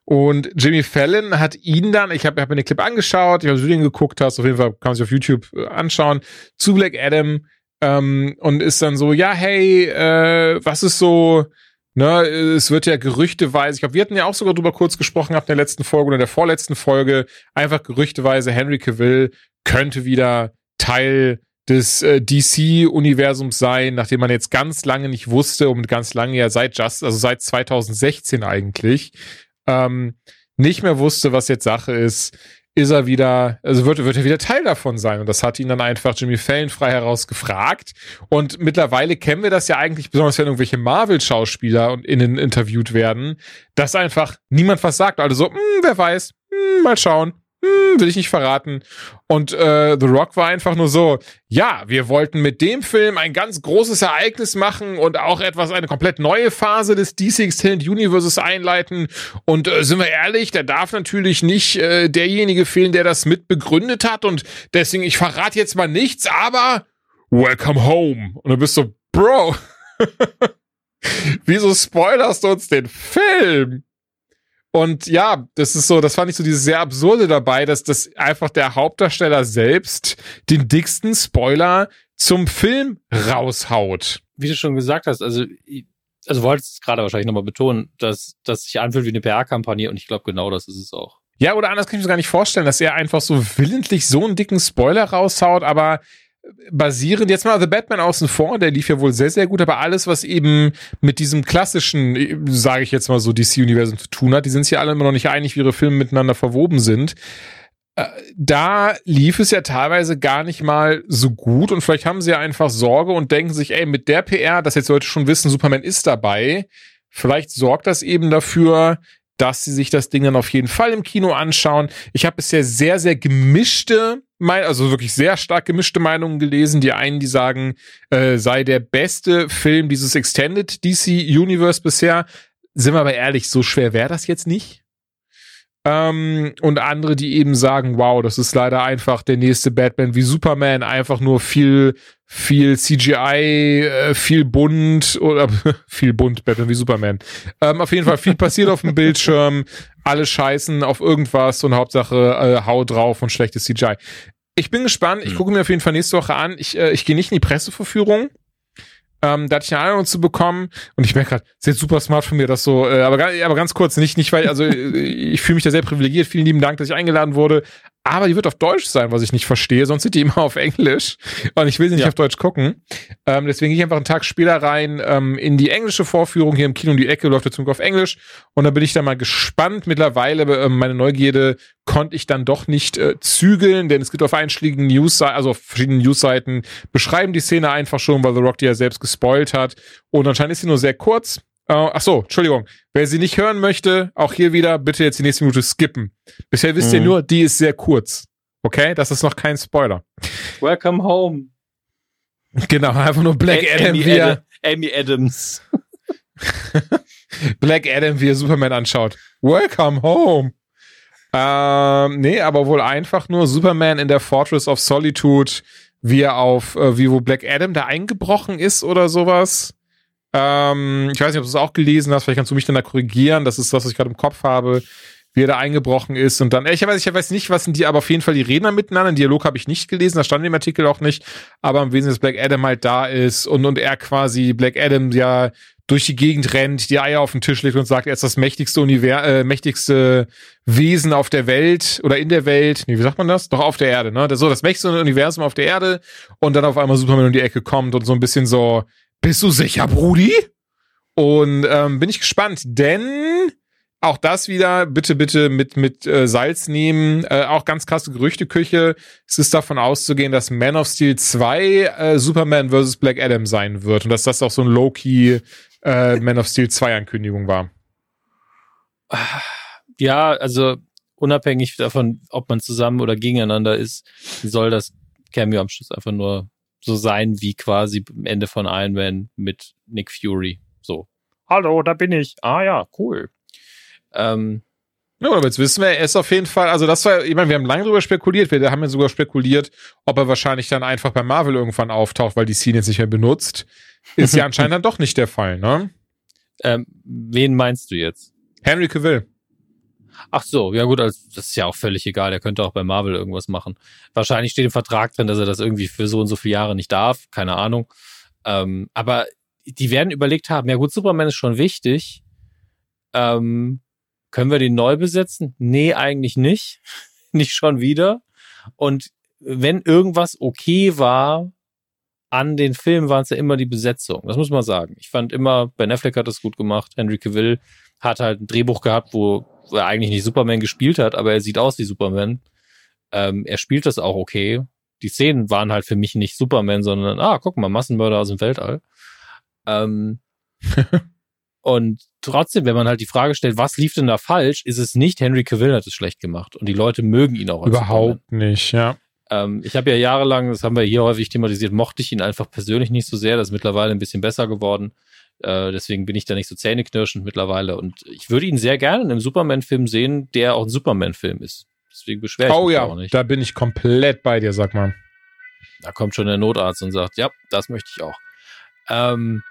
Und Jimmy Fallon hat ihn dann, ich habe hab mir den Clip angeschaut, ich habe den geguckt hast, auf jeden Fall kann man sich auf YouTube äh, anschauen, zu Black Adam ähm, und ist dann so, ja, hey, äh, was ist so, ne, es wird ja gerüchteweise, ich glaube, wir hatten ja auch sogar drüber kurz gesprochen ab der letzten Folge oder der vorletzten Folge, einfach gerüchteweise Henry Cavill könnte wieder Teil des äh, DC-Universums sein, nachdem man jetzt ganz lange nicht wusste und ganz lange ja seit Just, also seit 2016 eigentlich, ähm, nicht mehr wusste, was jetzt Sache ist, ist er wieder, also wird, wird er wieder Teil davon sein. Und das hat ihn dann einfach Jimmy Fallon frei heraus gefragt. Und mittlerweile kennen wir das ja eigentlich, besonders wenn irgendwelche Marvel-Schauspieler und innen interviewt werden, dass einfach niemand was sagt. Also so, hm, wer weiß, hm, mal schauen. Hm, will ich nicht verraten. Und äh, The Rock war einfach nur so, ja, wir wollten mit dem Film ein ganz großes Ereignis machen und auch etwas, eine komplett neue Phase des DC Extended Universes einleiten. Und äh, sind wir ehrlich, da darf natürlich nicht äh, derjenige fehlen, der das mit begründet hat. Und deswegen, ich verrate jetzt mal nichts, aber welcome home. Und du bist so, Bro, wieso spoilerst du uns den Film? Und ja, das ist so, das fand ich so dieses sehr absurde dabei, dass das einfach der Hauptdarsteller selbst den dicksten Spoiler zum Film raushaut. Wie du schon gesagt hast, also, also wolltest es gerade wahrscheinlich nochmal betonen, dass das sich anfühlt wie eine PR-Kampagne und ich glaube genau das ist es auch. Ja, oder anders kann ich mir gar nicht vorstellen, dass er einfach so willentlich so einen dicken Spoiler raushaut, aber basierend, jetzt mal The Batman außen vor, der lief ja wohl sehr, sehr gut, aber alles, was eben mit diesem klassischen, sage ich jetzt mal so, DC-Universum zu tun hat, die sind sich ja alle immer noch nicht einig, wie ihre Filme miteinander verwoben sind. Äh, da lief es ja teilweise gar nicht mal so gut und vielleicht haben sie ja einfach Sorge und denken sich, ey, mit der PR, dass jetzt Leute schon wissen, Superman ist dabei, vielleicht sorgt das eben dafür, dass sie sich das Ding dann auf jeden Fall im Kino anschauen. Ich habe bisher sehr, sehr gemischte, also wirklich sehr stark gemischte Meinungen gelesen. Die einen, die sagen, äh, sei der beste Film dieses Extended DC Universe bisher. Sind wir aber ehrlich, so schwer wäre das jetzt nicht. Ähm, und andere, die eben sagen, wow, das ist leider einfach der nächste Batman wie Superman, einfach nur viel, viel CGI, äh, viel bunt oder viel bunt, Batman wie Superman. Ähm, auf jeden Fall viel passiert auf dem Bildschirm, alle scheißen auf irgendwas und Hauptsache äh, hau drauf und schlechtes CGI. Ich bin gespannt, ich hm. gucke mir auf jeden Fall nächste Woche an. Ich, äh, ich gehe nicht in die Presseverführung ähm, da hatte ich eine Einladung zu bekommen und ich merke gerade, ist jetzt super smart von mir, das so, äh, aber, aber ganz kurz, nicht, nicht weil, also ich fühle mich da sehr privilegiert, vielen lieben Dank, dass ich eingeladen wurde, aber die wird auf Deutsch sein, was ich nicht verstehe, sonst sind die immer auf Englisch und ich will sie nicht ja. auf Deutsch gucken. Ähm, deswegen gehe ich einfach einen Tag später rein ähm, in die englische Vorführung hier im Kino um die Ecke, läuft der Zug auf Englisch und da bin ich dann mal gespannt. Mittlerweile, äh, meine Neugierde konnte ich dann doch nicht äh, zügeln, denn es gibt auf einschlägigen News, also auf verschiedenen Newsseiten beschreiben die Szene einfach schon, weil The Rock die ja selbst gespoilt hat und anscheinend ist sie nur sehr kurz. Uh, ach so, Entschuldigung. Wer sie nicht hören möchte, auch hier wieder bitte jetzt die nächste Minute skippen. Bisher wisst mhm. ihr nur, die ist sehr kurz. Okay, das ist noch kein Spoiler. Welcome home. Genau, einfach nur Black A Adam, Amy, wie er, Amy Adams. Black Adam, wie er Superman anschaut. Welcome home. Ähm, nee, aber wohl einfach nur Superman in der Fortress of Solitude, wie er auf, äh, wie wo Black Adam da eingebrochen ist oder sowas. Ähm, ich weiß nicht, ob du es auch gelesen hast, vielleicht kannst du mich dann da korrigieren. Das ist das, was ich gerade im Kopf habe, wie er da eingebrochen ist und dann, ich weiß, ich weiß nicht, was sind die, aber auf jeden Fall die Redner miteinander. Den Dialog habe ich nicht gelesen, das stand im Artikel auch nicht, aber im Wesentlichen, dass Black Adam halt da ist und, und er quasi Black Adam ja durch die Gegend rennt, die Eier auf den Tisch legt und sagt, er ist das mächtigste Univers äh, mächtigste Wesen auf der Welt oder in der Welt. Nee, wie sagt man das? Doch auf der Erde, ne? Das, so das mächtigste Universum auf der Erde und dann auf einmal Superman um die Ecke kommt und so ein bisschen so, bist du sicher, Brudi? Und ähm, bin ich gespannt, denn auch das wieder, bitte, bitte mit, mit äh, Salz nehmen. Äh, auch ganz krasse Gerüchteküche. Es ist davon auszugehen, dass Man of Steel 2 äh, Superman vs. Black Adam sein wird und dass das auch so ein Low-Key äh, Man of Steel 2 Ankündigung war. Ja, also unabhängig davon, ob man zusammen oder gegeneinander ist, soll das Cameo am Schluss einfach nur so sein wie quasi am Ende von Iron Man mit Nick Fury. So. Hallo, da bin ich. Ah ja, cool. Ähm, ja, aber jetzt wissen wir, er ist auf jeden Fall, also das war, ich meine, wir haben lange drüber spekuliert, wir haben ja sogar spekuliert, ob er wahrscheinlich dann einfach bei Marvel irgendwann auftaucht, weil die Szene jetzt nicht mehr benutzt. Ist ja anscheinend dann doch nicht der Fall, ne? Ähm, wen meinst du jetzt? Henry Cavill. Ach so, ja gut, also das ist ja auch völlig egal. Er könnte auch bei Marvel irgendwas machen. Wahrscheinlich steht im Vertrag drin, dass er das irgendwie für so und so viele Jahre nicht darf. Keine Ahnung. Ähm, aber die werden überlegt haben, ja gut, Superman ist schon wichtig. Ähm, können wir den neu besetzen? Nee, eigentlich nicht. nicht schon wieder. Und wenn irgendwas okay war an den Filmen, waren es ja immer die Besetzung. Das muss man sagen. Ich fand immer, Ben Affleck hat das gut gemacht. Henry Cavill hat halt ein Drehbuch gehabt, wo er eigentlich nicht Superman gespielt hat, aber er sieht aus wie Superman. Ähm, er spielt das auch okay. Die Szenen waren halt für mich nicht Superman, sondern, ah, guck mal, Massenmörder aus dem Weltall. Ähm, und trotzdem, wenn man halt die Frage stellt, was lief denn da falsch, ist es nicht, Henry Cavill hat es schlecht gemacht. Und die Leute mögen ihn auch. Als Überhaupt Superman. nicht, ja. Ähm, ich habe ja jahrelang, das haben wir hier häufig thematisiert, mochte ich ihn einfach persönlich nicht so sehr. Das ist mittlerweile ein bisschen besser geworden. Äh, deswegen bin ich da nicht so zähneknirschend mittlerweile. Und ich würde ihn sehr gerne in einem Superman-Film sehen, der auch ein Superman-Film ist. Deswegen beschwere ich oh, mich ja, auch nicht. Da bin ich komplett bei dir, sag mal. Da kommt schon der Notarzt und sagt, ja, das möchte ich auch. Ähm,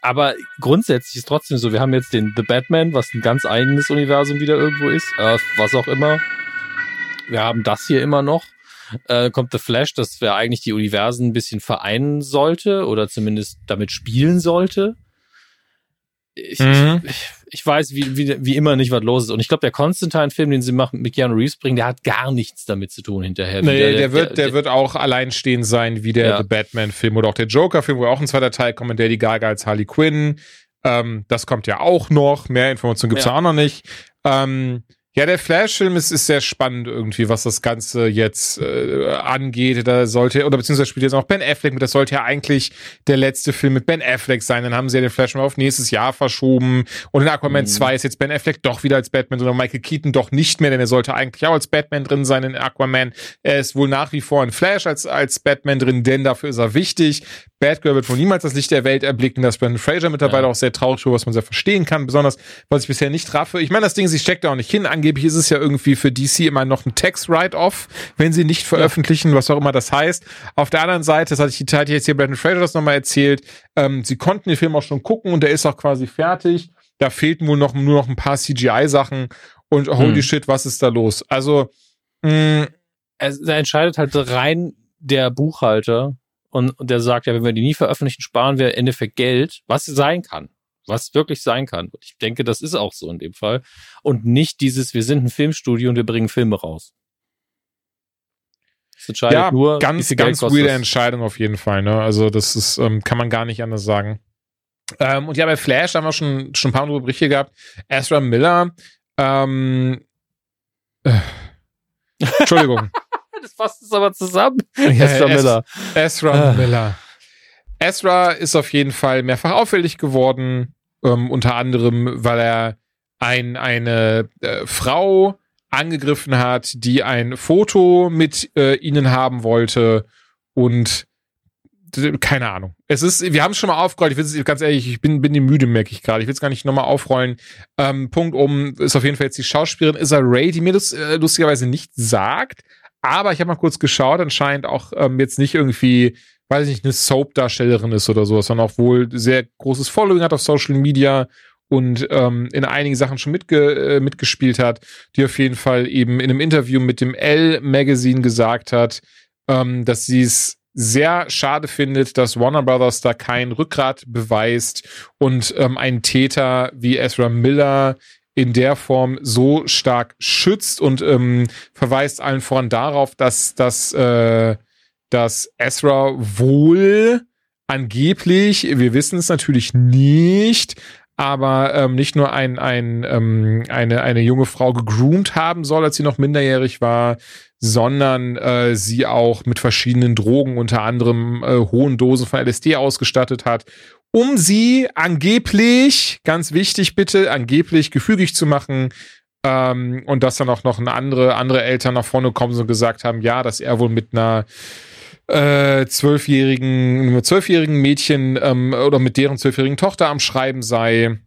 aber grundsätzlich ist trotzdem so, wir haben jetzt den The Batman, was ein ganz eigenes Universum wieder irgendwo ist, äh, was auch immer. Wir haben das hier immer noch. Äh, kommt The Flash, das wäre eigentlich die Universen ein bisschen vereinen sollte oder zumindest damit spielen sollte. Ich, mhm. ich, ich weiß wie, wie, wie immer nicht, was los ist. Und ich glaube, der Constantine-Film, den sie machen mit Keanu Reeves bringen, der hat gar nichts damit zu tun hinterher. Nee, der, der, wird, der, der, wird auch alleinstehend sein, wie der Ja. The Batman-Film oder auch der Joker-Film, wo auch ein zweiter Teil kommt, der die Gaga als Harley Quinn. Ähm, das kommt ja auch noch. Mehr Informationen gibt's Ja. ja auch noch nicht. Ähm, ja, der Flash-Film ist, ist sehr spannend irgendwie, was das Ganze jetzt äh, angeht. Da sollte, oder beziehungsweise spielt jetzt auch Ben Affleck mit. Das sollte ja eigentlich der letzte Film mit Ben Affleck sein. Dann haben sie ja den Flash mal auf nächstes Jahr verschoben. Und in Aquaman Mhm. 2 ist jetzt Ben Affleck doch wieder als Batman drin und Michael Keaton doch nicht mehr, denn er sollte eigentlich auch als Batman drin sein in Aquaman. Er ist wohl nach wie vor in Flash als, als Batman drin, denn dafür ist er wichtig. Batgirl wird wohl niemals das Licht der Welt erblicken. Das Brandon Fraser mittlerweile Ja. auch sehr traurig, für was man sehr verstehen kann. Besonders, was ich bisher nicht raffe. Ich meine, das Ding, sie steckt da auch nicht hin. Angeblich ist es ja irgendwie für DC immer noch ein Tax-Write-Off, wenn sie nicht veröffentlichen, was auch immer das heißt. Auf der anderen Seite, das hatte ich, hatte jetzt hier Brandon Fraser das nochmal erzählt, ähm, sie konnten den Film auch schon gucken und der ist auch quasi fertig. Da fehlten wohl noch, nur noch ein paar CGI-Sachen und holy Hm. shit, was ist da los? Also, mh, es, da entscheidet halt rein der Buchhalter und, und der sagt, ja, wenn wir die nie veröffentlichen, sparen wir im Endeffekt Geld, was sein kann. Was wirklich sein kann. Und ich denke, das ist auch so in dem Fall. Und nicht dieses, wir sind ein Filmstudio und wir bringen Filme raus. Das entscheidet ja, nur, ganz, ganz weirde. Entscheidung auf jeden Fall. Ne? Also das ist, ähm, kann man gar nicht anders sagen. Ähm, und ja, bei Flash haben wir schon, schon ein paar andere Berichte gehabt. Ezra Miller, ähm, äh, Entschuldigung. Das fasst es aber zusammen. Ja, Ezra Es- Miller. Ezra Ah. Miller. Ezra ist auf jeden Fall mehrfach auffällig geworden, ähm, unter anderem, weil er ein, eine äh, Frau angegriffen hat, die ein Foto mit äh, ihnen haben wollte und keine Ahnung. Es ist, wir haben es schon mal aufgerollt. Ich will es ganz ehrlich, ich bin, bin die müde, merke ich gerade. Ich will es gar nicht nochmal aufrollen. Ähm, Punkt um ist auf jeden Fall jetzt die Schauspielerin Issa Rae, die mir das äh, lustigerweise nicht sagt. Aber ich habe mal kurz geschaut, anscheinend auch ähm, jetzt nicht irgendwie, weiß ich nicht, eine Soap-Darstellerin ist oder so, sondern auch wohl sehr großes Following hat auf Social Media und ähm, in einigen Sachen schon mitge äh, mitgespielt hat, die auf jeden Fall eben in einem Interview mit dem Elle Magazine gesagt hat, ähm, dass sie es sehr schade findet, dass Warner Brothers da kein Rückgrat beweist und ähm, einen Täter wie Ezra Miller in der Form so stark schützt und ähm, verweist allen voran darauf, dass, dass, äh, dass Ezra wohl angeblich, wir wissen es natürlich nicht, aber ähm, nicht nur ein, ein, ähm, eine, eine junge Frau gegroomt haben soll, als sie noch minderjährig war, sondern äh, sie auch mit verschiedenen Drogen, unter anderem äh, hohen Dosen von LSD ausgestattet hat, um sie angeblich, ganz wichtig bitte, angeblich gefügig zu machen. Ähm, und dass dann auch noch eine andere, andere Eltern nach vorne kommen und gesagt haben, ja, dass er wohl mit einer äh, zwölfjährigen, zwölfjährigen Mädchen ähm, oder mit deren zwölfjährigen Tochter am Schreiben sei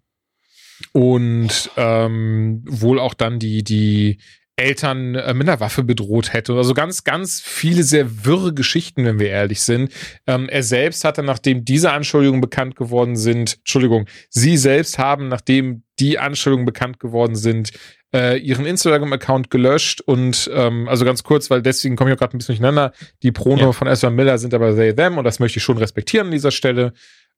und ähm, wohl auch dann die, die Eltern äh, mit einer Waffe bedroht hätte. Also ganz, ganz viele sehr wirre Geschichten, wenn wir ehrlich sind. Ähm, er selbst hatte, nachdem diese Anschuldigungen bekannt geworden sind, Entschuldigung, sie selbst haben, nachdem die Anschuldigungen bekannt geworden sind, äh, ihren Instagram-Account gelöscht und ähm, also ganz kurz, weil deswegen komme ich auch gerade ein bisschen durcheinander. Die Pronomen Ja. von Ezra Miller sind aber they, them und das möchte ich schon respektieren an dieser Stelle.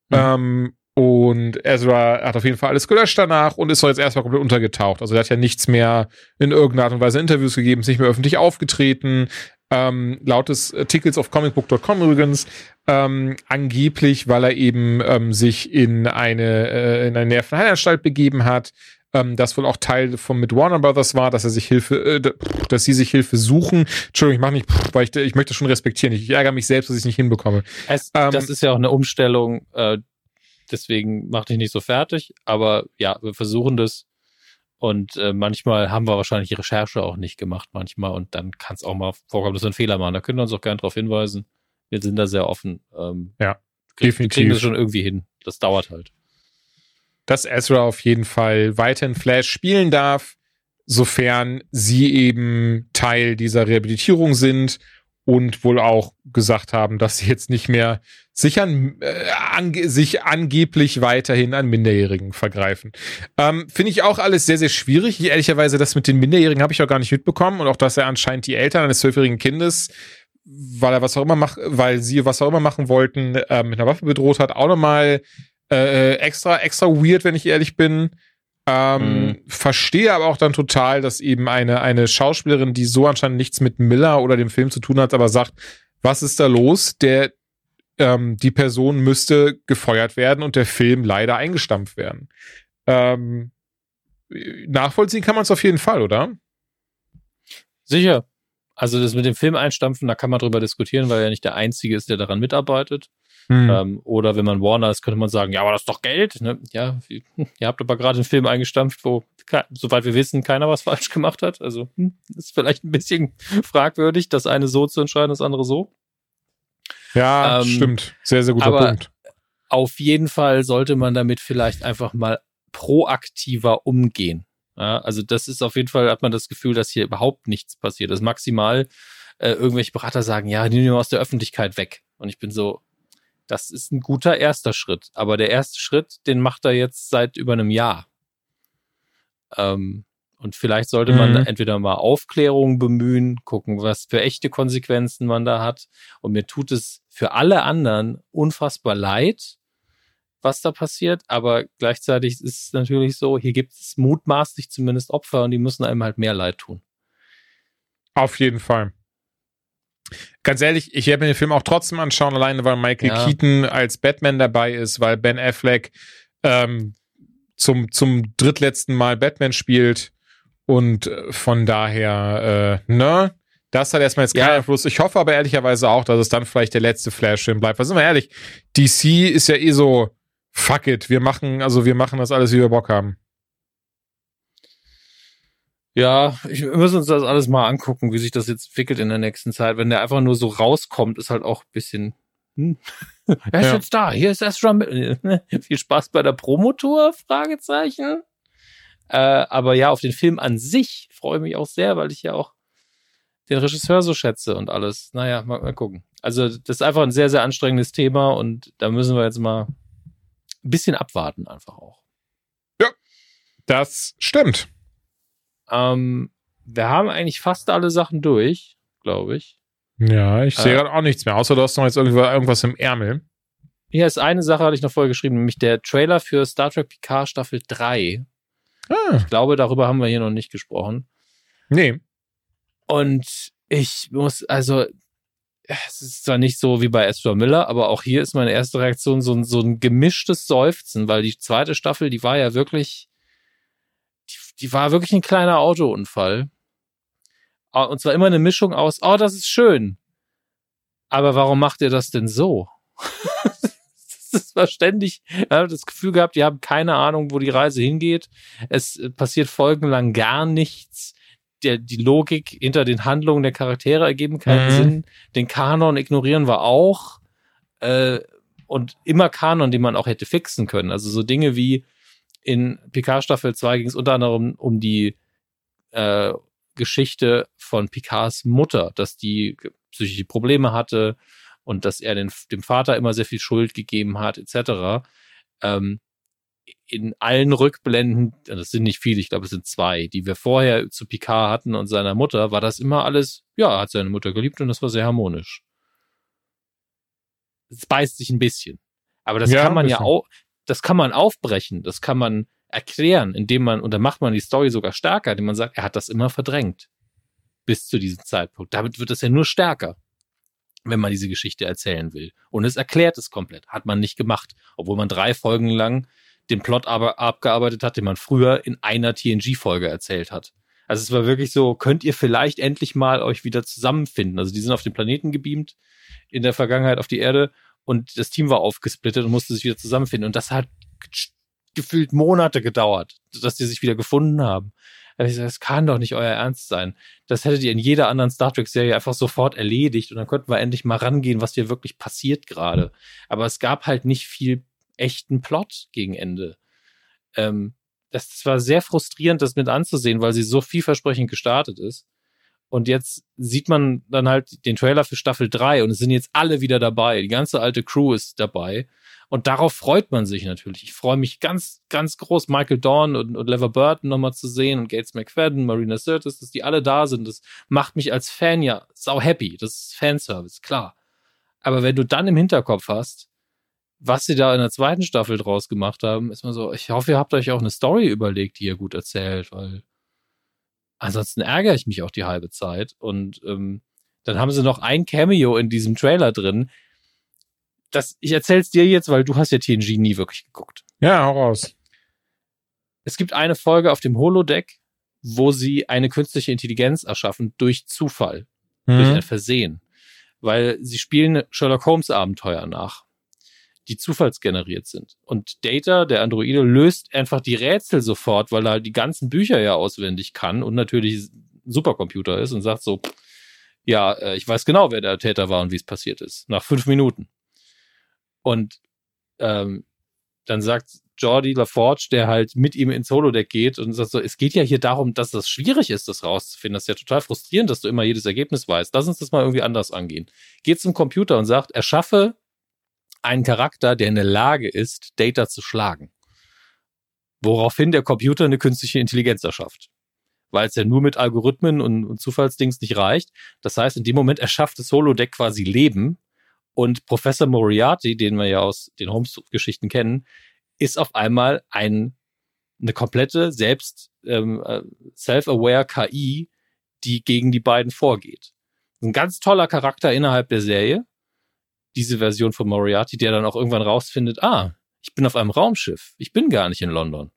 Mhm. Ähm, und Ezra hat auf jeden Fall alles gelöscht danach und ist doch jetzt erstmal komplett untergetaucht. Also er hat ja nichts mehr in irgendeiner Art und Weise Interviews gegeben, ist nicht mehr öffentlich aufgetreten. Ähm, laut des Artikels auf comicbook.com übrigens, ähm, angeblich, weil er eben ähm, sich in eine, äh, in eine Nervenheilanstalt begeben hat, ähm, das wohl auch Teil von mit Warner Brothers war, dass er sich Hilfe, äh, dass sie sich Hilfe suchen. Entschuldigung, ich mache nicht, weil ich, ich möchte schon respektieren. Ich ärgere mich selbst, dass ich es nicht hinbekomme. Es, Ähm, das ist ja auch eine Umstellung, äh, deswegen mach dich nicht so fertig, aber ja, wir versuchen das. Und äh, manchmal haben wir wahrscheinlich die Recherche auch nicht gemacht, manchmal. Und dann kann es auch mal vorkommen, dass wir einen Fehler machen. Da können wir uns auch gerne darauf hinweisen. Wir sind da sehr offen. Ähm, Ja, krieg- Wir definitiv. kriegen das schon irgendwie hin. Das dauert halt. dass Ezra auf jeden Fall weiterhin Flash spielen darf, sofern sie eben Teil dieser Rehabilitierung sind und wohl auch gesagt haben, dass sie jetzt nicht mehr sich, an, äh, ange sich angeblich weiterhin an Minderjährigen vergreifen. Ähm, Finde ich auch alles sehr, sehr schwierig. Ich, ehrlicherweise, das mit den Minderjährigen habe ich auch gar nicht mitbekommen und auch, dass er anscheinend die Eltern eines zwölfjährigen Kindes weil er was auch immer macht, weil sie was auch immer machen wollten, äh, mit einer Waffe bedroht hat, auch nochmal äh, extra, extra weird, wenn ich ehrlich bin. Ähm, mhm. Verstehe aber auch dann total, dass eben eine, eine Schauspielerin, die so anscheinend nichts mit Miller oder dem Film zu tun hat, aber sagt, was ist da los? Der, ähm, die Person müsste gefeuert werden und der Film leider eingestampft werden. Ähm, nachvollziehen kann man es auf jeden Fall, oder? Sicher. Also das mit dem Film einstampfen, da kann man drüber diskutieren, weil er nicht der Einzige ist, der daran mitarbeitet. Hm. Ähm, oder wenn man Warner ist, könnte man sagen, ja, aber das ist doch Geld. Ne? Ja, ihr habt aber gerade einen Film eingestampft, wo, soweit wir wissen, keiner was falsch gemacht hat. Also hm, ist vielleicht ein bisschen fragwürdig, das eine so zu entscheiden, das andere so. Ja, ähm, stimmt. Sehr, sehr guter aber Punkt. Auf jeden Fall sollte man damit vielleicht einfach mal proaktiver umgehen. Ja, also das ist auf jeden Fall, hat man das Gefühl, dass hier überhaupt nichts passiert. Das maximal äh, irgendwelche Berater sagen, ja, nehmen wir aus der Öffentlichkeit weg. Und ich bin so, das ist ein guter erster Schritt. Aber der erste Schritt, den macht er jetzt seit über einem Jahr. Ähm, und vielleicht sollte man mhm. entweder mal Aufklärung bemühen, gucken, was für echte Konsequenzen man da hat. Und mir tut es für alle anderen unfassbar leid, was da passiert. Aber gleichzeitig ist es natürlich so, hier gibt es mutmaßlich zumindest Opfer und die müssen einem halt mehr leid tun. Auf jeden Fall ganz ehrlich, ich werde mir den Film auch trotzdem anschauen, alleine weil Michael ja. Keaton als Batman dabei ist, weil Ben Affleck ähm, zum, zum drittletzten Mal Batman spielt. Und äh, von daher, äh, ne? Das hat erstmal jetzt keinen ja. Einfluss. Ich hoffe aber ehrlicherweise auch, dass es dann vielleicht der letzte Flash-Film bleibt. Weil sind wir ehrlich, DC ist ja eh so, fuck it, wir machen, also wir machen das alles, wie wir Bock haben. Ja, ich, wir müssen uns das alles mal angucken, wie sich das jetzt entwickelt in der nächsten Zeit. Wenn der einfach nur so rauskommt, ist halt auch ein bisschen. Hm. Er ist ja. jetzt da, hier ist Ezra. Viel Spaß bei der Promotour? Fragezeichen. Äh, aber ja, auf den Film an sich freue ich mich auch sehr, weil ich ja auch den Regisseur so schätze und alles. Naja, mal, mal gucken. Also, das ist einfach ein sehr, sehr anstrengendes Thema und da müssen wir jetzt mal ein bisschen abwarten, einfach auch. Ja, das stimmt. Ähm, wir haben eigentlich fast alle Sachen durch, glaube ich. Ja, ich sehe äh, gerade auch nichts mehr, außer du hast noch jetzt irgendwas im Ärmel. Hier ist eine Sache, hatte ich noch vorher geschrieben, nämlich der Trailer für Star Trek Picard Staffel 3. Ah. Ich glaube, darüber haben wir hier noch nicht gesprochen. Nee. Und ich muss, also, es ist zwar nicht so wie bei Ezra Miller, aber auch hier ist meine erste Reaktion so ein, so ein gemischtes Seufzen, weil die zweite Staffel, die war ja wirklich die war wirklich ein kleiner Autounfall. Ah, und zwar immer eine Mischung aus, oh, das ist schön. Aber warum macht ihr das denn so? das war ständig, ich habe das Gefühl gehabt, die haben keine Ahnung, wo die Reise hingeht. Es äh, passiert folgenlang gar nichts. Der, die Logik hinter den Handlungen der Charaktere ergeben keinen mhm. Sinn. Den Kanon ignorieren wir auch. Äh, und immer Kanon, den man auch hätte fixen können. Also so Dinge wie, in Picard Staffel 2 ging es unter anderem um die äh, Geschichte von Picards Mutter, dass die psychische Probleme hatte und dass er den, dem Vater immer sehr viel Schuld gegeben hat, etc. Ähm, in allen Rückblenden, das sind nicht viele, ich glaube, es sind zwei, die wir vorher zu Picard hatten und seiner Mutter, war das immer alles, ja, hat seine Mutter geliebt und das war sehr harmonisch. Es beißt sich ein bisschen. Aber das ja, kann man ja auch, das kann man aufbrechen, das kann man erklären, indem man, und dann macht man die Story sogar stärker, indem man sagt, er hat das immer verdrängt. Bis zu diesem Zeitpunkt. Damit wird es ja nur stärker, wenn man diese Geschichte erzählen will. Und es erklärt es komplett. Hat man nicht gemacht. Obwohl man drei Folgen lang den Plot aber abgearbeitet hat, den man früher in einer TNG-Folge erzählt hat. Also es war wirklich so, könnt ihr vielleicht endlich mal euch wieder zusammenfinden? Also die sind auf den Planeten gebeamt, in der Vergangenheit auf die Erde und das Team war aufgesplittet und musste sich wieder zusammenfinden. Und das hat gefühlt Monate gedauert, dass die sich wieder gefunden haben. sage, das kann doch nicht euer Ernst sein. Das hättet ihr in jeder anderen Star Trek-Serie einfach sofort erledigt und dann könnten wir endlich mal rangehen, was hier wirklich passiert gerade. Aber es gab halt nicht viel echten Plot gegen Ende. Ähm, das war sehr frustrierend, das mit anzusehen, weil sie so vielversprechend gestartet ist. Und jetzt sieht man dann halt den Trailer für Staffel 3 und es sind jetzt alle wieder dabei. Die ganze alte Crew ist dabei. Und darauf freut man sich natürlich. Ich freue mich ganz, ganz groß, Michael Dawn und, und Lever Burton nochmal zu sehen und Gates McFadden, Marina Sirtis, dass die alle da sind. Das macht mich als Fan ja sau happy. Das ist Fanservice, klar. Aber wenn du dann im Hinterkopf hast, was sie da in der zweiten Staffel draus gemacht haben, ist mal so, ich hoffe, ihr habt euch auch eine Story überlegt, die ihr gut erzählt, weil ansonsten ärgere ich mich auch die halbe Zeit. Und ähm, dann haben sie noch ein Cameo in diesem Trailer drin. Das, ich erzähl's dir jetzt, weil du hast ja TNG nie wirklich geguckt. Ja, hau raus. Es gibt eine Folge auf dem Holodeck, wo sie eine künstliche Intelligenz erschaffen durch Zufall, Mhm. durch ein Versehen. Weil sie spielen Sherlock Holmes Abenteuer nach, die zufallsgeneriert sind. Und Data, der Androide, löst einfach die Rätsel sofort, weil er halt die ganzen Bücher ja auswendig kann und natürlich Supercomputer ist und sagt so, ja, äh, ich weiß genau, wer der Täter war und wie es passiert ist. Nach fünf Minuten. Und ähm, dann sagt Jordi LaForge, der halt mit ihm ins Holodeck geht und sagt so, es geht ja hier darum, dass das schwierig ist, das rauszufinden. Das ist ja total frustrierend, dass du immer jedes Ergebnis weißt. Lass uns das mal irgendwie anders angehen. Geht zum Computer und sagt, erschaffe einen Charakter, der in der Lage ist, Data zu schlagen. Woraufhin der Computer eine künstliche Intelligenz erschafft. Weil es ja nur mit Algorithmen und, und Zufallsdings nicht reicht. Das heißt, in dem Moment erschafft das Holodeck quasi Leben. Und Professor Moriarty, den wir ja aus den Holmes-Geschichten kennen, ist auf einmal ein, eine komplette selbst ähm, äh, self-aware KI, die gegen die beiden vorgeht. Ein ganz toller Charakter innerhalb der Serie, diese Version von Moriarty, der dann auch irgendwann rausfindet, ah, ich bin auf einem Raumschiff, ich bin gar nicht in London.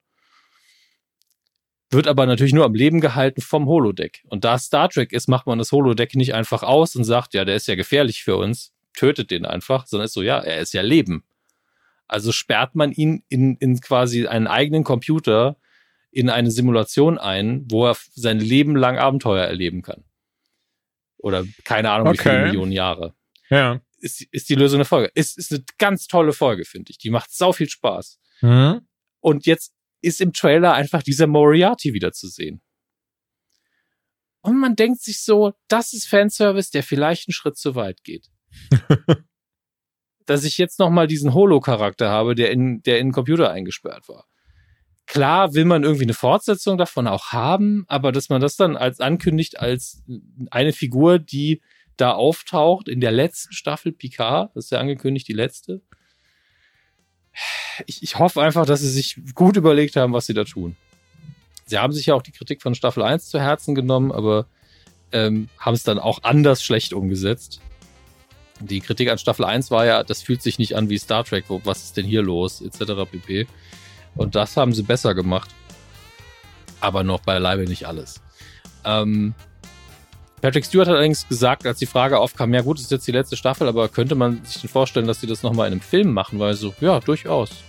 Wird aber natürlich nur am Leben gehalten vom Holodeck. Und da Star Trek ist, macht man das Holodeck nicht einfach aus und sagt, ja, der ist ja gefährlich für uns, tötet den einfach, sondern ist so, ja, er ist ja Leben. Also sperrt man ihn in, in quasi einen eigenen Computer in eine Simulation ein, wo er sein Leben lang Abenteuer erleben kann. Oder keine Ahnung, wie viele Okay. Millionen Jahre. Ja. Ist, ist die Lösung der Folge. Ist, ist eine ganz tolle Folge, finde ich. Die macht sau viel Spaß. Mhm. Und jetzt ist im Trailer einfach dieser Moriarty wieder zu sehen. Und man denkt sich so, das ist Fanservice, der vielleicht einen Schritt zu weit geht. Dass ich jetzt nochmal diesen Holo-Charakter habe, der in, der in den Computer eingesperrt war. Klar will man irgendwie eine Fortsetzung davon auch haben, aber dass man das dann als ankündigt als eine Figur, die da auftaucht in der letzten Staffel Picard, das ist ja angekündigt, die letzte, ich, ich hoffe einfach, dass sie sich gut überlegt haben, was sie da tun. Sie haben sich ja auch die Kritik von Staffel 1 zu Herzen genommen, aber ähm, haben es dann auch anders schlecht umgesetzt. Die Kritik an Staffel 1 war ja, das fühlt sich nicht an wie Star Trek, wo, was ist denn hier los, etc. pp. Und das haben sie besser gemacht. Aber noch beileibe nicht alles. Ähm, Patrick Stewart hat allerdings gesagt, als die Frage aufkam, ja gut, ist jetzt die letzte Staffel, aber könnte man sich denn vorstellen, dass sie das nochmal in einem Film machen? Weil so, ja, durchaus.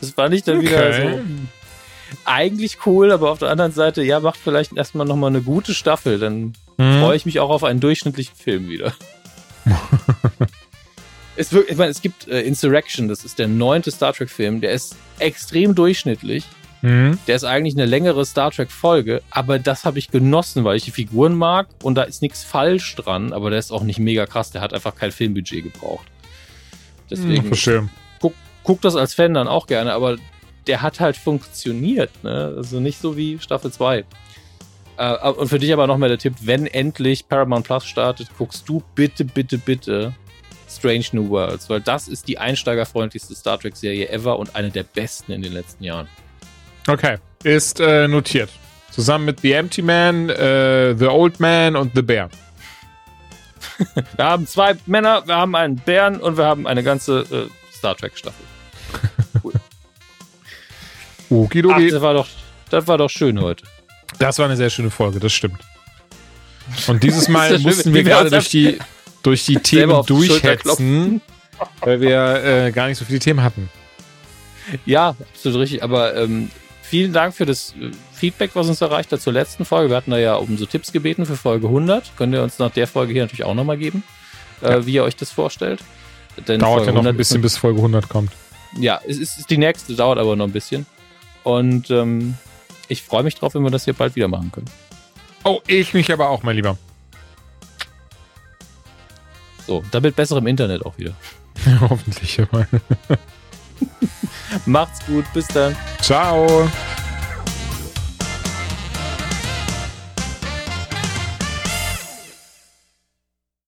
Das fand ich dann wieder Okay. so eigentlich cool, aber auf der anderen Seite, ja, macht vielleicht erstmal nochmal eine gute Staffel, dann Mhm. freue ich mich auch auf einen durchschnittlichen Film wieder. es, wirkt, ich meine, es gibt äh, Insurrection, das ist der neunte Star Trek-Film, der ist extrem durchschnittlich. Mhm. Der ist eigentlich eine längere Star Trek-Folge, aber das habe ich genossen, weil ich die Figuren mag und da ist nichts falsch dran, aber der ist auch nicht mega krass, der hat einfach kein Filmbudget gebraucht. Deswegen Verstehe. guck, guck das als Fan dann auch gerne, aber der hat halt funktioniert, ne? Also nicht so wie Staffel 2. Äh, und für dich aber noch mal der Tipp, wenn endlich Paramount Plus startet, guckst du bitte, bitte, bitte Strange New Worlds, weil das ist die einsteigerfreundlichste Star Trek-Serie ever und eine der besten in den letzten Jahren. Okay. Ist äh, notiert. Zusammen mit The Empty Man, äh, The Old Man und The Bear. Wir haben zwei Männer, wir haben einen Bären und wir haben eine ganze äh, Star Trek-Staffel. Ach, Okidoki. das war doch, das war doch schön heute. Das war eine sehr schöne Folge, das stimmt. Und dieses Mal mussten wir gerade durch die, durch die Themen durchhetzen, weil wir äh, gar nicht so viele Themen hatten. Ja, absolut richtig. Aber ähm, vielen Dank für das äh, Feedback, was uns erreicht hat zur letzten Folge. Wir hatten da ja um so Tipps gebeten für Folge 100. Könnt ihr uns nach der Folge hier natürlich auch nochmal geben, äh, wie ihr euch das vorstellt. Denn Dauert Folge ja noch 100 ein bisschen, bis Folge 100 kommt. Ja, es ist, ist die nächste, dauert aber noch ein bisschen. Und ähm, ich freue mich drauf, wenn wir das hier bald wieder machen können. Oh, ich mich aber auch, mein Lieber. So, damit besserem Internet auch wieder. Hoffentlich. Macht's gut, bis dann. Ciao.